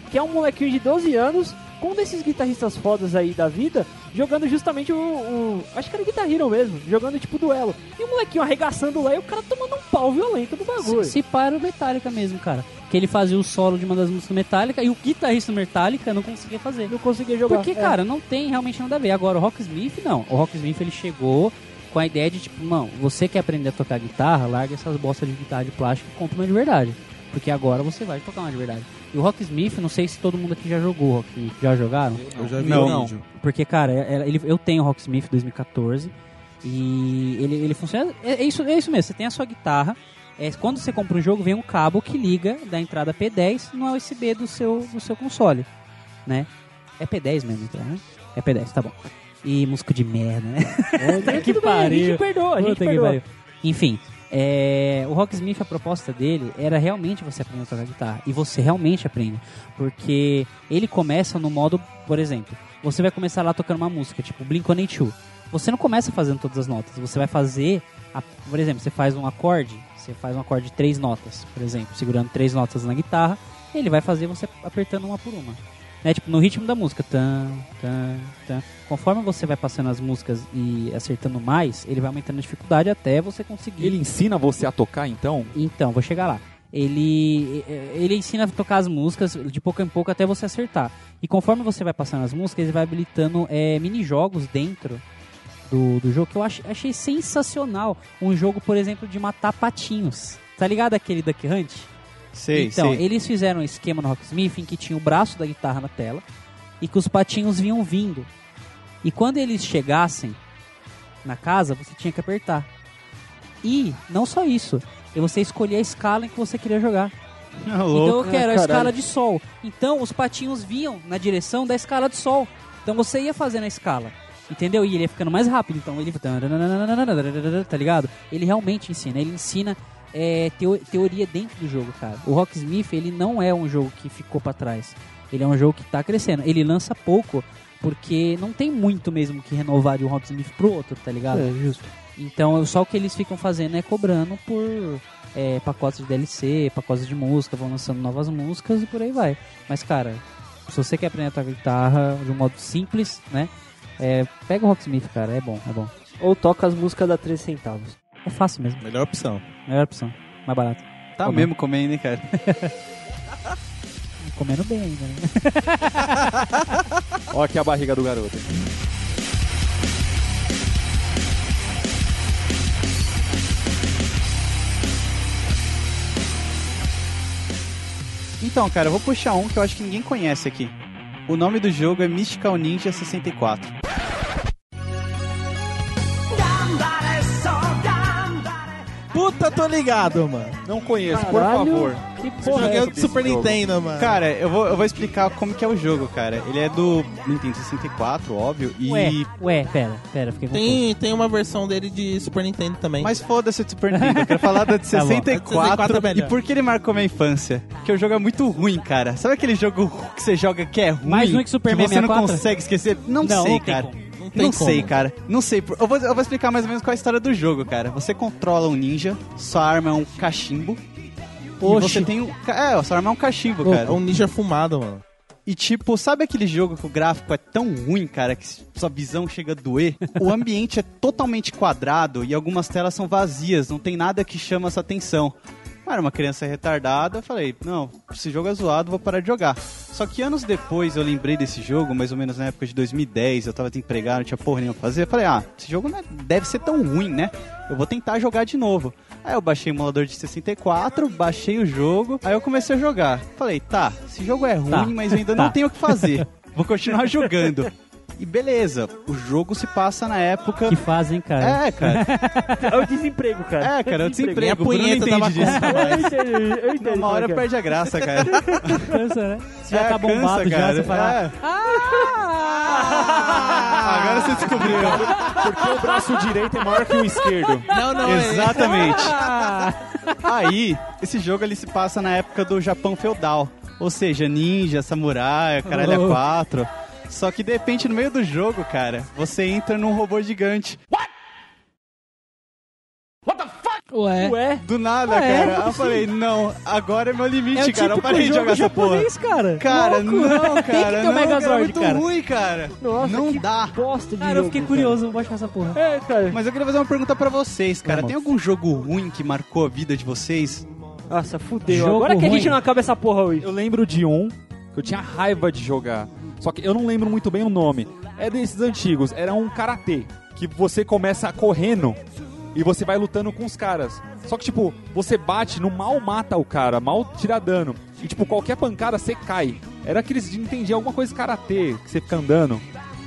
Speaker 4: Que é um molequinho de 12 anos, com um desses guitarristas fodas aí da vida, jogando justamente o. o- acho que era Guitar Hero mesmo, jogando tipo duelo. E o molequinho arregaçando lá e o cara tomando um pau violento do bagulho.
Speaker 3: Se, se para o Metallica mesmo, cara. Que ele fazia o solo de uma das músicas Metallica e o guitarrista Metallica não conseguia fazer.
Speaker 4: Não conseguia jogar.
Speaker 3: Porque,
Speaker 4: É.
Speaker 3: cara, não tem realmente nada a ver. Agora, o Rocksmith, não. O Rocksmith, ele chegou com a ideia de, tipo, não, você quer aprender a tocar guitarra, larga essas bostas de guitarra de plástico e compra uma de verdade. Porque agora você vai tocar uma de verdade. E o Rocksmith, não sei se todo mundo aqui já jogou o Rocksmith. Já jogaram?
Speaker 5: Eu já vi
Speaker 2: Não.
Speaker 5: o vídeo.
Speaker 3: Porque, cara, é- é- ele, eu tenho o Rocksmith 2014 e ele, ele funciona. É, é isso, é isso mesmo, você tem a sua guitarra. É, quando você compra um jogo, vem um cabo que liga da entrada P10 no USB do seu, do seu console. Né? É P10 mesmo, então, né? É P10, tá bom. E música de merda, né?
Speaker 4: É,
Speaker 3: que
Speaker 4: tudo bem, a
Speaker 3: pariu.
Speaker 4: gente perdoa, a gente
Speaker 3: Puta que
Speaker 4: perdoa.
Speaker 3: pariu. Enfim, é, o Rocksmith, a proposta dele era realmente você aprender a tocar guitarra. E você realmente aprende. Porque ele começa no modo, por exemplo, você vai começar lá tocando uma música, tipo Blink-182. Você não começa fazendo todas as notas. Você vai fazer, a- por exemplo, você faz um acorde, você faz um acorde de três notas, por exemplo, segurando três notas na guitarra, ele vai fazer você apertando uma por uma. Né? Tipo, no ritmo da música. Tan, tan, tan. Conforme você vai passando as músicas e acertando mais, ele vai aumentando a dificuldade até você conseguir.
Speaker 6: Ele ensina você a tocar, então?
Speaker 3: Então, vou chegar lá. Ele, ele ensina a tocar as músicas de pouco em pouco até você acertar. E conforme você vai passando as músicas, ele vai habilitando é, mini-jogos dentro do, do jogo que eu ach- achei sensacional. Um jogo, por exemplo, de matar patinhos. Tá ligado aquele Duck Hunt?
Speaker 2: Sei,
Speaker 3: então,
Speaker 2: sei.
Speaker 3: eles fizeram um esquema no Rocksmith em que tinha o braço da guitarra na tela e que os patinhos vinham vindo. E quando eles chegassem na casa, você tinha que apertar. E não só isso, e você escolhia a escala em que você queria jogar. Então eu quero a escala de sol. Então os patinhos vinham na direção da escala de sol. Então você ia fazendo a escala. Entendeu? E ele ia ficando mais rápido. Então ele. Tá ligado? Ele realmente ensina. Ele ensina é, teo- teoria dentro do jogo, cara. O Rocksmith, ele não é um jogo que ficou pra trás. Ele é um jogo que tá crescendo. Ele lança pouco, porque não tem muito mesmo que renovar de um Rocksmith pro outro, tá ligado?
Speaker 4: É, justo.
Speaker 3: Então, só o que eles ficam fazendo é cobrando por é, pacotes de DLC, pacotes de música, vão lançando novas músicas e por aí vai. Mas, cara, se você quer aprender a tocar guitarra de um modo simples, né? É, pega o Rocksmith, cara, é bom, é bom.
Speaker 4: Ou toca as músicas da 3 centavos.
Speaker 3: É fácil mesmo,
Speaker 5: Melhor opção.
Speaker 3: melhor opção, mais barato.
Speaker 2: Tá
Speaker 3: bom.
Speaker 2: mesmo comendo, hein, cara?
Speaker 3: Comendo bem ainda, né?
Speaker 6: Olha aqui a barriga do garoto.
Speaker 2: Então, cara, eu vou puxar um que eu acho que ninguém conhece aqui. O nome do jogo é Mystical Ninja 64.
Speaker 5: Puta, tô ligado, mano.
Speaker 6: Não conheço, por
Speaker 4: Caralho,
Speaker 6: favor.
Speaker 4: Que porra
Speaker 5: jogo
Speaker 4: é
Speaker 5: do Super
Speaker 6: jogo?
Speaker 5: Nintendo, mano.
Speaker 2: Cara, eu vou, eu vou explicar como que é o jogo, cara. Ele é do Nintendo 64, óbvio, e...
Speaker 3: Ué, ué, pera, pera, fiquei confuso.
Speaker 5: tem, tem uma versão dele de Super Nintendo também.
Speaker 2: Mas foda-se o Super Nintendo, eu quero falar da de
Speaker 3: Tá bom.
Speaker 2: 64
Speaker 5: 64 é
Speaker 2: e por que ele marcou minha infância. Que o jogo é muito ruim, cara. Sabe aquele jogo que você joga que é ruim?
Speaker 3: Mais ruim que Superman
Speaker 2: você não
Speaker 3: 64?
Speaker 2: consegue esquecer? Não,
Speaker 3: Não,
Speaker 2: sei,
Speaker 3: não
Speaker 2: cara.
Speaker 3: como.
Speaker 5: Não tem
Speaker 2: Não
Speaker 5: como.
Speaker 2: sei, cara. Não sei. Eu vou, eu vou explicar mais ou menos qual é a história do jogo, cara. Você controla um ninja, sua arma é um cachimbo. E
Speaker 3: Oxi.
Speaker 2: você tem um. É, sua arma é um cachimbo,
Speaker 5: É
Speaker 2: cara.
Speaker 5: um ninja fumado, mano.
Speaker 2: E tipo, sabe aquele jogo que o gráfico é tão ruim, cara, que sua visão chega a doer? o ambiente é totalmente quadrado e algumas telas são vazias, não tem nada que chama essa atenção. Eu era uma criança retardada, eu falei, não, esse jogo é zoado, vou parar de jogar. Só que anos depois eu lembrei desse jogo, mais ou menos na época de 2010, eu tava desempregado, não tinha porra nenhuma pra fazer. Eu falei, ah, esse jogo é- deve ser tão ruim, né? Eu vou tentar jogar de novo. Aí eu baixei o emulador de 64, baixei o jogo, aí eu comecei a jogar. Falei, tá, esse jogo é ruim,
Speaker 3: Tá.
Speaker 2: mas eu ainda
Speaker 3: Tá.
Speaker 2: não tenho o que fazer. Vou continuar jogando. E beleza, o jogo se passa na época.
Speaker 3: Que fazem, cara.
Speaker 2: É, cara.
Speaker 4: É o desemprego, cara.
Speaker 2: É, cara, é o desemprego.
Speaker 5: Nem a punheta tava
Speaker 2: disso.
Speaker 4: Eu entendi, eu entendi.
Speaker 2: Uma
Speaker 4: é
Speaker 2: hora
Speaker 4: é.
Speaker 2: perde a graça, cara.
Speaker 3: Cansa, né? Você já
Speaker 2: É,
Speaker 3: tá bombado
Speaker 2: cansa,
Speaker 3: já,
Speaker 2: cara.
Speaker 3: você fala...
Speaker 2: É. Agora você descobriu.
Speaker 6: Porque o braço direito é maior que o esquerdo.
Speaker 5: Não, não, é-
Speaker 2: Exatamente.
Speaker 3: Ah!
Speaker 2: Aí, esse jogo ele se passa na época do Japão feudal. Ou seja, ninja, samurai, caralho
Speaker 3: Oh.
Speaker 2: quatro. Só que de repente, no meio do jogo, cara, você entra num robô gigante.
Speaker 1: Ué.
Speaker 4: Ué,
Speaker 2: Do nada,
Speaker 3: Ah, é?
Speaker 2: cara. Aí eu falei, não, agora é meu limite,
Speaker 3: É o
Speaker 2: cara. Eu
Speaker 3: típico
Speaker 2: parei de jogar essa porra.
Speaker 3: japonês, cara.
Speaker 2: Cara,
Speaker 3: Louco.
Speaker 2: não,
Speaker 3: Tem que
Speaker 2: cara.
Speaker 3: ter o
Speaker 2: não,
Speaker 3: Megazord,
Speaker 2: cara, é muito
Speaker 3: cara.
Speaker 2: ruim, cara.
Speaker 4: nossa,
Speaker 2: não
Speaker 4: que
Speaker 2: dá.
Speaker 4: bosta de
Speaker 3: Cara, eu
Speaker 4: jogo,
Speaker 3: fiquei
Speaker 4: cara.
Speaker 3: curioso, vou baixar essa porra.
Speaker 4: É, cara.
Speaker 2: Mas eu queria fazer uma pergunta pra vocês, cara.
Speaker 3: Vamos.
Speaker 2: Tem algum jogo ruim que marcou a vida de vocês?
Speaker 4: Nossa, fudeu.
Speaker 3: Jogo
Speaker 4: Agora que a
Speaker 3: ruim.
Speaker 4: gente não acaba essa porra hoje.
Speaker 6: Eu lembro de um que eu tinha raiva de jogar. Só que eu não lembro muito bem o nome. É desses antigos. Era um karatê. Que você começa correndo e você vai lutando com os caras. Só que, tipo, você bate, no mal mata o cara, mal tira dano. E, tipo, qualquer pancada você cai. Era aqueles de entender alguma coisa de karatê, que você fica andando.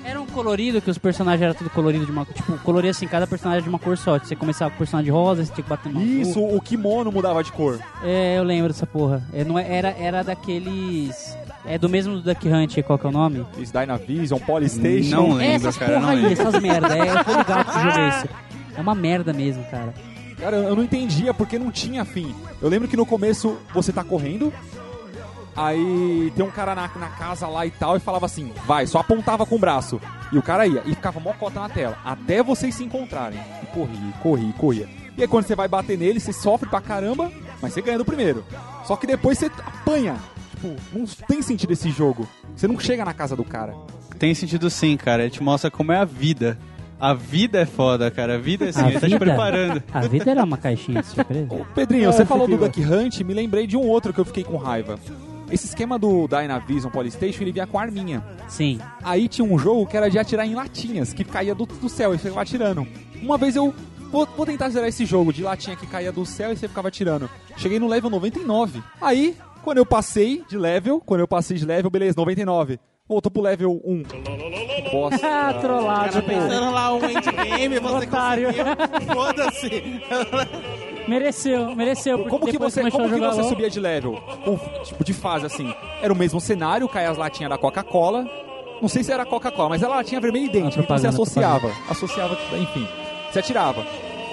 Speaker 3: Era um colorido, que os personagens eram tudo colorido de uma Tipo, coloria assim, cada personagem de uma cor só. Você começava com o personagem rosa, você tinha que bater no
Speaker 6: Isso, o kimono mudava de cor.
Speaker 3: É, eu lembro dessa porra. É, não é- era, era daqueles. É do mesmo do Duck Hunt, qual que é o nome?
Speaker 6: Isso, Dynavision, Polystation.
Speaker 2: Não lembro,
Speaker 3: essas
Speaker 2: cara.
Speaker 3: porra
Speaker 2: não
Speaker 3: aí,
Speaker 2: lembro.
Speaker 3: essas merda. É, eu tô ligado que jogo é esse. É uma merda mesmo, cara.
Speaker 6: Cara, eu não entendia porque não tinha fim. Eu lembro que no começo você tá correndo, aí tem um cara na, na casa lá e tal, e falava assim, vai, só apontava com o braço. E o cara ia, e ficava mocota na tela, até vocês se encontrarem. E corria, corria, corria. E aí quando você vai bater nele, você sofre pra caramba, mas você ganha do primeiro. Só que depois você apanha. Tipo, não tem sentido esse jogo. Você não chega na casa do cara.
Speaker 2: Tem sentido sim, cara. Ele te mostra como é a vida. A vida é foda, cara. A vida é assim,
Speaker 3: A
Speaker 2: ele tá te preparando.
Speaker 3: A vida era uma caixinha de surpresa.
Speaker 6: Ô, Pedrinho,
Speaker 4: É,
Speaker 6: você falou do. Duck Hunt, me lembrei de um outro que eu fiquei com raiva. Esse esquema do Dynavision Polystation, ele vinha com arminha.
Speaker 3: Sim.
Speaker 6: Aí tinha um jogo que era de atirar em latinhas, que caía do, do céu e você ficava atirando. Uma vez eu vou, vou tentar zerar esse jogo de latinha que caía do céu e você ficava atirando. Cheguei no level 99. Aí, quando eu passei de level, quando eu passei de level, beleza, 99. Voltou pro level 1. Bosta.
Speaker 4: Ah, trollado,
Speaker 5: Cara
Speaker 4: pô.
Speaker 5: pensando lá um endgame, você
Speaker 4: Otário.
Speaker 5: conseguiu. Foda-se.
Speaker 3: Mereceu, mereceu. porque
Speaker 6: Como que
Speaker 3: depois
Speaker 6: você,
Speaker 3: começou
Speaker 6: como
Speaker 3: a
Speaker 6: que
Speaker 3: jogar
Speaker 6: você
Speaker 3: LOL.
Speaker 6: subia de level? Tipo, de fase, assim. Era o mesmo cenário, caia as latinhas da Coca-Cola. Não sei se era Coca-Cola, mas era latinha vermelha e idêntica.
Speaker 3: Ah,
Speaker 6: Então você
Speaker 3: propaganda,
Speaker 6: associava. Associava, enfim. Você atirava.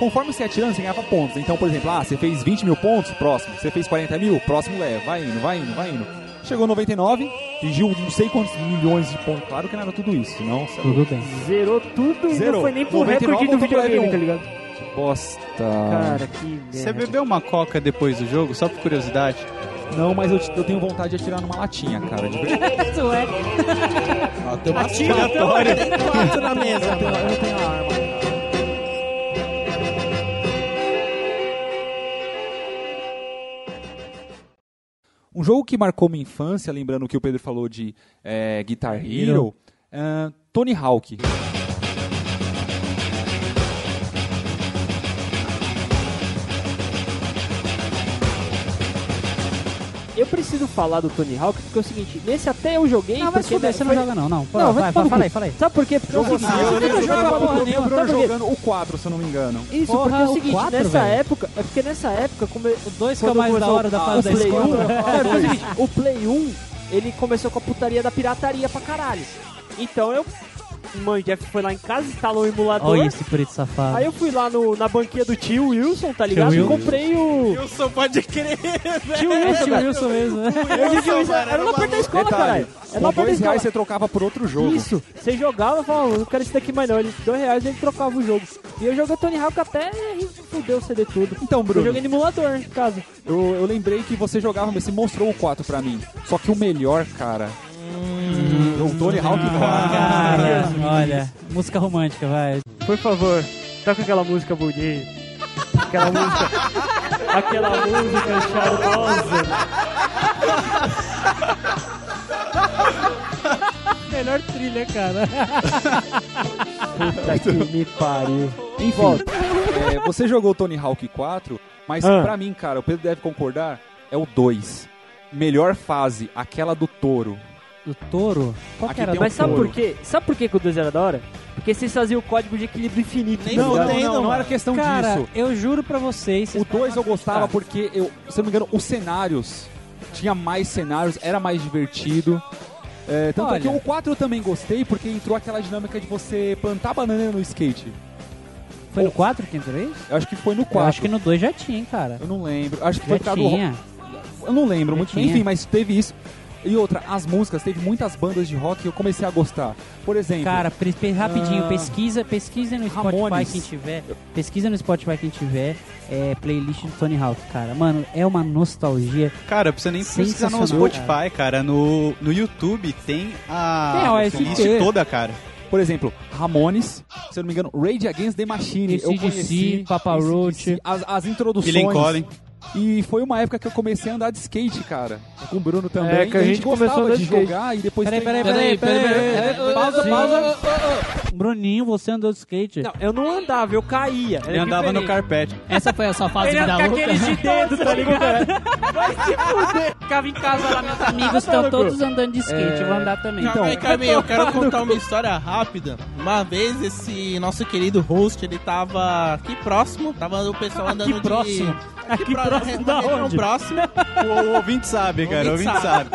Speaker 6: Conforme você atirando, você ganhava pontos. Então, por exemplo, ah, você fez 20 mil pontos, próximo. Você fez 40 mil, próximo leva. Vai indo, vai indo, vai indo. Chegou 99, atingiu não sei quantos milhões de pontos. Claro que não era tudo isso, não. você é louco.
Speaker 3: Tudo bem.
Speaker 4: Zerou tudo e
Speaker 6: Zerou.
Speaker 4: não foi nem pro
Speaker 6: 99
Speaker 4: recorde do videogame, tá ligado?
Speaker 6: Bosta.
Speaker 4: Cara, que merda.
Speaker 2: Você bebeu uma coca depois do jogo, só por curiosidade?
Speaker 6: Não, mas eu, eu tenho vontade de atirar numa latinha, cara. De verdade.
Speaker 3: Isso é.
Speaker 5: Ó, tem uma
Speaker 4: Atira,
Speaker 5: aleatória. Tem quatro na mesa.
Speaker 6: Eu tenho- eu não tenho a arma. Um jogo que marcou minha infância, lembrando que o Pedro falou de é, Guitar Hero, é, Tony Hawk.
Speaker 4: Eu preciso falar do Tony Hawk porque é o seguinte, nesse até eu joguei.
Speaker 3: Não,
Speaker 4: porque
Speaker 3: fuder,
Speaker 4: né,
Speaker 3: você não
Speaker 4: foi-
Speaker 3: joga não, não. Pô,
Speaker 4: Não,
Speaker 3: vai,
Speaker 4: vai
Speaker 3: fala aí, fala aí.
Speaker 4: Sabe por quê? Porque é o seguinte,
Speaker 6: assim, eu
Speaker 4: joga
Speaker 6: eu
Speaker 4: porra
Speaker 6: tava-
Speaker 4: nenhuma,
Speaker 6: o Bruno
Speaker 4: sabe por quê?
Speaker 6: jogando o 4, se eu não me engano.
Speaker 4: Isso,
Speaker 3: Porra,
Speaker 4: porque é o seguinte,
Speaker 3: quatro,
Speaker 4: nessa
Speaker 3: velho.
Speaker 4: época, é porque nessa época, como
Speaker 3: O 2 que é o mais da hora da fase da
Speaker 4: Play 1,
Speaker 3: escola.
Speaker 4: é o seguinte, o Play 1, ele começou com a putaria da pirataria pra caralho. Então eu, mãe, Jeff foi lá em casa, instalou o emulador.
Speaker 3: Olha esse preto safado.
Speaker 4: Aí eu fui lá no, na banquinha do tio Wilson, tá ligado? E
Speaker 3: Wilson.
Speaker 4: comprei o
Speaker 5: Eu só pode crer,
Speaker 4: tio
Speaker 3: É,
Speaker 4: Wilson,
Speaker 3: tio. Wilson mesmo. né?
Speaker 4: Eu tio Wilson, era na porta da escola, caralho. Era da escola.
Speaker 6: reais você trocava por outro jogo.
Speaker 4: Isso, você jogava e falava, não quero esse daqui mais não. Ele, dois reais ele trocava o jogo. E eu joguei Tony Hawk até fudeu o CD tudo.
Speaker 6: Então,
Speaker 4: Eu
Speaker 6: Bruno,
Speaker 4: joguei no emulador em casa.
Speaker 6: eu, eu lembrei que você jogava, você mostrou o 4 pra mim. Só que o melhor, cara, o Tony Hawk 4.
Speaker 3: Cara, olha, música romântica, vai.
Speaker 4: Por favor, toca aquela música bonita. Aquela música. aquela música charmosa.
Speaker 3: Melhor trilha, cara.
Speaker 4: Puta que me pariu.
Speaker 6: Enfim, é, você jogou Tony Hawk 4, mas
Speaker 4: Ah.
Speaker 6: pra mim, cara, o Pedro deve concordar, é o 2. Melhor fase, aquela do touro.
Speaker 3: Do touro? Qual
Speaker 6: Aqui
Speaker 3: que era?
Speaker 6: tem um
Speaker 4: Mas sabe
Speaker 3: touro?
Speaker 4: por quê? Sabe por quê que o 2 era da hora? Porque vocês faziam o código de equilíbrio infinito.
Speaker 5: Nem
Speaker 6: Não, não, não, não era questão
Speaker 3: Cara,
Speaker 6: disso.
Speaker 3: eu juro pra vocês. vocês
Speaker 6: O 2 eu gostava
Speaker 3: acreditar.
Speaker 6: porque, eu, se eu não me engano, os cenários tinha mais cenários, era mais divertido. É, tanto é que
Speaker 3: Olha.
Speaker 6: o 4 eu também gostei porque entrou aquela dinâmica de você plantar banana no skate.
Speaker 3: Foi no 4 que entrou isso?
Speaker 6: Eu acho que foi no
Speaker 3: Eu
Speaker 6: 4.
Speaker 3: acho que no 2 já tinha, hein, cara.
Speaker 6: Eu não lembro. Acho que
Speaker 3: Já
Speaker 6: foi por causa do
Speaker 3: tinha.
Speaker 6: Eu não lembro
Speaker 3: Já
Speaker 6: muito bem.
Speaker 3: tinha.
Speaker 6: Enfim, mas teve isso. E outra, as músicas, teve muitas bandas de rock que eu comecei a gostar. Por exemplo,
Speaker 3: Cara, rapidinho,
Speaker 6: Ah.
Speaker 3: pesquisa, pesquisa no Spotify
Speaker 6: Ramones.
Speaker 3: quem tiver. Pesquisa no Spotify quem tiver. É, playlist do Tony Hawk, cara. Mano, é uma nostalgia.
Speaker 2: Cara, você nem precisa no Spotify, cara. No, no YouTube tem a
Speaker 3: OST.
Speaker 2: playlist toda, cara.
Speaker 6: por exemplo, Ramones, se eu não me engano, Rage Against the Machine. eu conheci
Speaker 3: Papa Roach.
Speaker 6: As, as introduções.
Speaker 2: Killing Colin.
Speaker 6: E foi uma época que eu comecei a andar de skate, cara. Com o Bruno também.
Speaker 4: É, que a
Speaker 6: E
Speaker 4: gente começou a
Speaker 6: de
Speaker 4: de skate.
Speaker 6: jogar e depois
Speaker 3: Peraí, peraí, peraí, peraí,
Speaker 1: peraí,
Speaker 3: peraí. Pausa,
Speaker 1: Sim.
Speaker 3: pausa. Bruninho, você andou de skate.
Speaker 4: Não, eu não andava, eu caía.
Speaker 2: Ele andava no carpete.
Speaker 1: Essa foi a sua fase
Speaker 4: Ele
Speaker 1: da luta.
Speaker 4: aqueles de dedo, tá ligado?
Speaker 3: Ficava em casa lá, meus amigos estão todos andando de skate. Eu vou andar também.
Speaker 5: Então, aí, Carminho, eu quero contar uma história rápida. Uma vez, esse nosso querido host, ele tava aqui próximo, tava o pessoal andando
Speaker 3: Aqui próximo?
Speaker 5: de...
Speaker 3: Aqui
Speaker 5: pró-
Speaker 3: próximo da
Speaker 5: região
Speaker 3: onde?
Speaker 5: próxima.
Speaker 2: O ouvinte sabe, cara. O
Speaker 5: ouvinte
Speaker 2: sabe.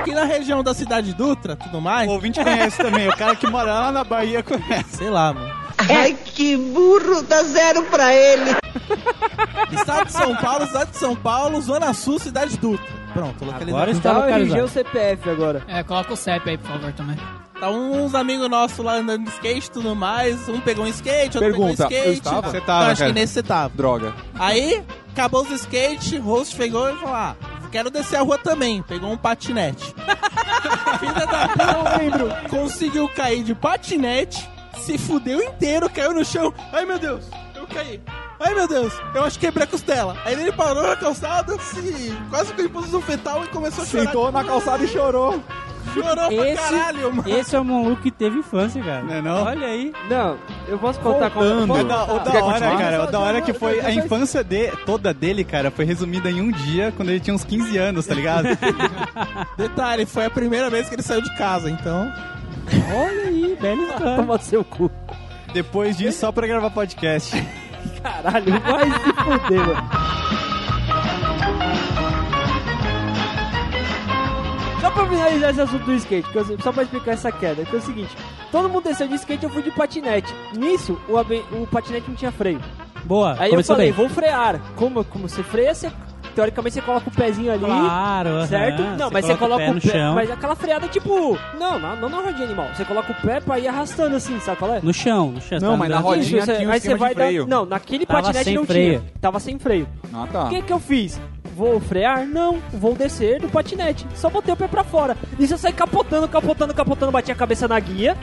Speaker 5: Aqui na região da cidade Dutra, tudo mais.
Speaker 2: O ouvinte conhece também. O cara que mora lá na Bahia conhece.
Speaker 5: Sei lá, mano.
Speaker 7: Ai, que burro, dá zero pra ele.
Speaker 5: Estado de São Paulo, cidade de São Paulo, Zona Sul, cidade Dutra. Pronto,
Speaker 3: Agora
Speaker 5: localizado.
Speaker 3: está
Speaker 4: Tá,
Speaker 3: localizado.
Speaker 4: o CPF agora.
Speaker 1: É, coloca o CEP aí, por favor, também.
Speaker 5: Tá uns amigos nossos lá andando de skate e tudo mais. Um pegou um skate, outro
Speaker 6: Pergunta,
Speaker 5: pegou um
Speaker 6: eu
Speaker 5: skate.
Speaker 6: estava?
Speaker 2: Você tava,
Speaker 5: Eu acho
Speaker 2: cara.
Speaker 5: que nesse você tava.
Speaker 6: Droga.
Speaker 5: Aí, acabou os skate, o host pegou e falou: Ah, quero descer a rua também. Pegou um patinete. Filha da puta, eu lembro. Conseguiu cair de patinete, se fudeu inteiro, caiu no chão. Ai meu Deus, eu caí. Ai meu Deus, eu acho que quebrei a costela. Aí ele parou na calçada, se, quase com impulso fetal e começou a chorar.
Speaker 6: Sentou na calçada e chorou.
Speaker 5: Chorou pra
Speaker 3: Esse-
Speaker 5: caralho, mano.
Speaker 3: Esse é o maluco que teve infância, cara.
Speaker 2: Não é não?
Speaker 3: Olha aí.
Speaker 4: Não, eu posso contar
Speaker 6: Voltando.
Speaker 4: como...
Speaker 2: O da, o
Speaker 6: Você
Speaker 2: da hora,
Speaker 6: continuar?
Speaker 2: cara, o da hora que foi a infância de, toda dele, cara, foi resumida em um dia, quando ele tinha uns 15 anos, tá ligado?
Speaker 5: Detalhe, foi a primeira vez que ele saiu de casa, então.
Speaker 3: Olha aí, história.
Speaker 4: Toma seu cu.
Speaker 2: Depois disso, só pra gravar podcast.
Speaker 4: Caralho, vai se fuder, mano. Pra finalizar esse assunto do skate, que eu- só pra explicar essa queda, que é o seguinte: todo mundo desceu de skate, eu fui de patinete. Nisso, o, o patinete não tinha freio.
Speaker 3: Boa,
Speaker 4: Aí eu falei,
Speaker 3: bem.
Speaker 4: vou frear. Como, como você freia, você, teoricamente você coloca o pezinho ali.
Speaker 3: Claro.
Speaker 4: Certo? Não, mas você coloca
Speaker 3: o pé no chão.
Speaker 4: Mas aquela freada tipo. Não, não, não na rodinha animal. Você coloca o pé pra ir arrastando assim, sabe qual é?
Speaker 3: No chão, no chão.
Speaker 6: Não,
Speaker 3: tá
Speaker 6: mas na rodinha
Speaker 4: Isso, você-
Speaker 6: tinha um
Speaker 4: aí você vai
Speaker 6: de freio.
Speaker 4: dar. Não, naquele
Speaker 3: Tava
Speaker 4: patinete não
Speaker 3: freio.
Speaker 4: tinha. Tava sem freio.
Speaker 6: Ah, tá.
Speaker 4: O que que eu fiz? Vou frear? Não, vou descer do patinete. Só botei o pé pra fora. Nisso eu saí capotando, capotando, capotando, bati a cabeça na guia.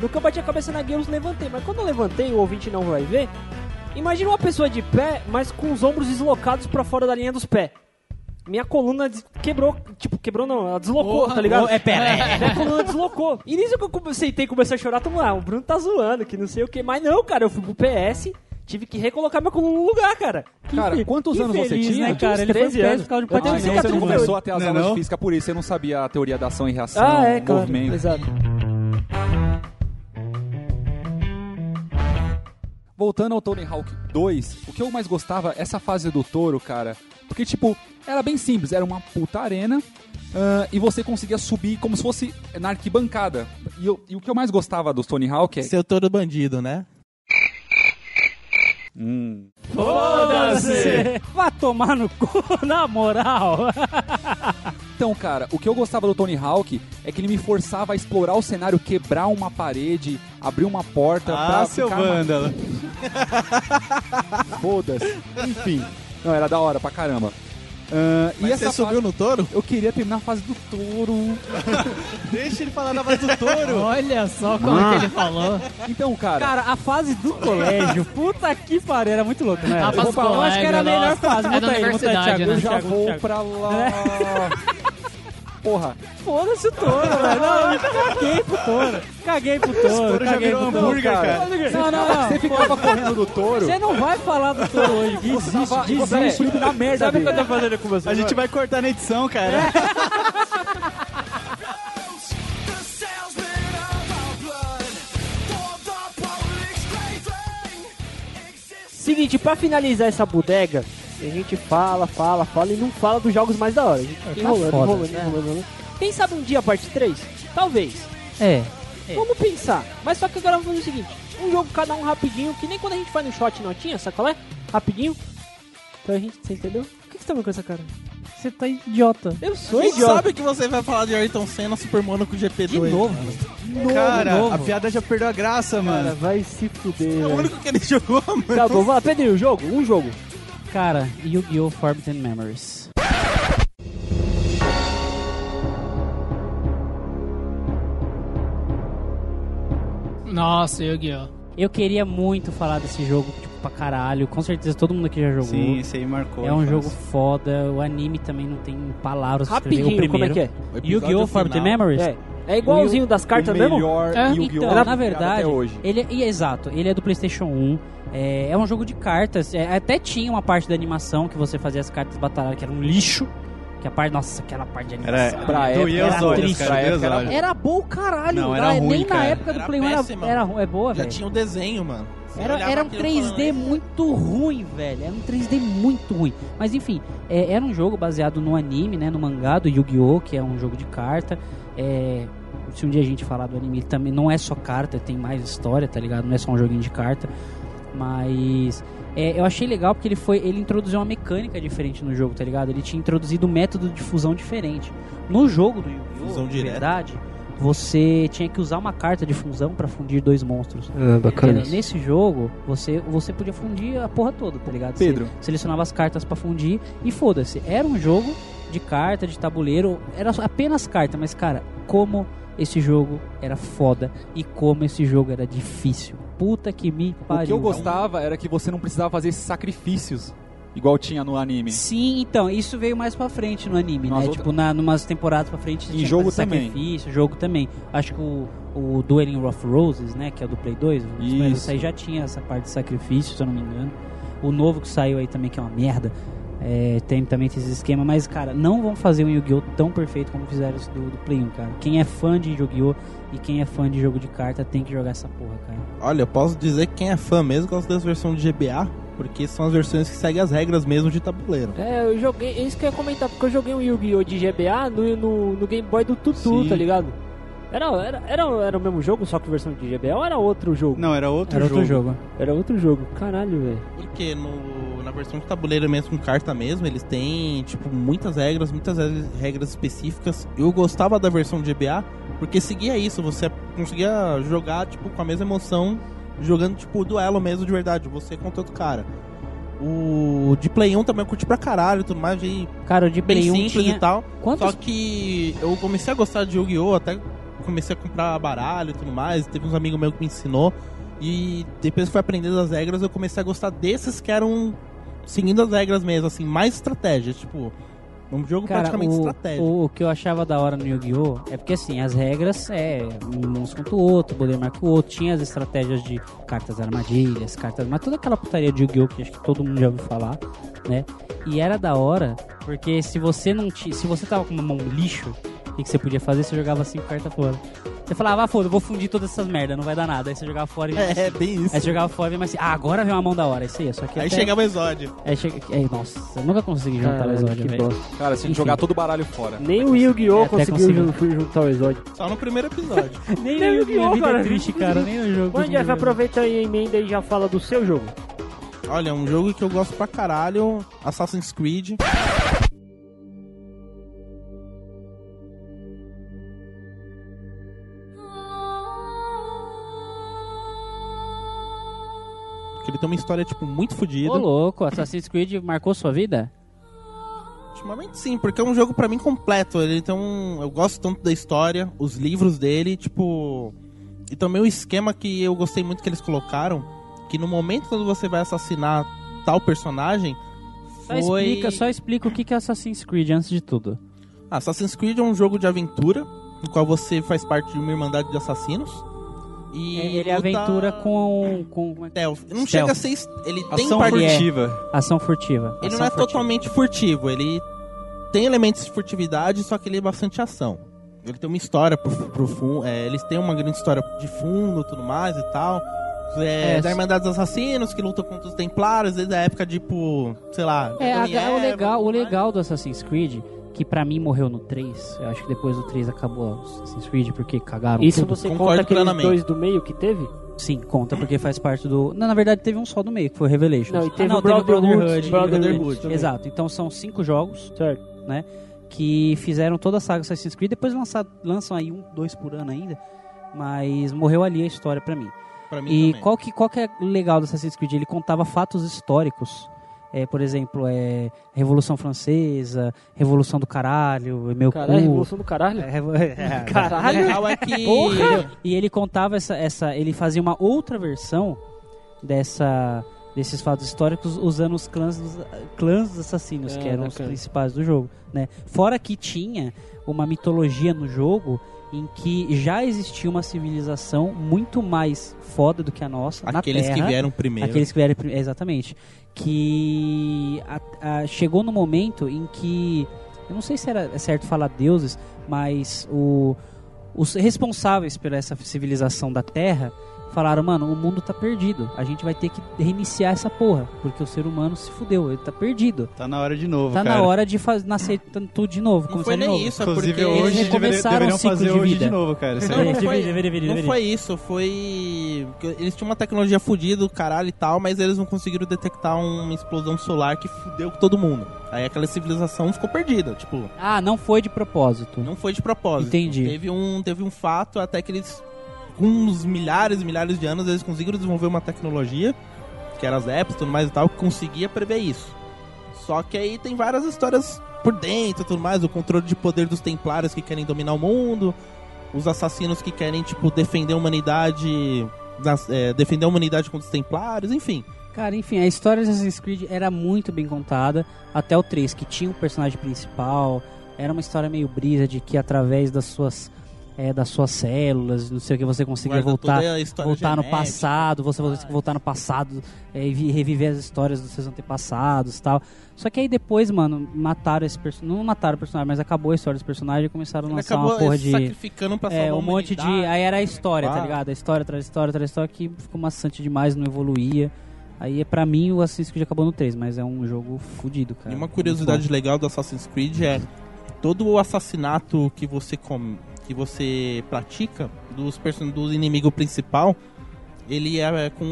Speaker 4: No que eu bati a cabeça na guia, eu levantei. Mas quando eu levantei, o ouvinte não vai ver. Imagina uma pessoa de pé, mas com os ombros deslocados pra fora da linha dos pés. Minha coluna quebrou, tipo, quebrou não, ela deslocou,
Speaker 1: Porra,
Speaker 4: tá ligado?
Speaker 3: oh, é, pera, é.
Speaker 4: Minha coluna deslocou. E nisso que eu comecei, comecei a chorar, todo mundo, ah, o Bruno tá zoando, que não sei o que. Mas não, cara, eu fui pro PS, tive que recolocar minha coluna no lugar, cara. Que
Speaker 6: Cara,
Speaker 4: infe-
Speaker 6: quantos anos você
Speaker 3: Infeliz,
Speaker 6: tinha?
Speaker 3: né, cara? Ele foi
Speaker 4: 13
Speaker 3: preso
Speaker 4: anos.
Speaker 3: por causa de
Speaker 6: Ah, então você não começou a ter as
Speaker 2: Não é
Speaker 6: aulas de
Speaker 2: não?
Speaker 6: física por isso, você não sabia a teoria da ação e reação,
Speaker 4: Ah, é, claro.
Speaker 6: movimento.
Speaker 4: Exato.
Speaker 6: Voltando ao Tony Hawk 2, o que eu mais gostava, essa fase do touro, cara. Porque, tipo, era bem simples, era uma puta arena. ah, e você conseguia subir como se fosse na arquibancada. E, eu- e o que eu mais gostava do Tony Hawk é.
Speaker 5: Seu todo bandido, né?
Speaker 6: Hum,
Speaker 3: Foda-se! Vá tomar no cu, na moral.
Speaker 6: Então, cara, o que eu gostava do Tony Hawk é que ele me forçava a explorar o cenário, quebrar uma parede, abrir uma porta
Speaker 2: Ah,
Speaker 6: pra
Speaker 2: seu
Speaker 6: ficar
Speaker 2: vândalo.
Speaker 6: Foda-se. Enfim. Não, era da hora pra caramba. Ah, e
Speaker 5: você subiu no touro?
Speaker 6: Eu queria terminar a fase do touro.
Speaker 2: Deixa ele falar da voz do touro.
Speaker 1: Olha só como é que ele falou.
Speaker 6: Então, cara,
Speaker 3: Cara, a fase do colégio, puta que pariu, era muito louco, né?
Speaker 1: A
Speaker 3: Eu
Speaker 1: fase
Speaker 3: falar,
Speaker 1: do
Speaker 3: eu acho que era a
Speaker 1: colégio,
Speaker 3: melhor
Speaker 1: nossa.
Speaker 3: fase.
Speaker 1: É
Speaker 3: Muta
Speaker 1: da
Speaker 3: aí, muta aí, Thiago,
Speaker 1: né?
Speaker 6: eu já
Speaker 3: Thiago,
Speaker 6: vou
Speaker 3: Thiago.
Speaker 6: pra lá. Porra,
Speaker 3: Foda-se o touro, velho. Não, eu caguei pro touro. Caguei pro touro.
Speaker 2: touro já virou
Speaker 3: pro touro.
Speaker 2: hambúrguer, cara.
Speaker 3: Não, não, não.
Speaker 6: você ficava correndo do touro.
Speaker 3: Você não vai falar do touro hoje. Desiste, desiste.
Speaker 6: na merda
Speaker 4: Sabe o que eu tô fazendo com você?
Speaker 2: A gente vai cortar na edição, cara.
Speaker 4: Seguinte, pra finalizar essa bodega, a gente fala, fala, fala e não fala dos jogos mais da hora. A gente fica
Speaker 3: tá
Speaker 4: enrolando,
Speaker 3: foda,
Speaker 4: enrolando,
Speaker 3: né?
Speaker 4: enrolando, enrolando. Quem sabe um dia a parte 3? Talvez.
Speaker 3: É.
Speaker 4: Vamos pensar. Mas só que agora vamos fazer o seguinte: um jogo cada um rapidinho, que nem quando a gente faz no shot notinha, sabe qual é? Rapidinho. Então a gente, você entendeu? Por que que você tá vendo com essa cara?
Speaker 3: Você tá idiota.
Speaker 4: Eu sou
Speaker 5: Você
Speaker 4: idiota.
Speaker 5: sabe que você vai falar de Ayrton Senna Super Monaco GP2.
Speaker 3: De novo.
Speaker 2: Cara,
Speaker 3: novo.
Speaker 2: a piada já perdeu a graça,
Speaker 4: Cara,
Speaker 2: mano.
Speaker 4: vai se fuder.
Speaker 5: É o único que ele jogou, mano.
Speaker 4: Tá bom, vai lá, Pedrinho, jogo, um jogo.
Speaker 3: Cara, Yu-Gi-Oh! Forbidden Memories.
Speaker 1: Nossa, Yu-Gi-Oh!
Speaker 3: Eu queria muito falar desse jogo, tipo, pra caralho. Com certeza todo mundo aqui já jogou.
Speaker 2: Sim, esse aí marcou.
Speaker 3: É um jogo foda, o anime também não tem palavras.
Speaker 4: Rapidinho,
Speaker 3: o
Speaker 4: como é
Speaker 3: primeiro.
Speaker 4: que é?
Speaker 3: Yu-Gi-Oh! Forbidden Memories?
Speaker 4: É. É igualzinho das cartas
Speaker 6: o
Speaker 4: mesmo?
Speaker 6: melhor
Speaker 1: É,
Speaker 6: Yu-Gi-Oh!
Speaker 3: Então, na verdade,
Speaker 6: até hoje.
Speaker 3: ele e, exato, ele é do PlayStation 1. É, é um jogo de cartas. é, até tinha uma parte da animação que você fazia as cartas batalhar, que era um lixo. Que a parte, nossa, aquela parte de
Speaker 2: Era,
Speaker 3: animação.
Speaker 6: Pra época,
Speaker 2: os
Speaker 3: era
Speaker 2: olhos,
Speaker 3: triste.
Speaker 2: cara.
Speaker 6: época
Speaker 2: olhos.
Speaker 3: Era boa o caralho.
Speaker 2: Não, era ruim,
Speaker 3: Nem na
Speaker 2: cara.
Speaker 3: época do
Speaker 5: Era
Speaker 3: Play 1 era, era, é boa,
Speaker 5: Já
Speaker 3: velho.
Speaker 5: tinha o desenho, mano. Você
Speaker 3: Era, era um
Speaker 5: aquilo
Speaker 3: 3D
Speaker 5: falando,
Speaker 3: muito ruim, velho. Era um 3D muito ruim. Mas enfim, é, era um jogo baseado no anime, né? No mangá do Yu-Gi-Oh!, que é um jogo de carta. É, se um dia a gente falar do anime, ele também não é só carta, tem mais história, tá ligado? Não é só um joguinho de carta. Mas é, eu achei legal porque ele foi. Ele introduziu uma mecânica diferente no jogo, tá ligado? Ele tinha introduzido um método de fusão diferente. No jogo do Yu-Gi-Oh!
Speaker 5: Direta.
Speaker 3: verdade, você tinha que usar uma carta de fusão pra fundir dois monstros.
Speaker 4: Ah,
Speaker 3: Entendeu? Nesse jogo, você, você podia fundir a porra toda, tá ligado? Você
Speaker 6: Pedro.
Speaker 3: selecionava as cartas pra fundir e foda-se. Era um jogo de carta, de tabuleiro, era apenas carta, mas cara, como esse jogo era foda e como esse jogo era difícil. Puta que me pariu.
Speaker 6: O que eu gostava era que você não precisava fazer esses sacrifícios, igual tinha no anime.
Speaker 3: Sim, então, isso veio mais pra frente no anime,
Speaker 6: Nas
Speaker 3: né?
Speaker 6: outras-
Speaker 3: Tipo, na, numas temporadas pra frente tinha
Speaker 6: jogo também.
Speaker 3: sacrifício, jogo também. Acho que o, o Dueling of Roses, né, que é o do Play 2,
Speaker 6: Isso.
Speaker 3: isso aí já tinha essa parte de sacrifício, se eu não me engano. O novo que saiu aí também, que é uma merda, É, tem também esse esquema, mas, cara, não vão fazer um Yu-Gi-Oh! tão perfeito como fizeram esse do, do Play 1, cara. Quem é fã de Yu-Gi-Oh! E quem é fã de jogo de carta tem que jogar essa porra, cara.
Speaker 5: Olha, eu posso dizer que quem é fã mesmo gosta das versões de GBA, porque são as versões que seguem as regras mesmo de tabuleiro.
Speaker 4: É, eu joguei, é isso que eu ia comentar, porque eu joguei um Yu-Gi-Oh! de GBA no, no, no Game Boy do Tutu,
Speaker 2: Sim.
Speaker 4: tá ligado? Era, era, era, era o mesmo jogo, só que versão de GBA ou era outro jogo?
Speaker 2: Não, era outro
Speaker 3: Era
Speaker 2: jogo.
Speaker 3: outro jogo.
Speaker 4: Era outro jogo. Caralho, velho.
Speaker 5: Porque no, versão de tabuleiro mesmo, com carta mesmo, eles têm, tipo, muitas regras, muitas re- regras específicas. Eu gostava da versão de GBA, porque seguia isso, você conseguia jogar, tipo, com a mesma emoção, jogando, tipo, duelo mesmo de verdade, você contra outro cara. O de Play 1 também eu curti pra caralho tudo mais, e
Speaker 3: Cara, o de
Speaker 5: bem
Speaker 3: Play 1
Speaker 5: simples
Speaker 3: tinha...
Speaker 5: e tal.
Speaker 3: Quantos...
Speaker 5: Só que eu comecei a gostar de Yu-Gi-Oh! até comecei a comprar baralho e tudo mais. Teve uns amigos meus que me ensinou. E depois que fui aprendendo as regras, eu comecei a gostar desses que eram seguindo as regras mesmo, assim, mais estratégia. Tipo, um jogo
Speaker 3: Cara,
Speaker 5: praticamente
Speaker 3: o,
Speaker 5: estratégico.
Speaker 3: o, o que eu achava da hora no Yu-Gi-Oh! é porque assim, as regras é um uns contra o outro, poder marca o outro, tinha as estratégias de cartas armadilhas, cartas. Mas toda aquela putaria de Yu-Gi-Oh! que acho que todo mundo já ouviu falar, né? E era da hora, porque se você não tinha. Se você tava com uma mão lixo, o que, você podia fazer? Você jogava cinco cartas fora. Você falava, ah, foda, vou fundir todas essas merdas, não vai dar nada. Aí você jogava fora e
Speaker 5: É, é bem isso.
Speaker 3: Aí você jogava fora e mas assim, ah, agora vem uma mão da hora, isso aí, só que
Speaker 5: Aí
Speaker 3: até-
Speaker 5: chegava o Exódio.
Speaker 3: Aí chega... Aí, nossa, eu nunca consegui juntar o exódio, velho.
Speaker 6: Cara, se a gente
Speaker 3: Enfim.
Speaker 6: jogar todo o baralho fora.
Speaker 4: Nem o Yu-Gi-Oh!
Speaker 3: É,
Speaker 4: conseguiu
Speaker 3: conseguiu.
Speaker 4: jun- juntar o exódio.
Speaker 5: Só no primeiro episódio.
Speaker 3: Nem
Speaker 4: Nem
Speaker 3: no
Speaker 4: Yu-Gi-Oh, cara.
Speaker 3: é triste, cara, nem no jogo.
Speaker 4: Bom, Jeff, aproveita aí a emenda e já fala do seu jogo.
Speaker 5: Olha, um jogo que eu gosto pra caralho, Assassin's Creed. Ele tem uma história, tipo, muito fodida.
Speaker 3: Ô, louco, Assassin's Creed marcou sua vida?
Speaker 5: Ultimamente sim, porque é um jogo pra mim completo. Ele tem um. Eu gosto tanto da história, os livros dele, tipo. E também o esquema que eu gostei muito que eles colocaram. Que no momento quando você vai assassinar tal personagem.
Speaker 3: Só,
Speaker 5: foi...
Speaker 3: explica, só explica o que que é Assassin's Creed antes de tudo.
Speaker 5: Assassin's Creed é um jogo de aventura, no qual você faz parte de uma irmandade de assassinos. E
Speaker 3: É, ele é
Speaker 5: luta-
Speaker 3: aventura com, com como é que-
Speaker 5: Stealth. Não
Speaker 3: Stealth.
Speaker 5: chega a ser. Ele tem
Speaker 2: Ação
Speaker 5: parte.
Speaker 3: Ele é.
Speaker 2: furtiva.
Speaker 3: ação furtiva.
Speaker 5: Ele
Speaker 3: ação
Speaker 5: não é
Speaker 3: furtiva.
Speaker 5: totalmente furtivo, ele tem elementos de furtividade, só que ele é bastante ação. Ele tem uma história pro, pro fundo, é, eles têm uma grande história de fundo e tudo mais e tal. É,
Speaker 3: É,
Speaker 5: da Irmandade dos Assassinos, que luta contra os Templários, desde a época de, tipo, sei lá...
Speaker 3: É, a- o legal, o legal do Assassin's Creed, que pra mim morreu no 3, eu acho que depois do 3 acabou o Assassin's Creed porque cagaram
Speaker 4: Isso
Speaker 3: tudo.
Speaker 4: você
Speaker 5: Concordo
Speaker 4: conta aqueles
Speaker 5: plenamente.
Speaker 4: dois do meio que teve?
Speaker 3: Sim, conta, porque faz parte do... Não, na verdade teve um só do meio, que foi o Revelations.
Speaker 4: Não, e teve
Speaker 3: ah, não,
Speaker 4: o Brotherhood,
Speaker 3: Brotherhood.
Speaker 4: Brotherhood também.
Speaker 3: Exato, então são cinco jogos
Speaker 4: Certo.
Speaker 3: que fizeram toda a saga Assassin's Creed, depois lançar, lançam aí um, dois por ano ainda, mas morreu ali a história pra mim.
Speaker 5: Pra mim
Speaker 3: E
Speaker 5: também.
Speaker 3: qual que, qual que é o legal do Assassin's Creed? Ele contava fatos históricos. É, por exemplo, é, Revolução Francesa, Revolução do Caralho, meu
Speaker 4: Caralho,
Speaker 3: cu.
Speaker 4: revolução do caralho.
Speaker 3: É, é,
Speaker 4: Caralho.
Speaker 5: O real é que...
Speaker 3: Entendeu? E ele contava essa, essa. Ele fazia uma outra versão dessa, desses fatos históricos usando os clãs dos, clãs dos assassinos,
Speaker 4: É,
Speaker 3: que eram os
Speaker 4: bacana.
Speaker 3: principais do jogo. Né? Fora que tinha uma mitologia no jogo em que já existia uma civilização muito mais foda do que a nossa.
Speaker 5: Aqueles
Speaker 3: na
Speaker 5: que
Speaker 3: Terra,
Speaker 5: vieram primeiro.
Speaker 3: Aqueles que vieram prim- exatamente. Que a- a- chegou no momento em que. Eu não sei se era certo falar deuses, mas o, os responsáveis por essa civilização da Terra falaram, mano, o mundo tá perdido. A gente vai ter que reiniciar essa porra. Porque o ser humano se fudeu, ele tá perdido.
Speaker 2: Tá na hora de novo,
Speaker 3: Tá
Speaker 2: cara.
Speaker 3: na hora de faz, nascer tudo de novo.
Speaker 5: Não
Speaker 3: começar
Speaker 5: foi
Speaker 3: de
Speaker 5: nem
Speaker 3: novo.
Speaker 5: isso, é
Speaker 2: Inclusive
Speaker 5: porque...
Speaker 2: hoje
Speaker 3: eles recomeçaram
Speaker 2: deveriam
Speaker 3: o ciclo
Speaker 2: fazer
Speaker 3: de
Speaker 2: hoje
Speaker 3: vida.
Speaker 2: de novo, cara. Isso
Speaker 5: Não, não foi,
Speaker 3: deveria, deveria,
Speaker 5: não foi isso, foi. Eles tinham uma tecnologia fodida, do caralho e tal, mas eles não conseguiram detectar uma explosão solar que fudeu com todo mundo. Aí aquela civilização ficou perdida, tipo,
Speaker 3: Ah, não foi de propósito.
Speaker 5: não foi de propósito.
Speaker 3: Entendi.
Speaker 5: Teve um, teve um fato até que eles, com uns milhares e milhares de anos, eles conseguiram desenvolver uma tecnologia, que era as apps e tudo mais e tal, que conseguia prever isso. Só que aí tem várias histórias por dentro e tudo mais, o controle de poder dos templários que querem dominar o mundo, os assassinos que querem, tipo, defender a humanidade. é, defender a humanidade contra os templários, enfim.
Speaker 3: Cara, enfim, a história de Assassin's Creed era muito bem contada, até o 3, que tinha um personagem principal, era uma história meio brisa de que através das suas é, das suas células, não sei o que, você conseguia
Speaker 5: Guarda
Speaker 3: voltar, voltar no
Speaker 5: genética.
Speaker 3: passado, você conseguia voltar no passado é, e vi- reviver as histórias dos seus antepassados tal. Só que aí depois, mano, mataram esse personagem. Não mataram o personagem, mas acabou a história dos personagens e começaram a lançar uma porra de.
Speaker 5: sacrificando pra
Speaker 3: É, um monte de. Aí era a história, tá ligado? A história traz história, traz história que ficou maçante demais, não evoluía. Aí é pra mim o Assassin's Creed acabou no 3, mas é um jogo fudido, cara.
Speaker 5: E uma curiosidade legal do Assassin's Creed é todo o assassinato que você com, que você pratica dos person do inimigo principal, ele é com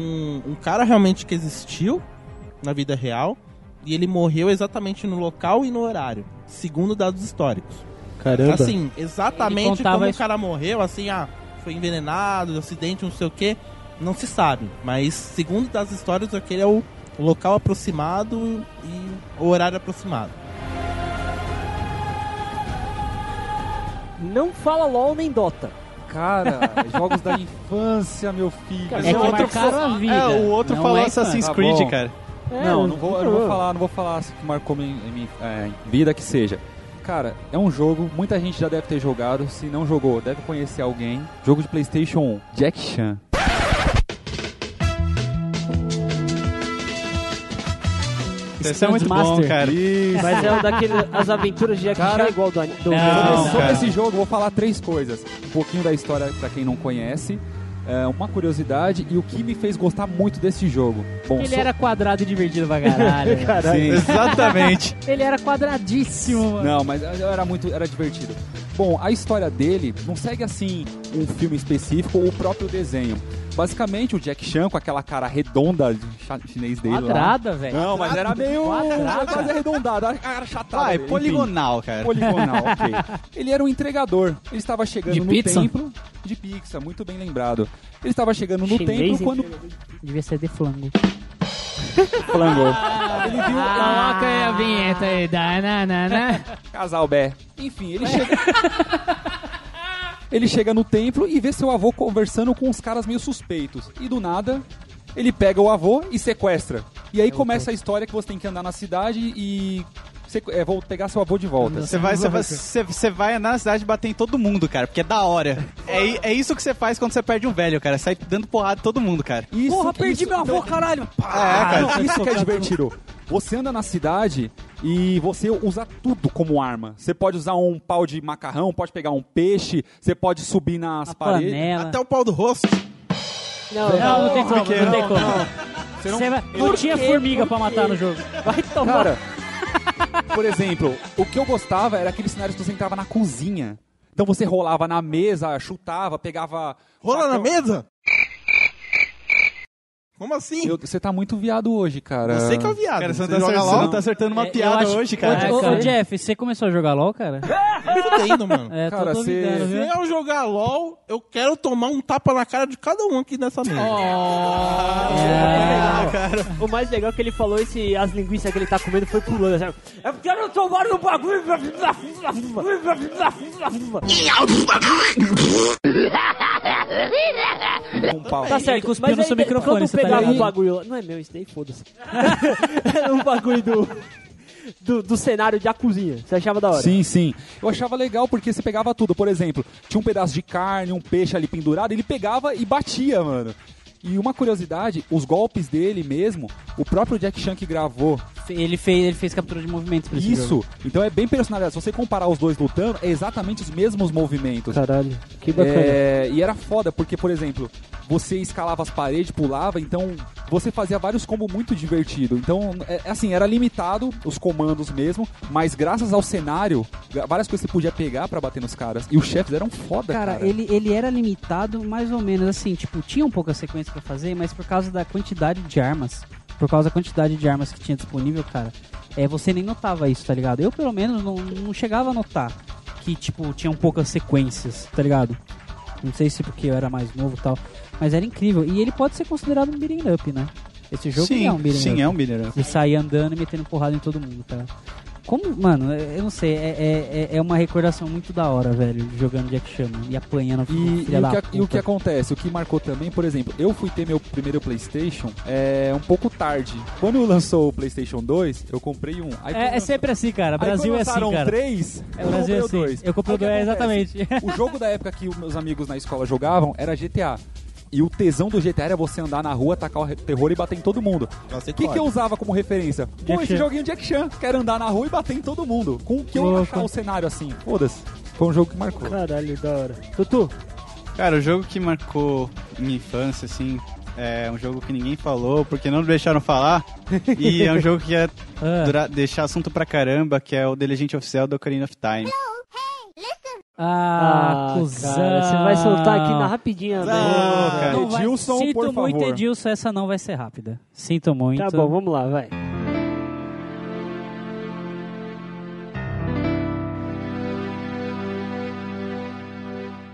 Speaker 5: um cara realmente que existiu na vida real e ele morreu exatamente no local e no horário, segundo dados históricos.
Speaker 4: Caramba.
Speaker 5: Assim, exatamente como o
Speaker 3: isso-
Speaker 5: cara morreu, assim, ah, foi envenenado, acidente, não sei o que, não se sabe. Mas segundo das histórias, aquele é o o local aproximado e o horário aproximado.
Speaker 4: Não fala LOL nem Dota.
Speaker 6: Cara, jogos da infância, meu filho.
Speaker 4: Cara,
Speaker 3: É
Speaker 4: o outro
Speaker 3: marcaram a vida.
Speaker 2: É, o outro
Speaker 3: não
Speaker 2: falou
Speaker 3: é
Speaker 2: Assassin's
Speaker 6: Tá
Speaker 2: Creed,
Speaker 6: bom.
Speaker 2: cara.
Speaker 4: É,
Speaker 6: não, não vou, eu não vou falar, não vou falar assim que marcou minha, minha é, vida que seja. Cara, é um jogo, muita gente já deve ter jogado, se não jogou, deve conhecer alguém. Jogo de PlayStation 1, Jack Chan.
Speaker 2: Esse é muito bom,
Speaker 3: Master.
Speaker 2: cara.
Speaker 4: Mas é o daquele. As aventuras de Jack
Speaker 6: Cara,
Speaker 4: Chan igual do, do
Speaker 3: não,
Speaker 6: sobre,
Speaker 2: cara.
Speaker 6: esse jogo, vou falar três coisas. Um pouquinho da história pra quem não conhece, é, uma curiosidade e o que me fez gostar muito desse jogo. Bom,
Speaker 3: Ele
Speaker 6: so-
Speaker 3: era quadrado e divertido pra caralho.
Speaker 2: Sim, exatamente.
Speaker 3: Ele era quadradíssimo, mano.
Speaker 6: Não, mas era muito, era divertido. Bom, a história dele não segue assim um filme específico ou o próprio desenho. Basicamente, o Jack Chan com aquela cara redonda de chinês dele.
Speaker 3: Quadrada, velho.
Speaker 6: Não, mas era meio
Speaker 3: Quadrada.
Speaker 6: quase arredondado, a cara chatada.
Speaker 2: Vai,
Speaker 6: dele,
Speaker 2: poligonal, cara.
Speaker 6: Poligonal, ok. Ele era um entregador. Ele estava chegando
Speaker 3: De
Speaker 6: no
Speaker 3: pizza?
Speaker 6: templo de pizza, muito bem lembrado. Ele estava chegando no
Speaker 4: Chinês
Speaker 6: templo quando
Speaker 3: Devia ser de flango.
Speaker 6: flangou.
Speaker 3: Ele viu. Coloca aí a vinheta aí. Da, na, na, na.
Speaker 6: Casal Bé. Enfim, ele chega. ele chega no templo e vê seu avô conversando com uns caras meio suspeitos. E do nada, ele pega o avô e sequestra. E aí começa a história que você tem que andar na cidade e. É, vou pegar seu avô de volta.
Speaker 2: Você vai, você, vai, você, na cidade e bater em todo mundo, cara, porque é da hora. É, é isso que você faz quando você perde um velho, cara. Sai dando porrada em todo mundo, cara.
Speaker 6: Isso,
Speaker 3: Porra, perdi
Speaker 6: isso-
Speaker 3: meu avô, caralho.
Speaker 2: É, cara.
Speaker 6: Não, isso que é divertido. Você anda na cidade e você usa tudo como arma. Você pode usar um pau de macarrão, pode pegar um peixe, você pode subir nas
Speaker 3: A
Speaker 6: paredes.
Speaker 3: panela.
Speaker 5: Até o pau do rosto.
Speaker 4: Não,
Speaker 3: Não, não tem como, não, tem
Speaker 2: não,
Speaker 3: como.
Speaker 6: Você não-
Speaker 3: Você vai- Não tinha formiga pra matar no jogo.
Speaker 4: Vai tomar.
Speaker 6: Cara, por exemplo, o que eu gostava era aqueles cenários que você entrava na cozinha. Então você rolava na mesa, chutava, pegava.
Speaker 5: Rola na mesa? Como assim?
Speaker 6: Eu- você tá muito viado hoje, cara.
Speaker 5: Você que é o viado.
Speaker 2: Cara, você não,
Speaker 5: Você
Speaker 2: tá
Speaker 5: joga
Speaker 2: acertando,
Speaker 5: LOL?
Speaker 2: não tá acertando uma
Speaker 3: É,
Speaker 2: piada
Speaker 3: acho-
Speaker 2: hoje, cara.
Speaker 3: Ô, ô,
Speaker 4: cara.
Speaker 3: Jeff, você começou a jogar LOL, cara?
Speaker 5: Fudendo, mano.
Speaker 3: É, tô
Speaker 6: Cara,
Speaker 3: duvidando,
Speaker 6: cê-
Speaker 3: viu?
Speaker 5: Se eu jogar LOL, eu quero tomar um tapa na cara de cada um aqui nessa mesa.
Speaker 4: O mais legal é que ele falou esse, as linguiças que ele tá comendo foi pulando. Assim, eu quero tomar no bagulho.
Speaker 6: Um pau.
Speaker 4: Tá certo,
Speaker 3: cuspiu no seu microfone, você tá ligado?
Speaker 4: o bagulho lá. Não é meu, isso daí foda-se. Era um bagulho do, do, do cenário da cozinha. Você achava da hora?
Speaker 6: Sim, sim. Eu achava legal porque você pegava tudo. Por exemplo, tinha um pedaço de carne, um peixe ali pendurado, ele pegava e batia, mano. E uma curiosidade, os golpes dele mesmo, o próprio Jack Chan que gravou
Speaker 3: Ele fez, ele fez captura de movimentos pra esse
Speaker 6: isso.
Speaker 3: jogo.
Speaker 6: Então é bem personalizado. Se você comparar os dois lutando, é exatamente os mesmos movimentos.
Speaker 4: Caralho, que bacana.
Speaker 6: É, e era foda, porque, por exemplo, você escalava as paredes, pulava, então você fazia vários combos muito divertido. Então, é, assim, era limitado os comandos mesmo, mas graças ao cenário, várias coisas você podia pegar pra bater nos caras. E os chefes eram foda, cara.
Speaker 3: Cara, ele, ele era limitado mais ou menos assim, tipo, tinha um pouca sequência pra fazer, mas por causa da quantidade de armas, por causa da quantidade de armas que tinha disponível, cara, é, você nem notava isso, tá ligado? Eu, pelo menos, não, não chegava a notar que, tipo, tinham poucas sequências, tá ligado? Não sei se porque eu era mais novo e tal, mas era incrível. E ele pode ser considerado um beating up, né? Esse jogo
Speaker 2: sim,
Speaker 3: é um beating
Speaker 2: sim,
Speaker 3: up.
Speaker 2: é um beat'em up.
Speaker 3: De sair andando e metendo porrada em todo mundo, tá? Como, mano, eu não sei, é, é, é- é uma recordação muito da hora, velho, jogando Jack Chan e apanhando
Speaker 6: E, e o que, a- e o que acontece? O que marcou também, por exemplo, eu fui ter meu primeiro PlayStation é, um pouco tarde. Quando lançou o PlayStation 2, eu comprei um. Aí
Speaker 3: É, é sempre assim, cara. Brasil é assim, cara.
Speaker 6: três,
Speaker 3: É,
Speaker 6: eu
Speaker 3: Brasil é
Speaker 6: comprei o
Speaker 3: assim.
Speaker 6: dois.
Speaker 3: Eu comprei o dois,
Speaker 6: acontece?
Speaker 3: exatamente.
Speaker 6: O jogo da época que os meus amigos na escola jogavam era GTA. E o tesão do GTA era você andar na rua, atacar o terror e bater em todo mundo.
Speaker 5: Você
Speaker 6: O que, que eu usava como referência? Pô,
Speaker 3: Jack
Speaker 6: esse
Speaker 3: Chan.
Speaker 6: joguinho Jack Chan. Quero andar na rua e bater em todo mundo. Com o que eu
Speaker 3: Louco.
Speaker 6: achar o cenário assim. Foda-se. Foi um jogo que marcou.
Speaker 4: Caralho, da hora. Tutu,
Speaker 2: Cara, o jogo que marcou minha infância, assim, é um jogo que ninguém falou, porque não deixaram falar. e é um jogo que ia
Speaker 3: Ah.
Speaker 2: durar- deixar assunto pra caramba, que é o The Legend of Zelda Ocarina of Time.
Speaker 3: Ah, cuzão.
Speaker 4: cara, você vai soltar aqui na rapidinha. né?
Speaker 2: Ah, cara.
Speaker 3: Não vai-
Speaker 6: Edilson,
Speaker 3: Sinto
Speaker 6: por
Speaker 3: muito,
Speaker 6: favor.
Speaker 3: Edilson, essa não vai ser rápida. Sinto muito.
Speaker 4: Tá bom, vamos lá, vai.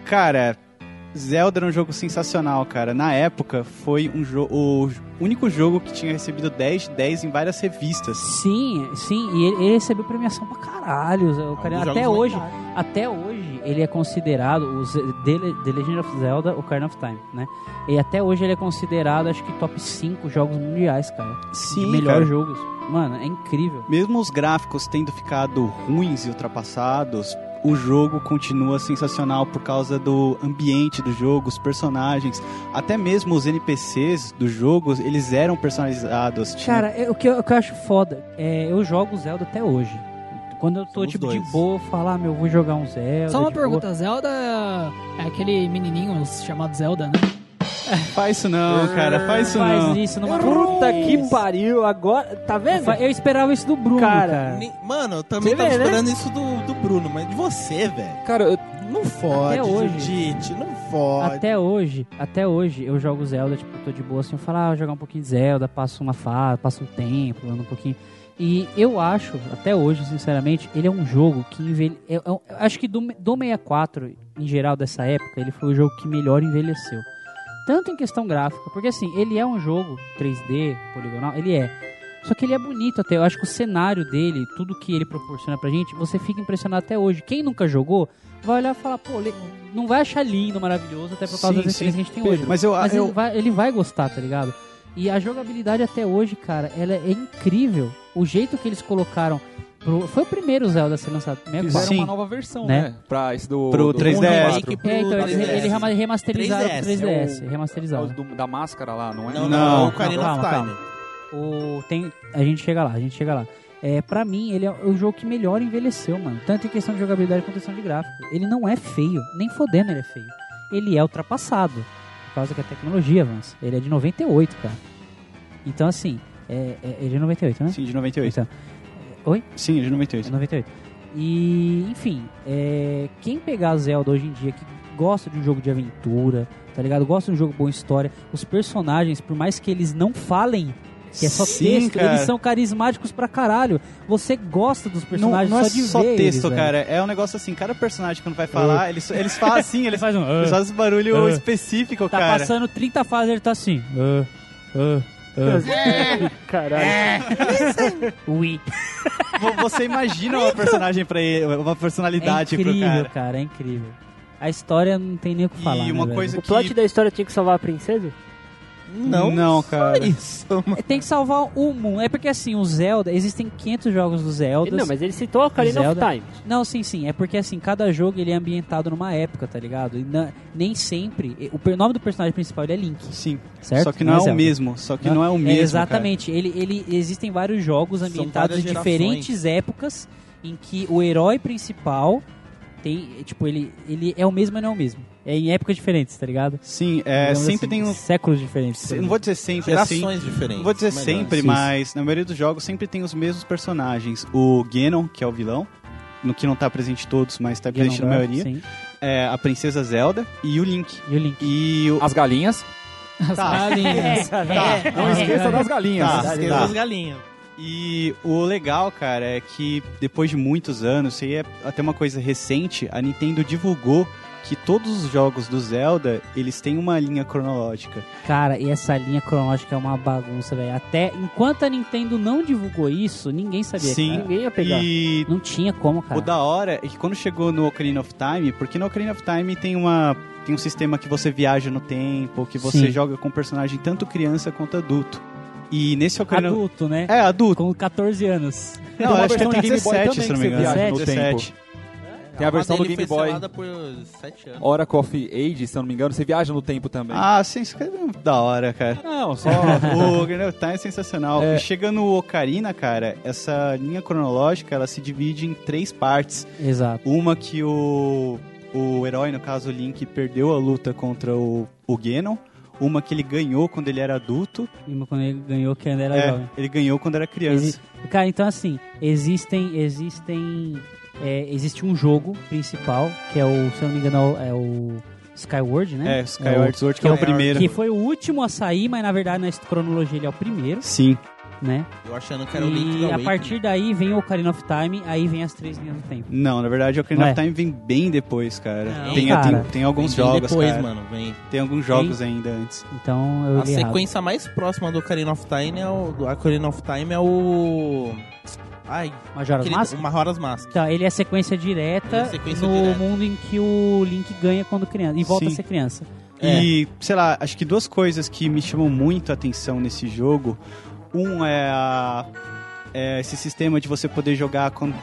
Speaker 2: Cara, Zelda era um jogo sensacional, cara. Na época, foi um o único jogo que tinha recebido 10 de 10 em várias revistas.
Speaker 3: Sim, sim, e ele, ele recebeu premiação pra caralho. O cara,
Speaker 5: Um
Speaker 3: até hoje,
Speaker 5: lendários.
Speaker 3: até hoje, ele é considerado o Ze- The, Le- The Legend of Zelda Ocarina of Time, né? E até hoje ele é considerado, acho que top 5 jogos mundiais, cara.
Speaker 2: Sim,
Speaker 3: de melhor
Speaker 2: cara.
Speaker 3: jogos. Mano, é incrível.
Speaker 2: Mesmo os gráficos tendo ficado ruins e ultrapassados, o jogo continua sensacional por causa do ambiente do jogo, os personagens, até mesmo os NPCs dos jogos, eles eram personalizados. Tinha-
Speaker 3: Cara, é- o, que eu, o que eu acho foda é eu jogo Zelda até hoje. Quando eu tô,
Speaker 5: Somos
Speaker 3: tipo,
Speaker 5: dois.
Speaker 3: de boa, eu falo, ah, meu, vou jogar um Zelda.
Speaker 1: Só uma
Speaker 3: de boa.
Speaker 1: pergunta, Zelda é aquele menininho chamado Zelda, né?
Speaker 2: Faz isso não, cara, faz isso
Speaker 3: Faz
Speaker 2: não.
Speaker 3: isso numa
Speaker 4: Puta que pariu, agora. Tá vendo?
Speaker 3: Eu esperava isso do Bruno,
Speaker 4: Cara,
Speaker 3: cara.
Speaker 5: Mano, eu também
Speaker 4: Você
Speaker 5: tava
Speaker 4: vê, né?
Speaker 5: esperando isso do, do Bruno, mas de você, velho.
Speaker 6: Cara, eu-
Speaker 5: Não fode,
Speaker 3: Até hoje.
Speaker 5: Judite, não fode.
Speaker 3: Até hoje, até hoje, eu jogo Zelda, tipo, eu tô de boa assim, eu falo, ah, vou jogar um pouquinho de Zelda, passo uma fase, passo um tempo, ando um pouquinho. E eu acho, até hoje, sinceramente, ele é um jogo que envelhe... eu, eu acho que do, do 64, em geral, dessa época, ele foi o jogo que melhor envelheceu. Tanto em questão gráfica, porque assim, ele é um jogo 3D, poligonal, ele é. Só que ele é bonito até. Eu acho que o cenário dele, tudo que ele proporciona pra gente, você fica impressionado até hoje. Quem nunca jogou, vai olhar e falar, pô, não vai achar lindo, maravilhoso, até por causa
Speaker 2: Sim,
Speaker 3: das referências que a gente tem hoje.
Speaker 2: mas eu-
Speaker 3: Mas
Speaker 2: eu-
Speaker 3: ele, vai, ele vai gostar, tá ligado? E a jogabilidade até hoje, cara, ela é incrível. O jeito que eles colocaram. Pro- Foi o primeiro Zelda a ser lançado.
Speaker 6: fizeram
Speaker 3: 64.
Speaker 2: Sim.
Speaker 6: uma nova versão,
Speaker 3: Né?
Speaker 6: né? Pra esse do...
Speaker 2: Pro
Speaker 6: do
Speaker 2: 3DS.
Speaker 6: 64.
Speaker 5: remake pro
Speaker 3: É, então, eles,
Speaker 5: 3DS.
Speaker 3: eles rema- remasterizaram o
Speaker 5: 3DS,
Speaker 3: 3DS.
Speaker 6: é o-
Speaker 3: remasterizaram.
Speaker 6: É o do- da máscara lá, não é?
Speaker 5: Não, não,
Speaker 2: Não,
Speaker 5: é o Ocarina
Speaker 3: calma,
Speaker 5: of
Speaker 3: calma.
Speaker 5: Time.
Speaker 3: O, tem, a gente chega lá, a gente chega lá. É, pra mim, ele é o jogo que melhor envelheceu, mano. Tanto em questão de jogabilidade quanto em questão de gráfico. Ele não é feio, nem fodendo ele é feio. Ele é ultrapassado, por causa que a tecnologia avança. Ele é de 98, cara. Então, assim, é, é, é de 98, né?
Speaker 2: Sim, de 98.
Speaker 3: Então, oi?
Speaker 2: Sim, de
Speaker 3: É
Speaker 2: 98.
Speaker 3: 98. E, enfim, é, quem pegar Zelda hoje em dia, que gosta de um jogo de aventura, tá ligado? Gosta de um jogo com boa história, os personagens, por mais que eles não falem, que é só
Speaker 2: Sim,
Speaker 3: texto,
Speaker 2: cara.
Speaker 3: eles são carismáticos pra caralho. Você gosta dos
Speaker 2: Não,
Speaker 3: personagens
Speaker 2: não é
Speaker 3: só de
Speaker 2: só
Speaker 3: ver
Speaker 2: texto,
Speaker 3: eles, velho.
Speaker 2: cara. É um negócio assim, cada personagem quando vai falar, eles, eles falam assim, eles,
Speaker 3: Ele faz um... "Ah",
Speaker 2: eles fazem esse barulho
Speaker 3: Ah.
Speaker 2: específico,
Speaker 3: tá
Speaker 2: cara.
Speaker 3: passando 30 fases, ele tá assim... "Ah, ah, ah,
Speaker 4: Caralho.
Speaker 3: Ui.
Speaker 2: Vo- Você imagina uma personagem pra ele, uma
Speaker 3: É
Speaker 2: personalidade pro
Speaker 3: incrível,
Speaker 2: cara.
Speaker 3: cara, é incrível. A história não tem nem o que
Speaker 2: E
Speaker 3: falar, né,
Speaker 2: uma
Speaker 3: velho?
Speaker 2: coisa
Speaker 4: O plot
Speaker 2: que...
Speaker 4: da história tinha que salvar a princesa?
Speaker 5: Não,
Speaker 2: Não, cara.
Speaker 5: Isso, mano.
Speaker 3: Tem que salvar o mundo. É porque assim, o Zelda, existem 500 jogos do Zelda.
Speaker 4: Não, mas ele citou a Ocarina of
Speaker 3: Zelda.
Speaker 4: Time.
Speaker 3: Não, sim, sim. É porque assim, cada jogo ele é ambientado numa época, tá ligado? E na- nem sempre. O nome do personagem principal ele é Link,
Speaker 2: Sim,
Speaker 3: certo?
Speaker 2: só que não, é o
Speaker 3: Zelda.
Speaker 2: mesmo, só que não, é o mesmo,
Speaker 3: É, exatamente. Ele, ele existem vários jogos ambientados em diferentes épocas em que o herói principal tem, tipo, ele ele é o mesmo, mas não é o mesmo. É em épocas diferentes, tá ligado?
Speaker 2: Sim, é,
Speaker 3: Digamos
Speaker 2: sempre
Speaker 3: assim,
Speaker 2: tem um...
Speaker 3: séculos diferentes.
Speaker 2: se- Não vou dizer sempre assim,
Speaker 5: diferentes.
Speaker 2: não vou dizer
Speaker 5: melhor.
Speaker 2: sempre,
Speaker 3: Isso.
Speaker 2: mas na maioria dos jogos sempre tem os mesmos personagens. O Ganon, que é o vilão, no que não tá presente todos, mas tá presente na maioria.
Speaker 3: Sim.
Speaker 2: É a Princesa Zelda e o Link.
Speaker 3: E o Link.
Speaker 2: E o...
Speaker 6: As galinhas.
Speaker 1: As
Speaker 2: Tá.
Speaker 1: galinhas.
Speaker 2: Tá.
Speaker 6: Não esqueça das galinhas.
Speaker 2: Tá.
Speaker 5: Esqueça
Speaker 2: Tá.
Speaker 5: das galinhas.
Speaker 2: E o legal, cara, é que depois de muitos anos, isso aí é até uma coisa recente, a Nintendo divulgou que todos os jogos do Zelda, eles têm uma linha cronológica.
Speaker 3: Cara, e essa linha cronológica é uma bagunça, velho. Até enquanto a Nintendo não divulgou isso, ninguém sabia.
Speaker 2: Sim.
Speaker 3: cara.
Speaker 4: Ninguém ia pegar.
Speaker 2: E
Speaker 3: Não tinha como, cara.
Speaker 2: o da hora é que quando chegou no Ocarina of Time, porque no Ocarina of Time tem uma tem um sistema que você viaja no tempo, que você
Speaker 3: Sim.
Speaker 2: joga com personagem tanto criança quanto adulto. E nesse Ocarina
Speaker 3: Adulto, né?
Speaker 2: É, adulto.
Speaker 3: Com 14 anos.
Speaker 2: Não, acho que
Speaker 6: Boy
Speaker 2: 17,
Speaker 6: também
Speaker 2: se não me engano.
Speaker 6: viaja no
Speaker 2: 17.
Speaker 6: Tem a versão do Game
Speaker 5: foi
Speaker 6: Boy.
Speaker 5: por 7 anos.
Speaker 6: Oracle of Age, se eu não me engano, você viaja no tempo também.
Speaker 2: Ah, sim, isso é da hora, cara.
Speaker 6: Não, só.
Speaker 2: o Ocarina of Time é sensacional.
Speaker 6: É.
Speaker 2: E chega no Ocarina, cara, essa linha cronológica, ela se divide em três partes.
Speaker 3: Exato.
Speaker 2: Uma que o, o herói, no caso o Link, perdeu a luta contra o, o Ganon. Uma que ele ganhou quando ele era adulto.
Speaker 3: E quando ele ganhou, que ainda era
Speaker 2: É,
Speaker 3: jovem.
Speaker 2: ele ganhou quando era criança.
Speaker 3: Exi- Cara, então assim, existem. Existem. É, existe um jogo principal, que é o, se eu não me engano, é o Skyward, né?
Speaker 2: É, Skyward Sword, que é o
Speaker 5: Skyward.
Speaker 2: primeiro.
Speaker 3: Que foi o último a sair, mas na verdade na cronologia ele é o primeiro,
Speaker 2: Sim.
Speaker 3: né?
Speaker 5: Eu achando que era o Link
Speaker 3: E a partir daí vem o Ocarina of Time, aí vem as três linhas do tempo.
Speaker 2: Não, na verdade o Ocarina of
Speaker 3: é?
Speaker 2: Time vem bem depois, cara.
Speaker 3: Não,
Speaker 2: tem,
Speaker 3: cara.
Speaker 2: tem, tem alguns
Speaker 5: Vem
Speaker 2: jogos,
Speaker 5: depois,
Speaker 2: cara.
Speaker 5: mano. Vem.
Speaker 2: Tem alguns jogos ainda antes.
Speaker 3: Então eu
Speaker 5: A
Speaker 3: li errado.
Speaker 5: sequência mais próxima do Ocarina of Time é o do Ocarina of Time é o Ai,
Speaker 3: Majora's
Speaker 5: aquele-
Speaker 3: Mask?
Speaker 5: Majora's Mask.
Speaker 3: Então, ele é sequência direta
Speaker 5: é sequência
Speaker 3: no
Speaker 5: direta.
Speaker 3: mundo em que o Link ganha quando criança. E volta
Speaker 2: Sim.
Speaker 3: a ser criança.
Speaker 2: E, sei lá, acho que duas coisas que me chamam muito a atenção nesse jogo. Um é, a- é esse sistema de você poder jogar quando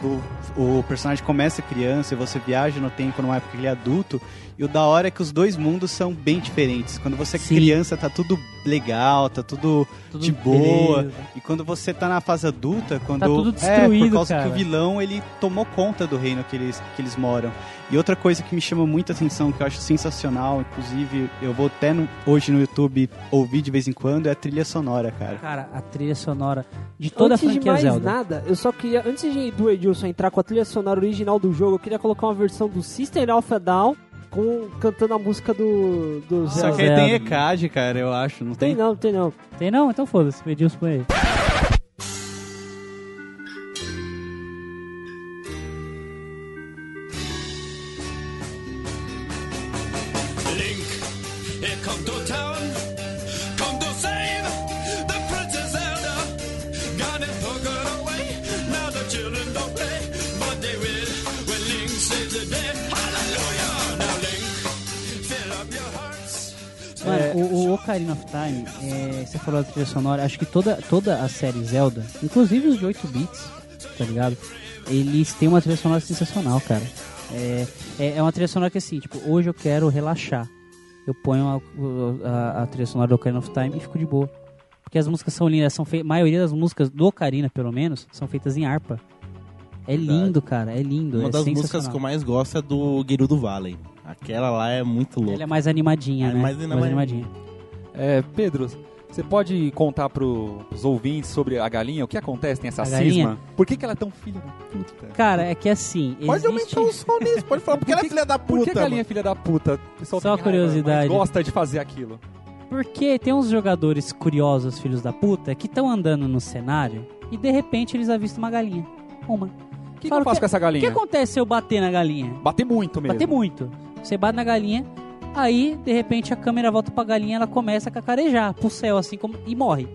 Speaker 2: o, o personagem começa criança e você viaja no tempo numa época que ele é adulto. E o da hora é que os dois mundos são bem diferentes. Quando você é
Speaker 3: Sim.
Speaker 2: criança, tá tudo legal, tá tudo
Speaker 3: Tudo
Speaker 2: de boa.
Speaker 3: beleza.
Speaker 2: E quando você tá na fase adulta, quando
Speaker 3: Tá tudo
Speaker 2: é por
Speaker 3: destruído,
Speaker 2: causa
Speaker 3: cara.
Speaker 2: que o vilão ele tomou conta do reino que eles que eles moram. E outra coisa que me chama muita atenção, que eu acho sensacional, inclusive eu vou até no- hoje no YouTube ouvir de vez em quando, é a trilha sonora, cara.
Speaker 3: Cara, a trilha sonora de toda
Speaker 4: antes
Speaker 3: a
Speaker 4: de
Speaker 3: franquia
Speaker 4: mais
Speaker 3: Zelda.
Speaker 4: nada, eu só queria, antes de do Edilson entrar com a trilha sonora original do jogo, eu queria colocar uma versão do System of a Down com, cantando a música do, do
Speaker 2: Só
Speaker 4: Zelda.
Speaker 2: que aí tem. ECAD, cara, eu acho, não
Speaker 4: Tem
Speaker 2: tem?
Speaker 4: não, tem não.
Speaker 3: Tem não? Então foda-se, Edilson põe aí. Time, é, você falou da trilha sonora, acho que toda, toda a série Zelda, inclusive os de 8 bits, tá ligado? Eles têm uma trilha sonora sensacional, cara. É, é, é uma trilha sonora que assim, tipo, hoje eu quero relaxar. Eu ponho a, a, a trilha sonora do Ocarina of Time e fico de boa. Porque as músicas são lindas, são a maioria das músicas do Ocarina, pelo menos, são feitas em harpa. É lindo, cara, é lindo.
Speaker 5: Uma
Speaker 3: é
Speaker 5: das músicas que eu mais gosto é do Gerudo Valley. Aquela lá é muito louca.
Speaker 3: Ela é mais animadinha,
Speaker 5: É
Speaker 3: né?
Speaker 5: mais animadinha.
Speaker 6: É, Pedro, você pode contar pro, pros ouvintes sobre a galinha? O que acontece? Tem essa
Speaker 3: A galinha?
Speaker 6: cisma? Por que, que ela é tão filha da puta?
Speaker 3: Cara, é que assim,
Speaker 5: Pode
Speaker 3: existe...
Speaker 5: aumentar o som nisso, pode falar, porque ela é filha da
Speaker 6: Por
Speaker 5: puta.
Speaker 6: que a galinha é filha da puta? O pessoal
Speaker 3: Só
Speaker 6: raiva,
Speaker 3: curiosidade.
Speaker 6: mas gosta de fazer aquilo.
Speaker 3: Porque tem uns jogadores curiosos, filhos da puta, que estão andando no cenário e de repente eles avistam uma galinha. Uma.
Speaker 6: O que, que
Speaker 3: Fala,
Speaker 6: eu faço
Speaker 3: que-
Speaker 6: com essa
Speaker 3: O que
Speaker 6: galinha?
Speaker 3: acontece se eu bater na galinha?
Speaker 6: Bater muito mesmo.
Speaker 3: Bater muito. Você bate na galinha, aí de repente a câmera volta pra galinha ela começa a cacarejar pro céu, assim como. e morre.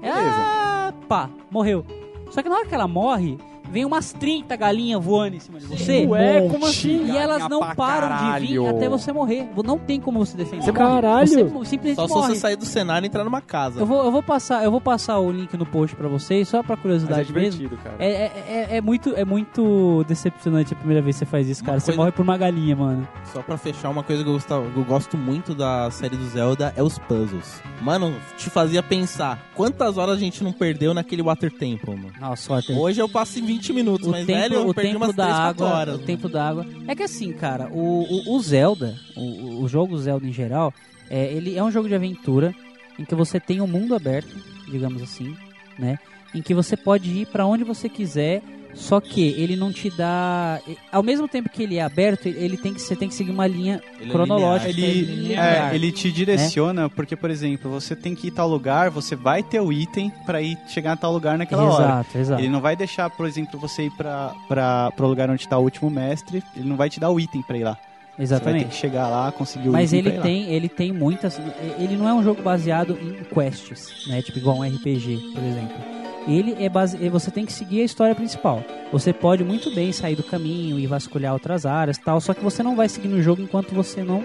Speaker 6: Beleza.
Speaker 3: Ah, pá, morreu. Só que na hora que ela morre, vem umas 30 galinhas voando em cima de você.
Speaker 4: Ué, como assim?
Speaker 3: E elas não param de vir
Speaker 6: caralho.
Speaker 3: até você morrer. Não tem como você defender.
Speaker 4: Você morre. Caralho.
Speaker 3: Você mo- simplesmente
Speaker 5: Só se
Speaker 3: morre.
Speaker 5: você sair do cenário e entrar numa casa.
Speaker 3: Eu vou, eu vou passar, eu vou passar o link no post pra vocês, só pra
Speaker 6: Mas é
Speaker 3: curiosidade mesmo.
Speaker 6: divertido, cara.
Speaker 3: É, é, é, é muito, é muito decepcionante a primeira vez que você faz isso,
Speaker 5: Uma
Speaker 3: cara. Você
Speaker 5: coisa-
Speaker 3: morre por uma galinha, mano.
Speaker 5: Só pra fechar, uma coisa que eu, gostava, eu gosto muito da série do Zelda é os puzzles. Mano, te fazia pensar quantas horas a gente não perdeu naquele Water Temple, mano.
Speaker 3: Nossa, sorte.
Speaker 5: Hoje eu passo em 20 minutos,
Speaker 3: o
Speaker 5: mas
Speaker 3: tempo,
Speaker 5: velho, eu
Speaker 3: o
Speaker 5: perdi
Speaker 3: tempo
Speaker 5: umas
Speaker 3: da
Speaker 5: 3, 4
Speaker 3: água,
Speaker 5: horas.
Speaker 3: o
Speaker 5: mano.
Speaker 3: tempo da água. É que assim, cara, o, o, o Zelda, o, o jogo Zelda em geral, é, ele é um jogo de aventura em que você tem um mundo aberto, digamos assim, né? Em que você pode ir pra onde você quiser, só que ele não te dá, ao mesmo tempo que ele é aberto, ele tem que você tem que seguir uma linha
Speaker 5: Ele é
Speaker 3: cronológica,
Speaker 5: linear.
Speaker 2: Ele,
Speaker 3: linear.
Speaker 2: é, ele te direciona, porque, por exemplo, você tem que ir em tal lugar, você vai ter o item pra ir chegar a tal lugar naquela hora.
Speaker 3: Exato, exato.
Speaker 2: Ele não vai deixar, por exemplo, você ir pra, pra, pro lugar onde tá o último mestre, ele não vai te dar o item pra ir lá. Você vai ter
Speaker 3: Exatamente.
Speaker 2: que chegar lá, conseguir o
Speaker 3: Mas
Speaker 2: item
Speaker 3: ele
Speaker 2: pra ir lá.
Speaker 3: tem, ele tem muitas. Ele não é um jogo baseado em quests, né? Tipo igual um RPG, por exemplo. Ele é base, e você tem que seguir a história principal. Você pode muito bem sair do caminho e vasculhar outras áreas, e tal. Só que você não vai seguir no jogo enquanto você não,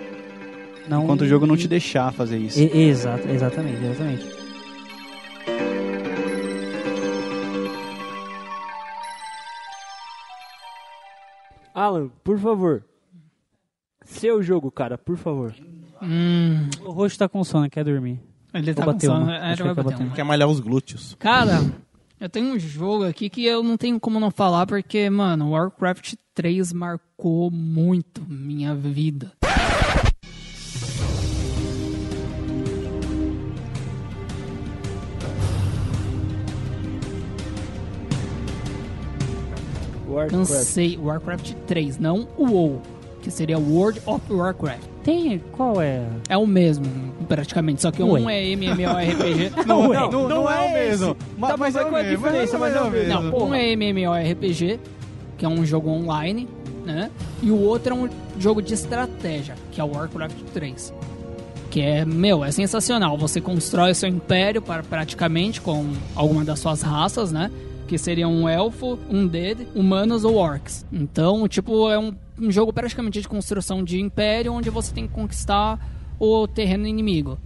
Speaker 3: não.
Speaker 2: Enquanto o jogo não te deixar fazer isso.
Speaker 3: E- exato, exatamente, exatamente.
Speaker 4: Alan, por favor. Seu jogo, cara, por favor.
Speaker 1: Hum,
Speaker 3: O roxo tá com sono, quer dormir.
Speaker 1: ele tá com sono.
Speaker 3: uma.
Speaker 1: É,
Speaker 3: Acho
Speaker 1: já
Speaker 3: que
Speaker 1: vai
Speaker 3: ele quer
Speaker 1: bater
Speaker 3: bater
Speaker 1: uma.
Speaker 5: Quer malhar os glúteos.
Speaker 1: Cara, eu tenho um jogo aqui que eu não tenho como não falar porque, mano, Warcraft 3 marcou muito minha vida.
Speaker 4: Warcraft.
Speaker 1: Cansei Warcraft 3, não o WoW, que seria World of Warcraft.
Speaker 3: Tem. Qual é?
Speaker 1: É o mesmo, praticamente, só que um
Speaker 3: Ué.
Speaker 1: é MMORPG.
Speaker 2: Não,
Speaker 4: Ué,
Speaker 2: não, não,
Speaker 4: não
Speaker 2: é,
Speaker 4: é
Speaker 2: o mesmo. Ma-
Speaker 4: Tá, mas
Speaker 2: é o
Speaker 4: qual é a diferença? Mas é o mesmo.
Speaker 1: Não, um é MMORPG, que é um jogo online, né? E o outro é um jogo de estratégia, que é o Warcraft 3. Que é, meu, é sensacional. Você constrói seu império para, praticamente com alguma das suas raças, né? Que seriam um elfo, um dead, humanos ou orcs. Então, tipo, é um, um jogo praticamente de construção de império, onde você tem que conquistar o terreno inimigo.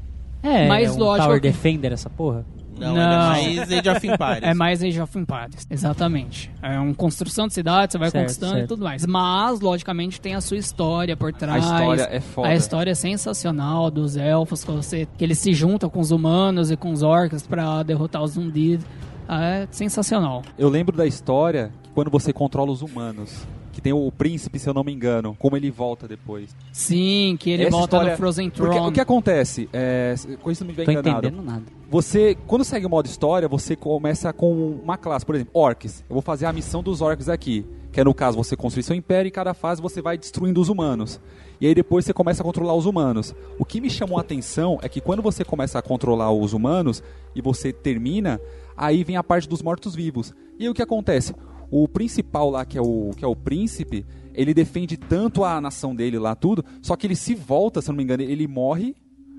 Speaker 3: É,
Speaker 1: Mais
Speaker 3: é um
Speaker 1: lógico
Speaker 3: Tower
Speaker 1: que-
Speaker 3: Defender essa porra?
Speaker 5: Não,
Speaker 1: Não.
Speaker 5: ele é mais Age of Empires.
Speaker 1: É mais Age of Empires, exatamente. É uma construção de cidade, você vai
Speaker 3: Certo,
Speaker 1: conquistando
Speaker 3: certo.
Speaker 1: e tudo mais. Mas, logicamente, tem a sua história por
Speaker 6: A
Speaker 1: trás.
Speaker 6: história é foda.
Speaker 1: A história é sensacional dos elfos, que, você, que eles se juntam com os humanos e com os orcs pra derrotar os Undead. É sensacional.
Speaker 6: Eu lembro da história que quando você controla os humanos, que tem o príncipe, se eu não me engano, como ele volta depois.
Speaker 1: Sim, que ele
Speaker 6: Essa
Speaker 1: volta
Speaker 6: história-
Speaker 1: no Frozen
Speaker 6: Porque
Speaker 1: Throne.
Speaker 6: o que acontece? É, com isso não me
Speaker 3: Tô
Speaker 6: enganado.
Speaker 3: entendendo nada.
Speaker 6: Você, quando segue o modo história, você começa com uma classe, por exemplo, orcs. Eu vou fazer a missão dos orcs aqui, que é no caso você construir seu império e cada fase você vai destruindo os humanos. E aí depois você começa a controlar os humanos. O que me chamou a atenção é que quando você começa a controlar os humanos e você termina, aí vem a parte dos mortos-vivos. E aí o que acontece? O principal lá, que é o, que é o príncipe, ele defende tanto a nação dele lá, tudo, só que ele se volta, se eu não me engano, ele morre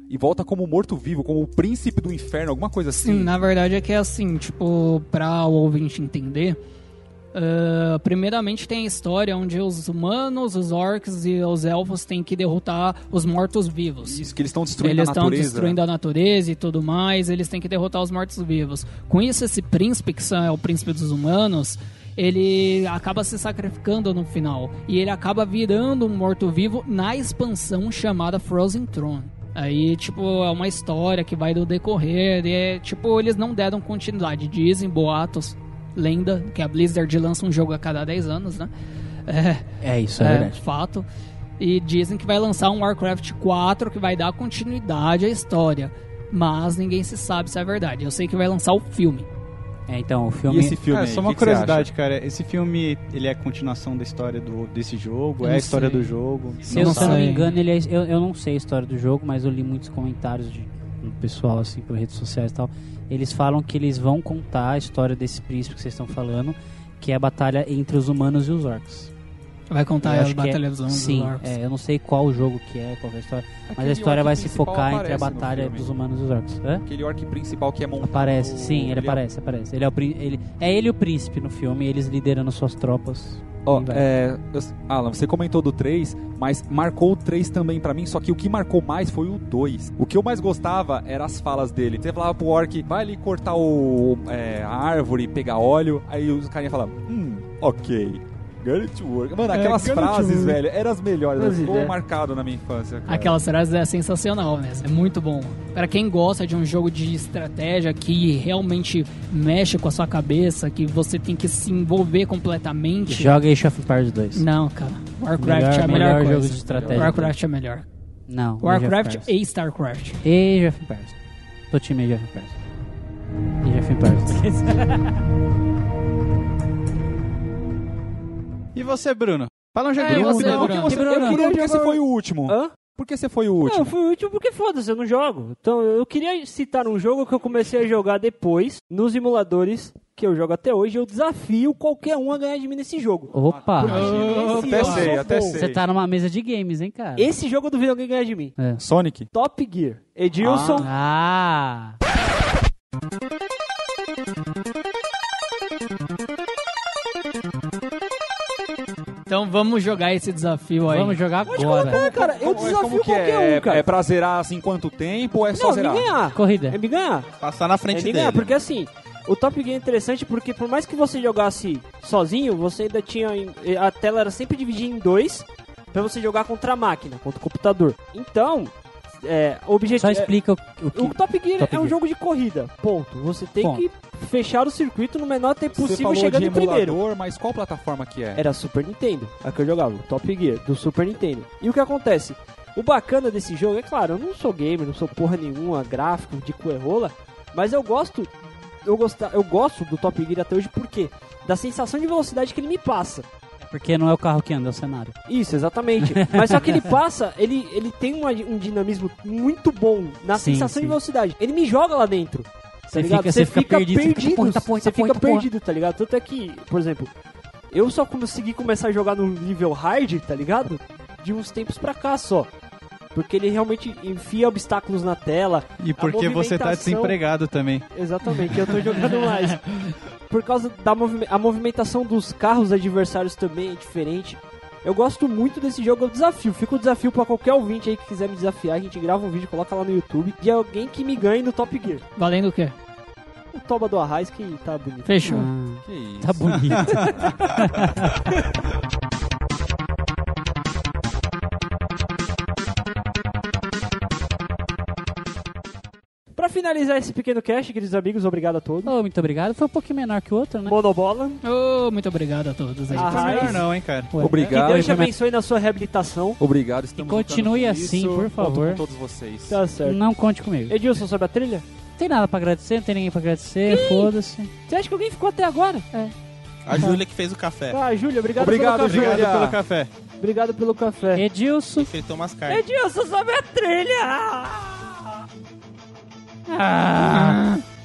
Speaker 6: e volta como morto-vivo, como o príncipe do inferno, alguma coisa assim.
Speaker 1: Sim, na verdade é que é assim, tipo, pra o ouvinte entender, ah, primeiramente tem a história onde os humanos, os orcs e os elfos têm que derrotar os mortos-vivos.
Speaker 6: Isso, que eles estão destruindo
Speaker 1: Eles
Speaker 6: a
Speaker 1: estão
Speaker 6: natureza.
Speaker 1: destruindo a natureza e tudo mais, eles têm que derrotar os mortos-vivos. Com isso, esse príncipe, que é o príncipe dos humanos, ele acaba se sacrificando no final. E ele acaba virando um morto-vivo na expansão chamada Frozen Throne. Aí, tipo, é uma história que vai do decorrer. E é, tipo, eles não deram continuidade. Dizem, boatos, lenda, que a Blizzard lança um jogo a cada 10 anos, né? É,
Speaker 3: É isso, é, verdade.
Speaker 1: fato. E dizem que vai lançar um Warcraft 4 que vai dar continuidade à história. Mas ninguém se sabe se é verdade. Eu sei que vai lançar o filme.
Speaker 3: É, então, o
Speaker 6: E
Speaker 3: filme.
Speaker 6: esse filme
Speaker 2: Ah,
Speaker 6: aí,
Speaker 2: só uma
Speaker 6: que que
Speaker 2: curiosidade, cara. Esse filme, ele é a continuação da história do, desse jogo?
Speaker 1: Eu
Speaker 2: é a história
Speaker 1: sei.
Speaker 2: do jogo?
Speaker 3: Se eu,
Speaker 1: Não
Speaker 3: eu não me
Speaker 1: sei.
Speaker 3: engano, ele é, eu, eu não sei a história do jogo, mas eu li muitos comentários de, do pessoal, assim, por redes sociais e tal. Eles falam que eles vão contar a história desse príncipe que vocês estão falando, que é a batalha entre os humanos e os orcs.
Speaker 1: Vai contar
Speaker 3: Eu
Speaker 1: a
Speaker 3: acho que é-
Speaker 1: Batalha dos Humanos
Speaker 3: Sim, é, eu não sei qual jogo que é, qual é a história, mas
Speaker 6: Aquele
Speaker 3: a história
Speaker 6: orc
Speaker 3: vai se
Speaker 6: principal
Speaker 3: focar entre a batalha dos humanos e os orcs. Hã?
Speaker 6: Aquele orc principal que é montado...
Speaker 3: Aparece, sim, ele
Speaker 6: é-
Speaker 3: aparece, aparece. Ele é, o, ele, é ele o príncipe no filme, eles liderando suas tropas.
Speaker 6: Ó,
Speaker 3: vai.
Speaker 6: é, Alan, você comentou do 3, mas marcou o 3 também pra mim, só que o que marcou mais foi o 2. O que eu mais gostava eram as falas dele. Você falava pro orc, vai ali cortar o, é, a árvore e pegar óleo, aí os carinha falavam, hum, ok. Get it to work. Mano,
Speaker 1: É,
Speaker 6: aquelas frases, velho, eram as melhores.
Speaker 4: Mas
Speaker 6: Ficou
Speaker 4: é.
Speaker 6: marcado na minha infância. cara.
Speaker 1: Aquelas frases é sensacional mesmo, é muito bom. Para quem gosta de um jogo de estratégia que realmente mexe com a sua cabeça, que você tem que se envolver completamente.
Speaker 3: Joga Age of Empires 2.
Speaker 1: Não, cara. Warcraft
Speaker 3: Melhor-
Speaker 1: é a melhor,
Speaker 3: melhor
Speaker 1: coisa.
Speaker 3: jogo de estratégia.
Speaker 1: Warcraft é melhor.
Speaker 3: Não. Age of
Speaker 1: Warcraft e StarCraft.
Speaker 3: Age of Empires. Tô time Age of Empires. Age of Empires.
Speaker 2: E você, Bruno? Fala onde é
Speaker 1: É,
Speaker 2: Bruno.
Speaker 1: você,
Speaker 6: Por que
Speaker 1: Bruno.
Speaker 6: você,
Speaker 4: Bruno,
Speaker 6: por que
Speaker 4: Bruno.
Speaker 6: você foi o último?
Speaker 4: Hã?
Speaker 6: Por que você foi o
Speaker 4: Não,
Speaker 6: último?
Speaker 4: eu fui o último porque foda-se, eu não jogo. Então eu queria citar um jogo que eu comecei a jogar depois, nos emuladores, que eu jogo até hoje, eu desafio qualquer um a ganhar de mim nesse jogo.
Speaker 3: Opa!
Speaker 4: Esse
Speaker 6: até
Speaker 4: eu
Speaker 6: sei, até sei.
Speaker 3: Você tá numa mesa de games, hein, cara?
Speaker 4: Esse jogo eu duvido alguém ganhar de mim.
Speaker 6: Sonic.
Speaker 4: Top Gear. Edilson,
Speaker 3: Ah!
Speaker 1: Então vamos jogar esse desafio aí.
Speaker 3: Vamos jogar
Speaker 4: pode
Speaker 3: agora.
Speaker 4: colocar, cara. Eu
Speaker 6: Como-
Speaker 4: desafio
Speaker 6: como que
Speaker 4: qualquer
Speaker 6: é?
Speaker 4: um, cara.
Speaker 6: É pra zerar assim quanto tempo ou é só
Speaker 4: Não,
Speaker 6: zerar?
Speaker 4: me ganhar.
Speaker 3: Corrida.
Speaker 4: É me ganhar.
Speaker 5: Passar na
Speaker 4: É
Speaker 5: frente
Speaker 4: me
Speaker 5: dele.
Speaker 4: ganhar, porque assim, o Top Gear é interessante porque por mais que você jogasse sozinho, você ainda tinha. A tela era sempre dividida em dois pra você jogar contra a máquina, contra o computador. Então, é, o objetivo.
Speaker 3: Só explica o, o que.
Speaker 4: O Top Gear
Speaker 3: Top
Speaker 4: é um
Speaker 3: Gear.
Speaker 4: jogo de corrida, ponto. Você tem
Speaker 3: Ponto.
Speaker 4: que fechar o circuito no menor tempo
Speaker 6: Você
Speaker 4: possível,
Speaker 6: falou
Speaker 4: chegando
Speaker 6: de
Speaker 4: em primeiro.
Speaker 6: emulador, mas qual plataforma que é?
Speaker 4: Era Super Nintendo, a que eu jogava, o Top Gear, do Super Nintendo. E o que acontece? O bacana desse jogo, é claro, eu não sou gamer, não sou porra nenhuma, gráfico, de coerrola, mas eu gosto, eu, gosta, eu gosto do Top Gear até hoje, por quê? Da sensação de velocidade que ele me passa.
Speaker 3: Porque não é o carro que anda, é o cenário.
Speaker 4: Isso, exatamente. Mas só que ele passa, ele, ele tem uma- um dinamismo muito bom na
Speaker 3: Sim,
Speaker 4: sensação de
Speaker 3: sim.
Speaker 4: velocidade. Ele me joga lá dentro.
Speaker 3: Você
Speaker 4: tá
Speaker 3: fica- você fica perdido, você fica, porra, tá, porra, tá, porra,
Speaker 4: fica
Speaker 3: tá, porra.
Speaker 4: perdido, tá ligado? Tanto é que, por exemplo, eu só consegui começar a jogar no nível hard, tá ligado? De uns tempos pra cá só. Porque ele realmente enfia obstáculos na tela.
Speaker 2: E porque você tá desempregado também.
Speaker 4: Exatamente, eu tô jogando mais. Por causa da movimentação dos carros adversários também é diferente. Eu gosto muito desse jogo, é um desafio. Fica o desafio pra qualquer ouvinte aí que quiser me desafiar. A gente grava um vídeo, coloca lá no YouTube de alguém que me ganhe no Top Gear.
Speaker 1: Valendo o quê?
Speaker 4: O Toba do Arraiz que tá bonito.
Speaker 1: Fechou.
Speaker 3: Ah,
Speaker 6: Que isso?
Speaker 3: tá bonito.
Speaker 4: Pra finalizar esse pequeno cast, queridos amigos, obrigado a todos.
Speaker 3: Oh, muito obrigado. Foi um pouquinho menor que o outro, né?
Speaker 4: Monobola,
Speaker 1: Oh, muito obrigado a todos aí.
Speaker 4: Ah,
Speaker 2: Não é melhor não, hein, cara.
Speaker 3: Ué,
Speaker 6: Obrigado.
Speaker 4: que Deus te abençoe na sua reabilitação.
Speaker 6: Obrigado, estamos
Speaker 3: E continue assim,
Speaker 6: isso.
Speaker 3: por
Speaker 6: Conto
Speaker 3: favor.
Speaker 6: com todos vocês.
Speaker 4: Tá certo.
Speaker 3: Não conte comigo.
Speaker 4: Edilson, sobre a trilha?
Speaker 3: Não tem nada pra agradecer, não tem ninguém pra agradecer, foda-se.
Speaker 4: Você acha que alguém ficou até agora?
Speaker 5: A Júlia que fez o café.
Speaker 4: Ah, Júlia, obrigado,
Speaker 6: Obrigado,
Speaker 4: pelo café.
Speaker 2: Obrigado pelo café.
Speaker 4: Obrigado pelo café.
Speaker 3: Edilson.
Speaker 5: Fritou umas carnes.
Speaker 4: Edilson, sobre a trilha!
Speaker 3: Ah,